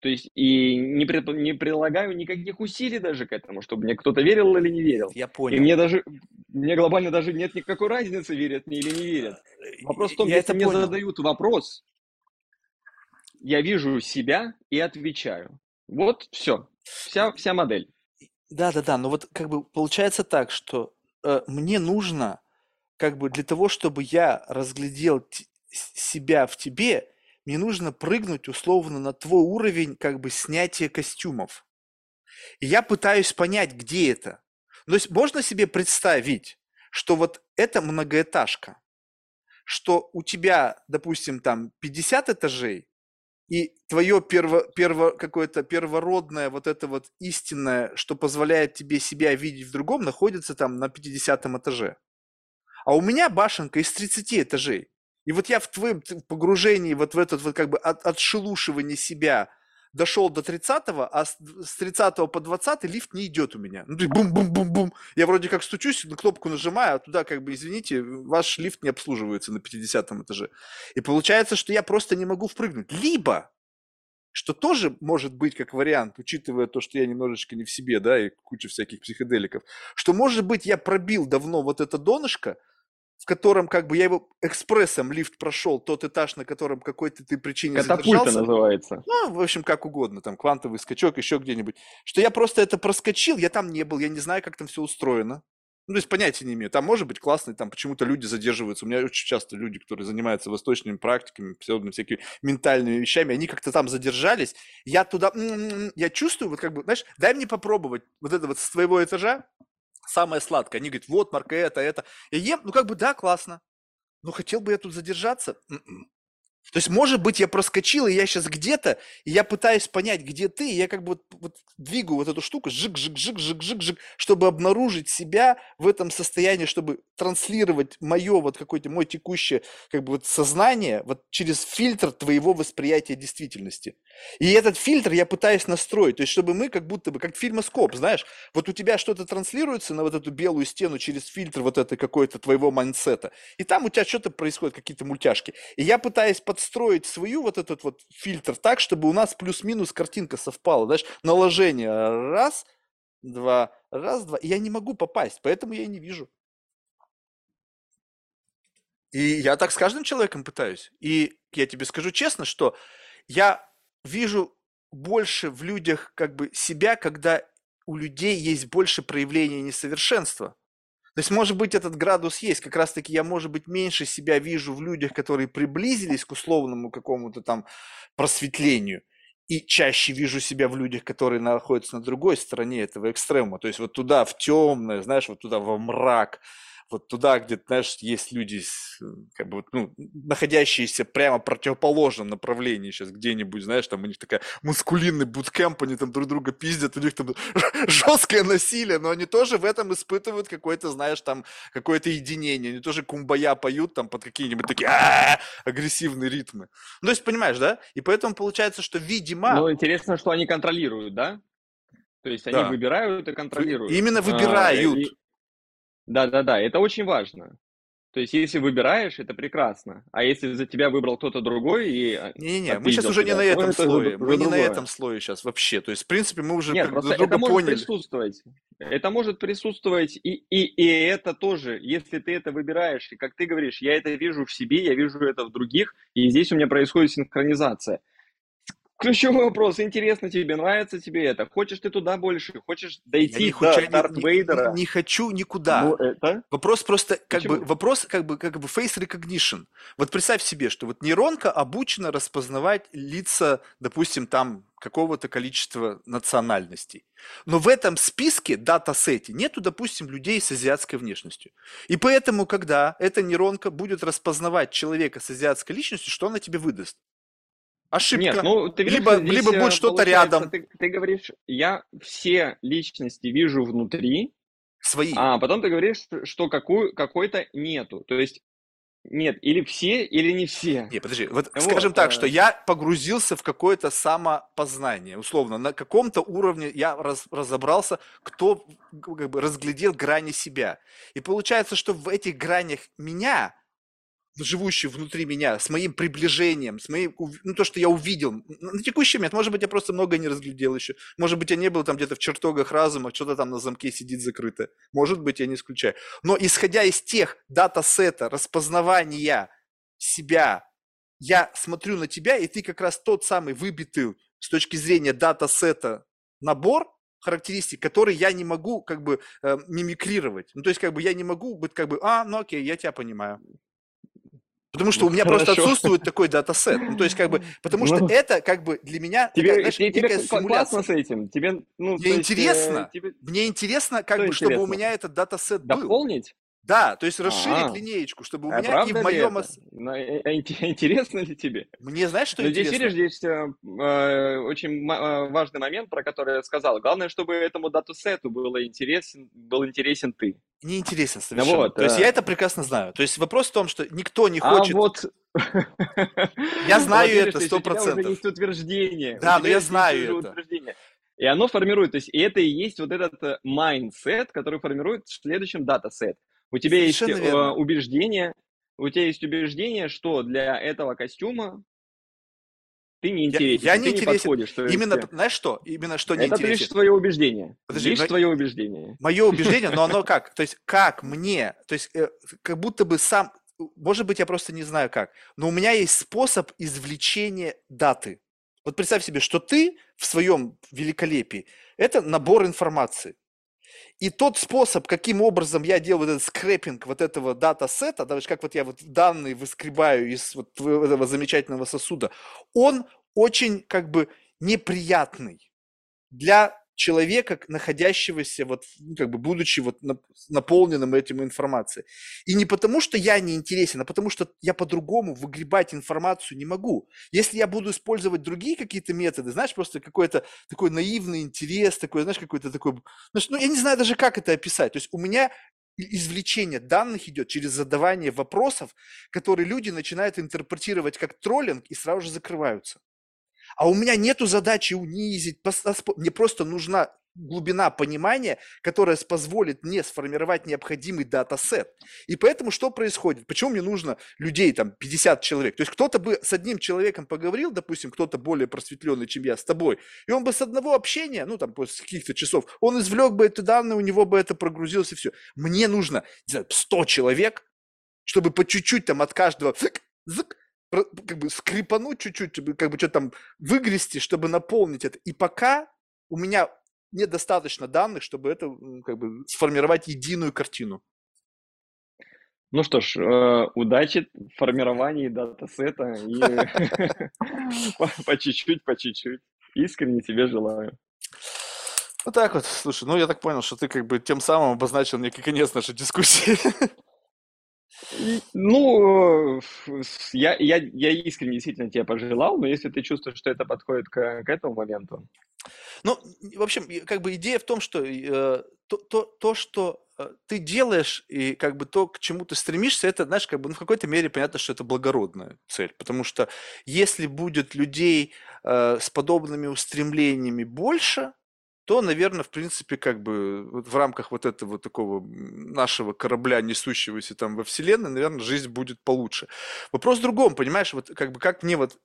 То есть, и не, при, не прилагаю никаких усилий даже к этому, чтобы мне кто-то верил или не верил. Я понял. И мне даже, мне глобально даже нет никакой разницы, верят мне или не верят. Вопрос в том, я если мне понял. задают вопрос, я вижу себя и отвечаю. Вот все. Вся, вся модель. Да, да, да. Но вот как бы получается так, что э, мне нужно, как бы для того, чтобы я разглядел себя в тебе, мне нужно прыгнуть условно на твой уровень как бы снятия костюмов. И я пытаюсь понять, где это. То есть можно себе представить, что вот это многоэтажка, что у тебя, допустим, там 50 этажей, и твое перво, перво, какое-то первородное, вот это вот истинное, что позволяет тебе себя видеть в другом, находится там на 50 этаже. А у меня башенка из 30 этажей. И вот я в твоем погружении, вот в этот вот как бы от, отшелушивание себя – дошел до 30-го, а с 30 по 20 лифт не идет у меня. Ну, бум-бум-бум-бум. Я вроде как стучусь, на кнопку нажимаю, а туда как бы, извините, ваш лифт не обслуживается на 50 этаже. И получается, что я просто не могу впрыгнуть. Либо, что тоже может быть как вариант, учитывая то, что я немножечко не в себе, да, и куча всяких психоделиков, что, может быть, я пробил давно вот это донышко, в котором как бы я его экспрессом лифт прошел, тот этаж, на котором какой-то ты причине Катапульта задержался. называется. Ну, в общем, как угодно, там, квантовый скачок, еще где-нибудь. Что я просто это проскочил, я там не был, я не знаю, как там все устроено. Ну, то есть понятия не имею. Там может быть классно, там почему-то люди задерживаются. У меня очень часто люди, которые занимаются восточными практиками, всякими ментальными вещами, они как-то там задержались. Я туда, я чувствую, вот как бы, знаешь, дай мне попробовать вот это вот с твоего этажа, самое сладкое. Они говорят, вот, Марка, это, это. Я ем, ну как бы, да, классно. Но хотел бы я тут задержаться? М-м. То есть, может быть, я проскочил, и я сейчас где-то, и я пытаюсь понять, где ты, и я как бы вот, вот двигаю вот эту штуку, жик-жик-жик-жик-жик-жик, чтобы обнаружить себя в этом состоянии, чтобы транслировать мое вот какое-то, мое текущее как бы вот сознание вот через фильтр твоего восприятия действительности. И этот фильтр я пытаюсь настроить, то есть, чтобы мы как будто бы, как фильмоскоп, знаешь, вот у тебя что-то транслируется на вот эту белую стену через фильтр вот этой какой-то твоего майнсета, и там у тебя что-то происходит, какие-то мультяшки. И я пытаюсь подстроить свою вот этот вот фильтр так, чтобы у нас плюс-минус картинка совпала. Знаешь, наложение раз, два, раз, два. И я не могу попасть, поэтому я и не вижу. И я так с каждым человеком пытаюсь. И я тебе скажу честно, что я вижу больше в людях как бы себя, когда у людей есть больше проявления несовершенства. То есть, может быть, этот градус есть. Как раз-таки я, может быть, меньше себя вижу в людях, которые приблизились к условному какому-то там просветлению. И чаще вижу себя в людях, которые находятся на другой стороне этого экстрема. То есть вот туда, в темное, знаешь, вот туда, во мрак, вот туда, где, знаешь, есть люди, э, как бы, ну, находящиеся прямо в противоположном направлении сейчас где-нибудь, знаешь, там у них такая мускулинный буткемп, они там друг друга пиздят, у них там *laughs* жесткое насилие, но они тоже в этом испытывают какое-то, знаешь, там, какое-то единение, они тоже кумбая поют там под какие-нибудь такие агрессивные ритмы. Ну, то есть, понимаешь, да? И поэтому получается, что, видимо... Ну, интересно, что они контролируют, да? То есть они да. выбирают и контролируют. Именно а, выбирают. А, и, да-да-да, это очень важно. То есть, если выбираешь, это прекрасно. А если за тебя выбрал кто-то другой и а, Не-не-не, мы сейчас уже не на этом слое. Мы не на этом слое сейчас вообще. То есть, в принципе, мы уже Нет, друг друга это может поняли. присутствовать. Это может присутствовать, и, и, и это тоже, если ты это выбираешь, и как ты говоришь, я это вижу в себе, я вижу это в других, и здесь у меня происходит синхронизация. Ключевой вопрос, интересно тебе, нравится тебе это? Хочешь ты туда больше? Хочешь дойти я не хочу, до Дарт не, Вейдера? Не, не хочу никуда. Ну, это? Вопрос просто, как Почему? бы, вопрос как бы, как бы face recognition. Вот представь себе, что вот нейронка обучена распознавать лица, допустим, там какого-то количества национальностей. Но в этом списке, дата-сете, нету, допустим, людей с азиатской внешностью. И поэтому, когда эта нейронка будет распознавать человека с азиатской личностью, что она тебе выдаст? Ошибка. Нет, ну, ты видишь, либо, здесь, либо будет что-то рядом. Ты, ты говоришь, я все личности вижу внутри, Свои. А потом ты говоришь, что какую, какой-то нету. То есть нет, или все, или не все. Не, подожди, вот, вот скажем так, э... что я погрузился в какое-то самопознание, условно, на каком-то уровне я раз, разобрался, кто как бы разглядел грани себя. И получается, что в этих гранях меня живущий внутри меня, с моим приближением, с моим, ну, то, что я увидел. На текущий момент, может быть, я просто много не разглядел еще. Может быть, я не был там где-то в чертогах разума, что-то там на замке сидит закрыто. Может быть, я не исключаю. Но исходя из тех dataset а, распознавания себя, я смотрю на тебя, и ты как раз тот самый выбитый с точки зрения dataset а набор, характеристик, которые я не могу как бы э, мимикрировать. Ну, то есть, как бы я не могу быть как бы, а, ну окей, я тебя понимаю. Потому что у меня хорошо. просто отсутствует такой датасет. Ну, то есть, как бы, потому что ну, это, как бы, для меня тебе, такая, знаешь, тебе, некая тебе симуляция. с этим? Тебе, ну, мне интересно, есть, э, тебе... мне интересно, как Что бы, интересно? чтобы у меня этот датасет был. Дополнить? Да, то есть расширить А-а-а. линеечку, чтобы у а меня и в моем... Ос... *laughs* Интересно ли тебе? Мне знаешь, что Но интересно? Здесь, видишь, здесь э, э очень э, важный момент, про который я сказал. Главное, чтобы этому датасету было интересен, был интересен ты. Не интересен совершенно. Вот, то есть я это прекрасно знаю. То есть вопрос в том, что никто не а хочет... А вот... *laughs* Я *laughs* знаю это, сто процентов. Есть утверждение. Да, но я знаю это. И оно формирует, то есть и это и есть вот этот mindset, который формирует в следующем датасет. У тебя Совершенно есть верно. Э, убеждение, у тебя есть убеждение, что для этого костюма ты не интересен, я, я не ты интересен. не подходишь. То Именно, есть, знаешь что? Именно что не это интересен. лишь твое убеждение. Подожди, лишь но... твое убеждение. Мое убеждение, но оно *laughs* как? То есть как мне? То есть э, как будто бы сам, может быть, я просто не знаю как, но у меня есть способ извлечения даты. Вот представь себе, что ты в своем великолепии – это набор информации. И тот способ, каким образом я делаю этот скрепинг вот этого дата-сета, даже как вот я вот данные выскребаю из вот этого замечательного сосуда, он очень как бы неприятный для человека, находящегося, вот, ну, как бы, будучи вот наполненным этим информацией. И не потому, что я не интересен, а потому, что я по-другому выгребать информацию не могу. Если я буду использовать другие какие-то методы, знаешь, просто какой-то такой наивный интерес, такой, знаешь, какой-то такой, ну, я не знаю даже, как это описать. То есть у меня извлечение данных идет через задавание вопросов, которые люди начинают интерпретировать как троллинг и сразу же закрываются. А у меня нету задачи унизить, мне просто нужна глубина понимания, которая позволит мне сформировать необходимый датасет. И поэтому что происходит? Почему мне нужно людей, там, 50 человек? То есть кто-то бы с одним человеком поговорил, допустим, кто-то более просветленный, чем я, с тобой, и он бы с одного общения, ну, там, после каких-то часов, он извлек бы эти данные, у него бы это прогрузилось, и все. Мне нужно, не знаю, 100 человек, чтобы по чуть-чуть там от каждого как бы скрипануть чуть-чуть, как бы что-то там выгрести, чтобы наполнить это. И пока у меня недостаточно данных, чтобы это как бы сформировать единую картину. Ну что ж, э, удачи в формировании датасета и *laughs* по чуть-чуть, по чуть-чуть. Искренне тебе желаю. Вот так вот. Слушай, ну я так понял, что ты как бы тем самым обозначил некий конец нашей дискуссии. *laughs* Ну, я, я, я искренне действительно тебе пожелал, но если ты чувствуешь, что это подходит к, к этому моменту. Ну, в общем, как бы идея в том, что э, то, то, то, что э, ты делаешь, и как бы то, к чему ты стремишься, это, знаешь, как бы ну, в какой-то мере понятно, что это благородная цель. Потому что если будет людей э, с подобными устремлениями больше, то, наверное, в принципе, как бы вот в рамках вот этого такого нашего корабля, несущегося там во Вселенной, наверное, жизнь будет получше. Вопрос в другом, понимаешь, вот как бы как мне вот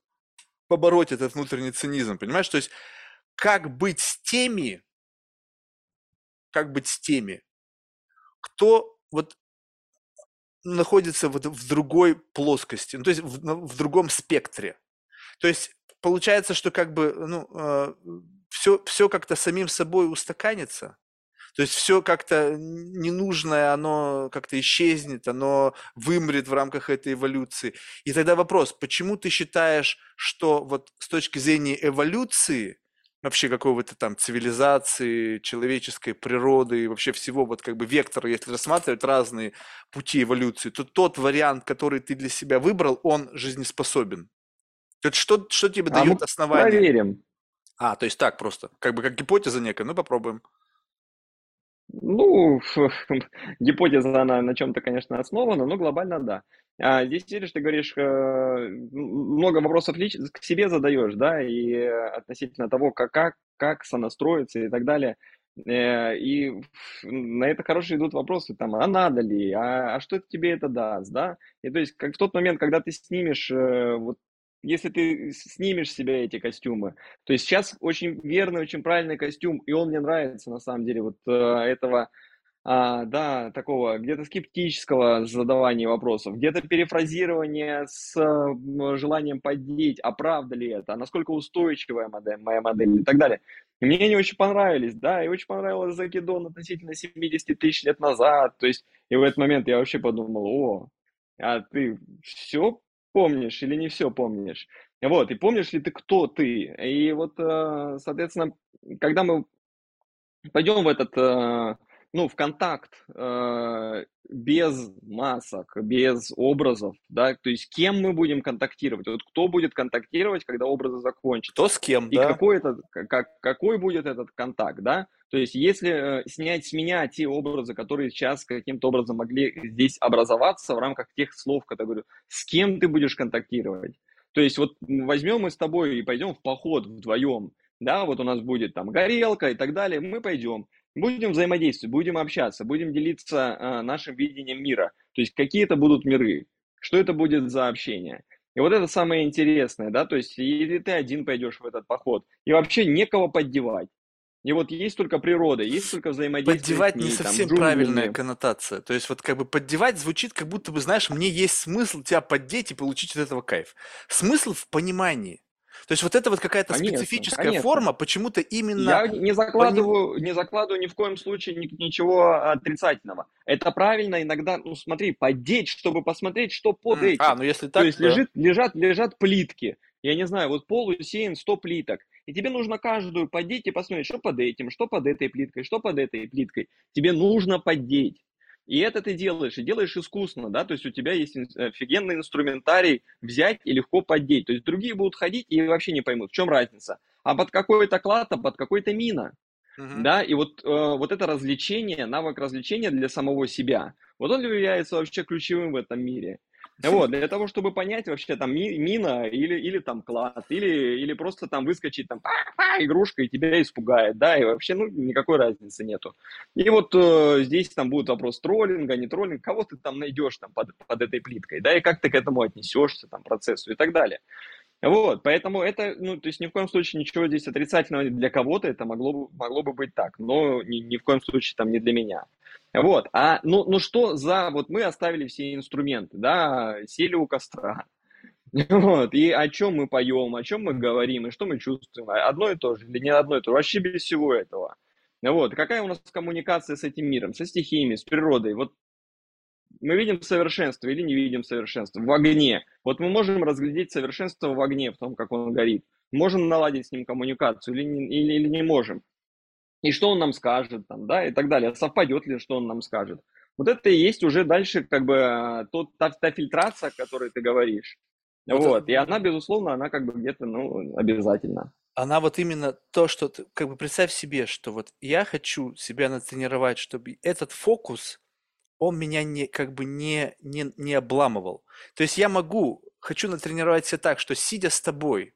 побороть этот внутренний цинизм, понимаешь, то есть как быть с теми, как быть с теми, кто вот находится вот в другой плоскости, ну, то есть в, в другом спектре. То есть получается, что как бы, ну, э, все, все как-то самим собой устаканится. То есть все как-то ненужное, оно как-то исчезнет, оно вымрет в рамках этой эволюции. И тогда вопрос, почему ты считаешь, что вот с точки зрения эволюции, вообще какого-то там цивилизации, человеческой природы и вообще всего вот как бы вектора, если рассматривать разные пути эволюции, то тот вариант, который ты для себя выбрал, он жизнеспособен. То есть что, что тебе а дает основание? Проверим. А, то есть так просто, как бы как гипотеза некая, ну попробуем. Ну, *laughs* гипотеза, она на чем-то, конечно, основана, но глобально да. А здесь, видишь, ты говоришь, э, много вопросов лич... к себе задаешь, да, и относительно того, как, как, как сонастроиться и так далее. Э, и на это хорошие идут вопросы, там, а надо ли, а, а что тебе это даст, да? И то есть, как в тот момент, когда ты снимешь э, вот если ты снимешь себя эти костюмы. То есть сейчас очень верный, очень правильный костюм, и он мне нравится на самом деле, вот э, этого, а, да, такого где-то скептического задавания вопросов, где-то перефразирование с желанием поддеть, а правда ли это, а насколько устойчивая модель, моя модель и так далее. И мне они очень понравились, да, и очень понравилось Закидон относительно 70 тысяч лет назад, то есть, и в этот момент я вообще подумал, о, а ты все помнишь или не все помнишь. Вот, и помнишь ли ты, кто ты? И вот, э, соответственно, когда мы пойдем в этот, э, ну, в контакт э, без масок, без образов, да, то есть кем мы будем контактировать, вот кто будет контактировать, когда образы закончатся. Кто с кем, и да. какой, это, как, какой будет этот контакт, да, то есть если э, снять с меня те образы, которые сейчас каким-то образом могли здесь образоваться в рамках тех слов, которые говорю, с кем ты будешь контактировать, то есть вот возьмем мы с тобой и пойдем в поход вдвоем, да, вот у нас будет там горелка и так далее, мы пойдем, Будем взаимодействовать, будем общаться, будем делиться э, нашим видением мира. То есть какие это будут миры, что это будет за общение. И вот это самое интересное, да, то есть или ты один пойдешь в этот поход, и вообще некого поддевать. И вот есть только природа, есть только взаимодействие. Поддевать ней, не совсем там, правильная коннотация. То есть вот как бы поддевать звучит, как будто бы, знаешь, мне есть смысл тебя поддеть и получить от этого кайф. Смысл в понимании. То есть вот это вот какая-то конечно, специфическая конечно. форма, почему-то именно... Я не закладываю, не закладываю ни в коем случае ничего отрицательного. Это правильно иногда, ну смотри, поддеть, чтобы посмотреть, что под этим. А, ну если так, то есть то... лежит, лежат, лежат плитки. Я не знаю, вот пол усеян 100 плиток. И тебе нужно каждую поддеть и посмотреть, что под этим, что под этой плиткой, что под этой плиткой. Тебе нужно поддеть. И это ты делаешь, и делаешь искусно, да, то есть у тебя есть офигенный инструментарий взять и легко поддеть. То есть другие будут ходить и вообще не поймут, в чем разница. А под какой-то клад, а под какой-то мина. Uh-huh. Да, и вот, э, вот это развлечение, навык развлечения для самого себя, вот он является вообще ключевым в этом мире. Вот, *laughs* для того, чтобы понять вообще там ми, мина или, или там клад, или, или просто там выскочить там игрушка и тебя испугает, да, и вообще, ну, никакой разницы нету. И вот э, здесь там будет вопрос троллинга, не троллинг, кого ты там найдешь там под, под этой плиткой, да, и как ты к этому отнесешься, там, процессу и так далее. Вот, поэтому это, ну, то есть ни в коем случае ничего здесь отрицательного для кого-то, это могло, могло бы быть так, но ни, ни в коем случае там не для меня. Вот, а ну, ну что за, вот мы оставили все инструменты, да, сели у костра, *laughs* вот, и о чем мы поем, о чем мы говорим, и что мы чувствуем, одно и то же или не одно и то же, вообще без всего этого. Вот, какая у нас коммуникация с этим миром, со стихиями, с природой, вот Мы видим совершенство или не видим совершенство в огне. Вот мы можем разглядеть совершенство в огне, в том, как он горит. Можем наладить с ним коммуникацию или не, или, или не можем. И что он нам скажет, там, да, и так далее. Совпадет ли, что он нам скажет. Вот это и есть уже дальше как бы тот, та, та фильтрация, о которой ты говоришь. Вот, вот. и она, безусловно, она как бы где-то, ну, обязательно. Она вот именно то, что ты, как бы представь себе, что вот я хочу себя натренировать, чтобы этот фокус, он меня не, как бы не, не, не обламывал. То есть я могу, хочу натренировать себя так, что сидя с тобой,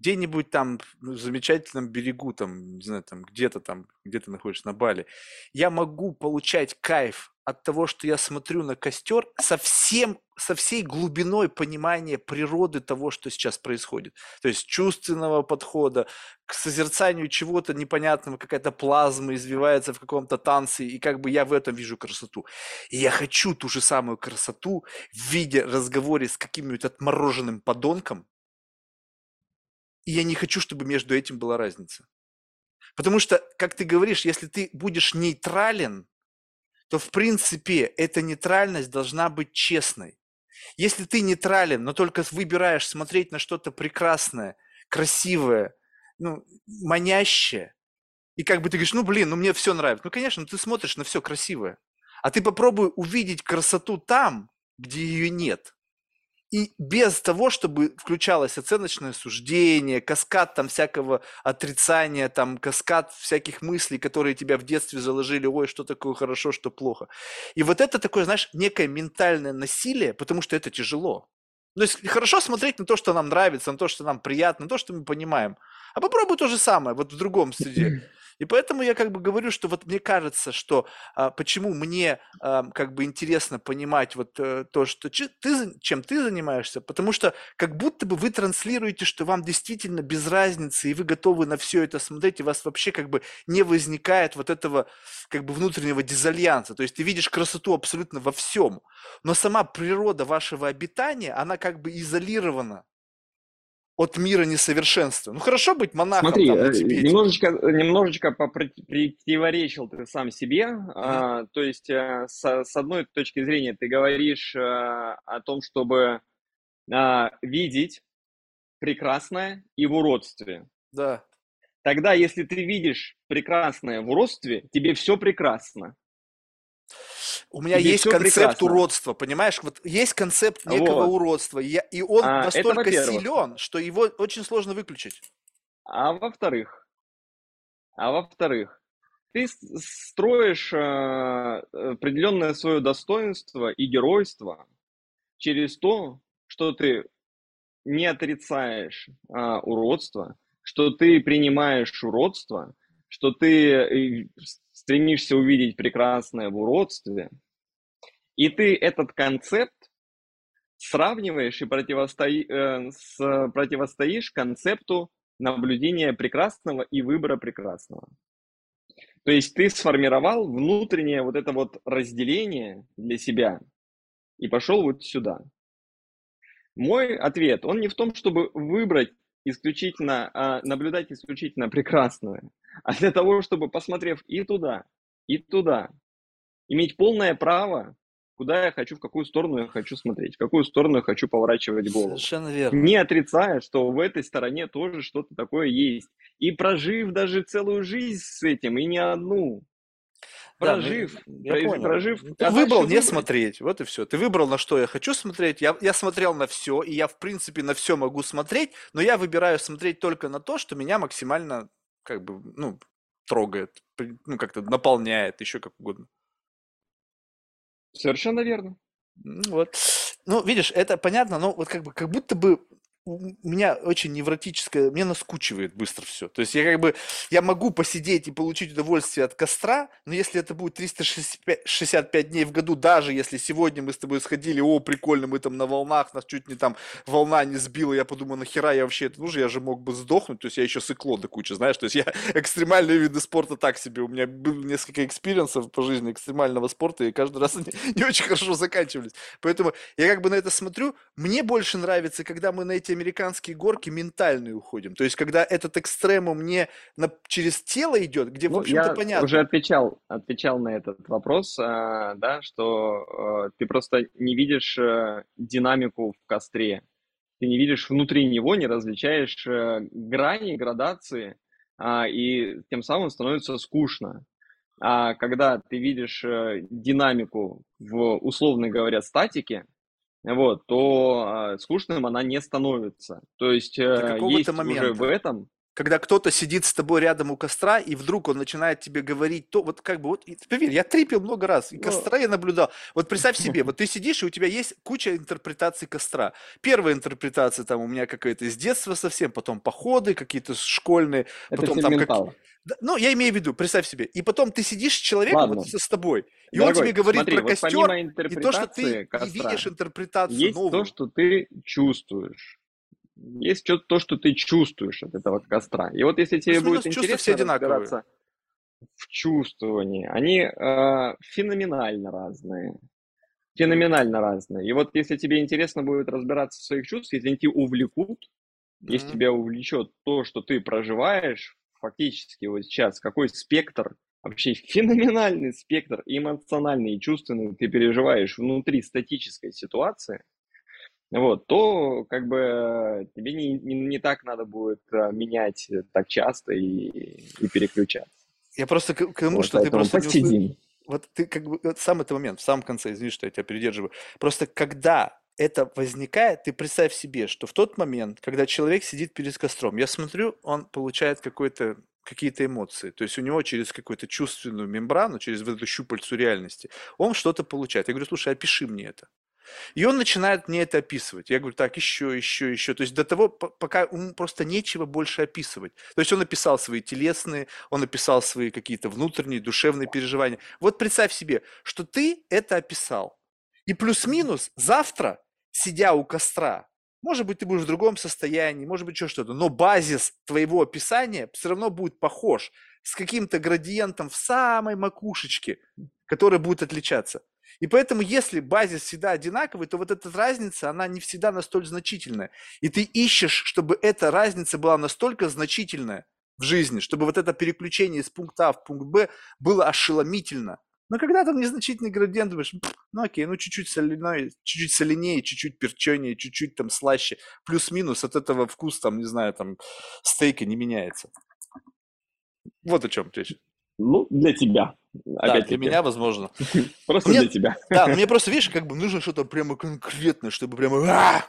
где-нибудь там ну, в замечательном берегу, там, не знаю, там где-то там, где ты находишься на Бали, я могу получать кайф от того, что я смотрю на костер со всем, со всей глубиной понимания природы того, что сейчас происходит. То есть чувственного подхода к созерцанию чего-то непонятного, какая-то плазма извивается в каком-то танце, и как бы я в этом вижу красоту. И я хочу ту же самую красоту в виде разговора с каким-нибудь отмороженным подонком, и я не хочу, чтобы между этим была разница. Потому что, как ты говоришь, если ты будешь нейтрален, то в принципе эта нейтральность должна быть честной. Если ты нейтрален, но только выбираешь смотреть на что-то прекрасное, красивое, ну, манящее, и как бы ты говоришь, ну блин, ну мне все нравится. Ну конечно, ты смотришь на все красивое. А ты попробуй увидеть красоту там, где ее нет и без того, чтобы включалось оценочное суждение, каскад там всякого отрицания, там каскад всяких мыслей, которые тебя в детстве заложили, ой, что такое хорошо, что плохо. И вот это такое, знаешь, некое ментальное насилие, потому что это тяжело. То есть хорошо смотреть на то, что нам нравится, на то, что нам приятно, на то, что мы понимаем. А попробуй то же самое, вот в другом среде. И поэтому я как бы говорю, что вот мне кажется, что а, почему мне а, как бы интересно понимать вот а, то, что ч- ты, чем ты занимаешься, потому что как будто бы вы транслируете, что вам действительно без разницы, и вы готовы на все это смотреть, и у вас вообще как бы не возникает вот этого как бы внутреннего дизальянса. То есть ты видишь красоту абсолютно во всем, но сама природа вашего обитания, она как бы изолирована от мира несовершенства. Ну хорошо быть монахом Смотри, там, э, немножечко, немножечко противоречил ты сам себе. А, то есть, а, с, с одной точки зрения, ты говоришь а, о том, чтобы а, видеть прекрасное и в уродстве. Да. Тогда, если ты видишь прекрасное в уродстве, тебе все прекрасно. У меня Тебе есть концепт прекрасно. уродства, понимаешь? Вот есть концепт некого Вот. уродства, и, я- и он А, настолько силен, что его очень сложно выключить. А во-вторых, а во-вторых, ты строишь э, определенное свое достоинство и геройство через то, что ты не отрицаешь а, уродство, что ты принимаешь уродство, что ты э, стремишься увидеть прекрасное в уродстве, и ты этот концепт сравниваешь и противостои, э, с, противостоишь концепту наблюдения прекрасного и выбора прекрасного. То есть ты сформировал внутреннее вот это вот разделение для себя и пошел вот сюда. Мой ответ, он не в том, чтобы выбрать исключительно, а, наблюдать исключительно прекрасное, *laughs* а для того, чтобы, посмотрев и туда, и туда, иметь полное право, куда я хочу, в какую сторону я хочу смотреть, в какую сторону я хочу поворачивать голову Совершенно верно. не отрицая, что в этой стороне тоже что-то такое есть. И прожив даже целую жизнь с этим, и не одну, Да, ну, прожив, я прожив, понял. прожив, Ты а выбрал не выбрать. смотреть, вот и все. Ты выбрал, на что я хочу смотреть. Я, я смотрел на все, и я, в принципе, на все могу смотреть, но я выбираю смотреть только на то, что меня максимально, как бы, ну, трогает, ну, как-то наполняет, еще как угодно. Совершенно верно. Ну вот. Ну, видишь, это понятно, но вот как бы, как будто бы меня очень невротическое, мне наскучивает быстро все. То есть я как бы, я могу посидеть и получить удовольствие от костра, но если это будет 365 65 дней в году, даже если сегодня мы с тобой сходили, о, прикольно, мы там на волнах, нас чуть не там волна не сбила, я подумал, нахера я вообще это нужно, я же мог бы сдохнуть, то есть я еще сыкло до кучи, знаешь, то есть я *laughs* экстремальные виды спорта так себе, у меня было несколько experience ов по жизни экстремального спорта, и каждый раз *laughs* они не очень хорошо заканчивались. Поэтому я как бы на это смотрю, мне больше нравится, когда мы на эти американские горки ментальные уходим. То есть, когда этот экстремум не на, через тело идет, где, в Ну, общем-то, я понятно. уже отвечал, отвечал на этот вопрос, а, да, что э, ты просто не видишь э, динамику в костре, ты не видишь внутри него, не различаешь э, грани, градации, а, и тем самым становится скучно. А когда ты видишь э, динамику в, условно говоря, статике, вот, то э, скучным она не становится. То есть э, есть уже момента. в этом когда кто-то сидит с тобой рядом у костра, и вдруг он начинает тебе говорить то, вот как бы, вот, поверь, я трипил много раз, и костра я наблюдал. Вот представь *laughs* себе, вот ты сидишь, и у тебя есть куча интерпретаций костра. Первая интерпретация там у меня какая-то из детства совсем, потом походы какие-то школьные, это потом там как... Ну, я имею в виду, представь себе, и потом ты сидишь с человеком, Ладно. вот с тобой, и он Дорогой, тебе говорит смотри, про вот костер, и то, что ты костра, видишь интерпретацию есть новую. то, что ты чувствуешь. Есть чё- то, что ты чувствуешь от этого костра. И вот если тебе Плюс-минус будет чувства все интересно одинаковые. разбираться в чувствовании, они э, феноменально разные. Феноменально разные. И вот если тебе интересно будет разбираться в своих чувствах, если они тебя увлекут, если Мгм. тебя увлечет то, что ты проживаешь, фактически вот сейчас, какой спектр, вообще *laughs* феноменальный спектр эмоциональный и чувственный ты переживаешь внутри статической ситуации, вот, то как бы тебе не, не, не так надо будет а, менять так часто и, и переключаться. Я просто к, к тому, Вот, что ты просто не услышал. Вот ты как бы, вот сам этот момент, в самом конце, извини, что я тебя передерживаю. Просто когда это возникает, ты представь себе, что в тот момент, когда человек сидит перед костром, я смотрю, он получает какой-то какие-то эмоции. То есть у него через какую-то чувственную мембрану, через вот эту щупальцу реальности, он что-то получает. Я говорю, слушай, опиши мне это. И он начинает мне это описывать. Я говорю, так, еще, еще, еще. То есть до того, по- пока ему просто нечего больше описывать. То есть он описал свои телесные, он описал свои какие-то внутренние, душевные переживания. Вот представь себе, что ты это описал. И плюс-минус завтра, сидя у костра, может быть, ты будешь в другом состоянии, может быть, еще что-то, но базис твоего описания все равно будет похож с каким-то градиентом в самой макушечке, который будет отличаться. И поэтому, если базис всегда одинаковый, то вот эта разница, она не всегда настолько значительная. И ты ищешь, чтобы эта разница была настолько значительная в жизни, чтобы вот это переключение из пункта А в пункт Б было ошеломительно. Но когда там незначительный градиент, думаешь, «Пф, ну окей, ну чуть-чуть соленой, чуть-чуть соленее, чуть-чуть перченее, чуть-чуть там слаще, плюс-минус от этого вкус там, не знаю, там стейка не меняется. Вот о чем речь. Ну, для тебя. Да, для меня возможно. *laughs* Просто для тебя. *laughs* Да, но мне просто, видишь, как бы нужно что-то прямо конкретное, чтобы прямо... «А!»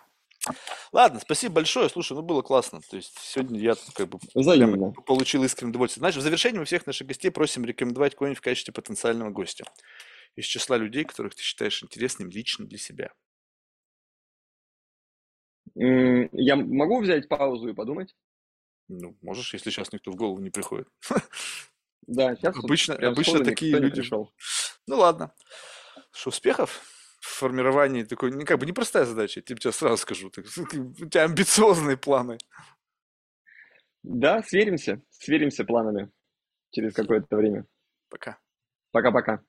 Ладно, спасибо большое. Слушай, ну было классно. То есть сегодня я как бы прямо получил искреннее удовольствие. Знаешь, в завершении мы всех наших гостей просим рекомендовать кого-нибудь в качестве потенциального гостя. Из числа людей, которых ты считаешь интересным лично для себя. Я могу взять паузу и подумать? Ну, можешь, если сейчас никто в голову не приходит. *laughs* Да, сейчас вот Обычно, прям обычно такие не люди... пришел. Ну ладно. Что, успехов в формировании такой, ну, как бы непростая задача, я тебе сразу скажу. Так, У тебя амбициозные планы. Да, сверимся, сверимся планами через какое-то время. Пока. Пока-пока.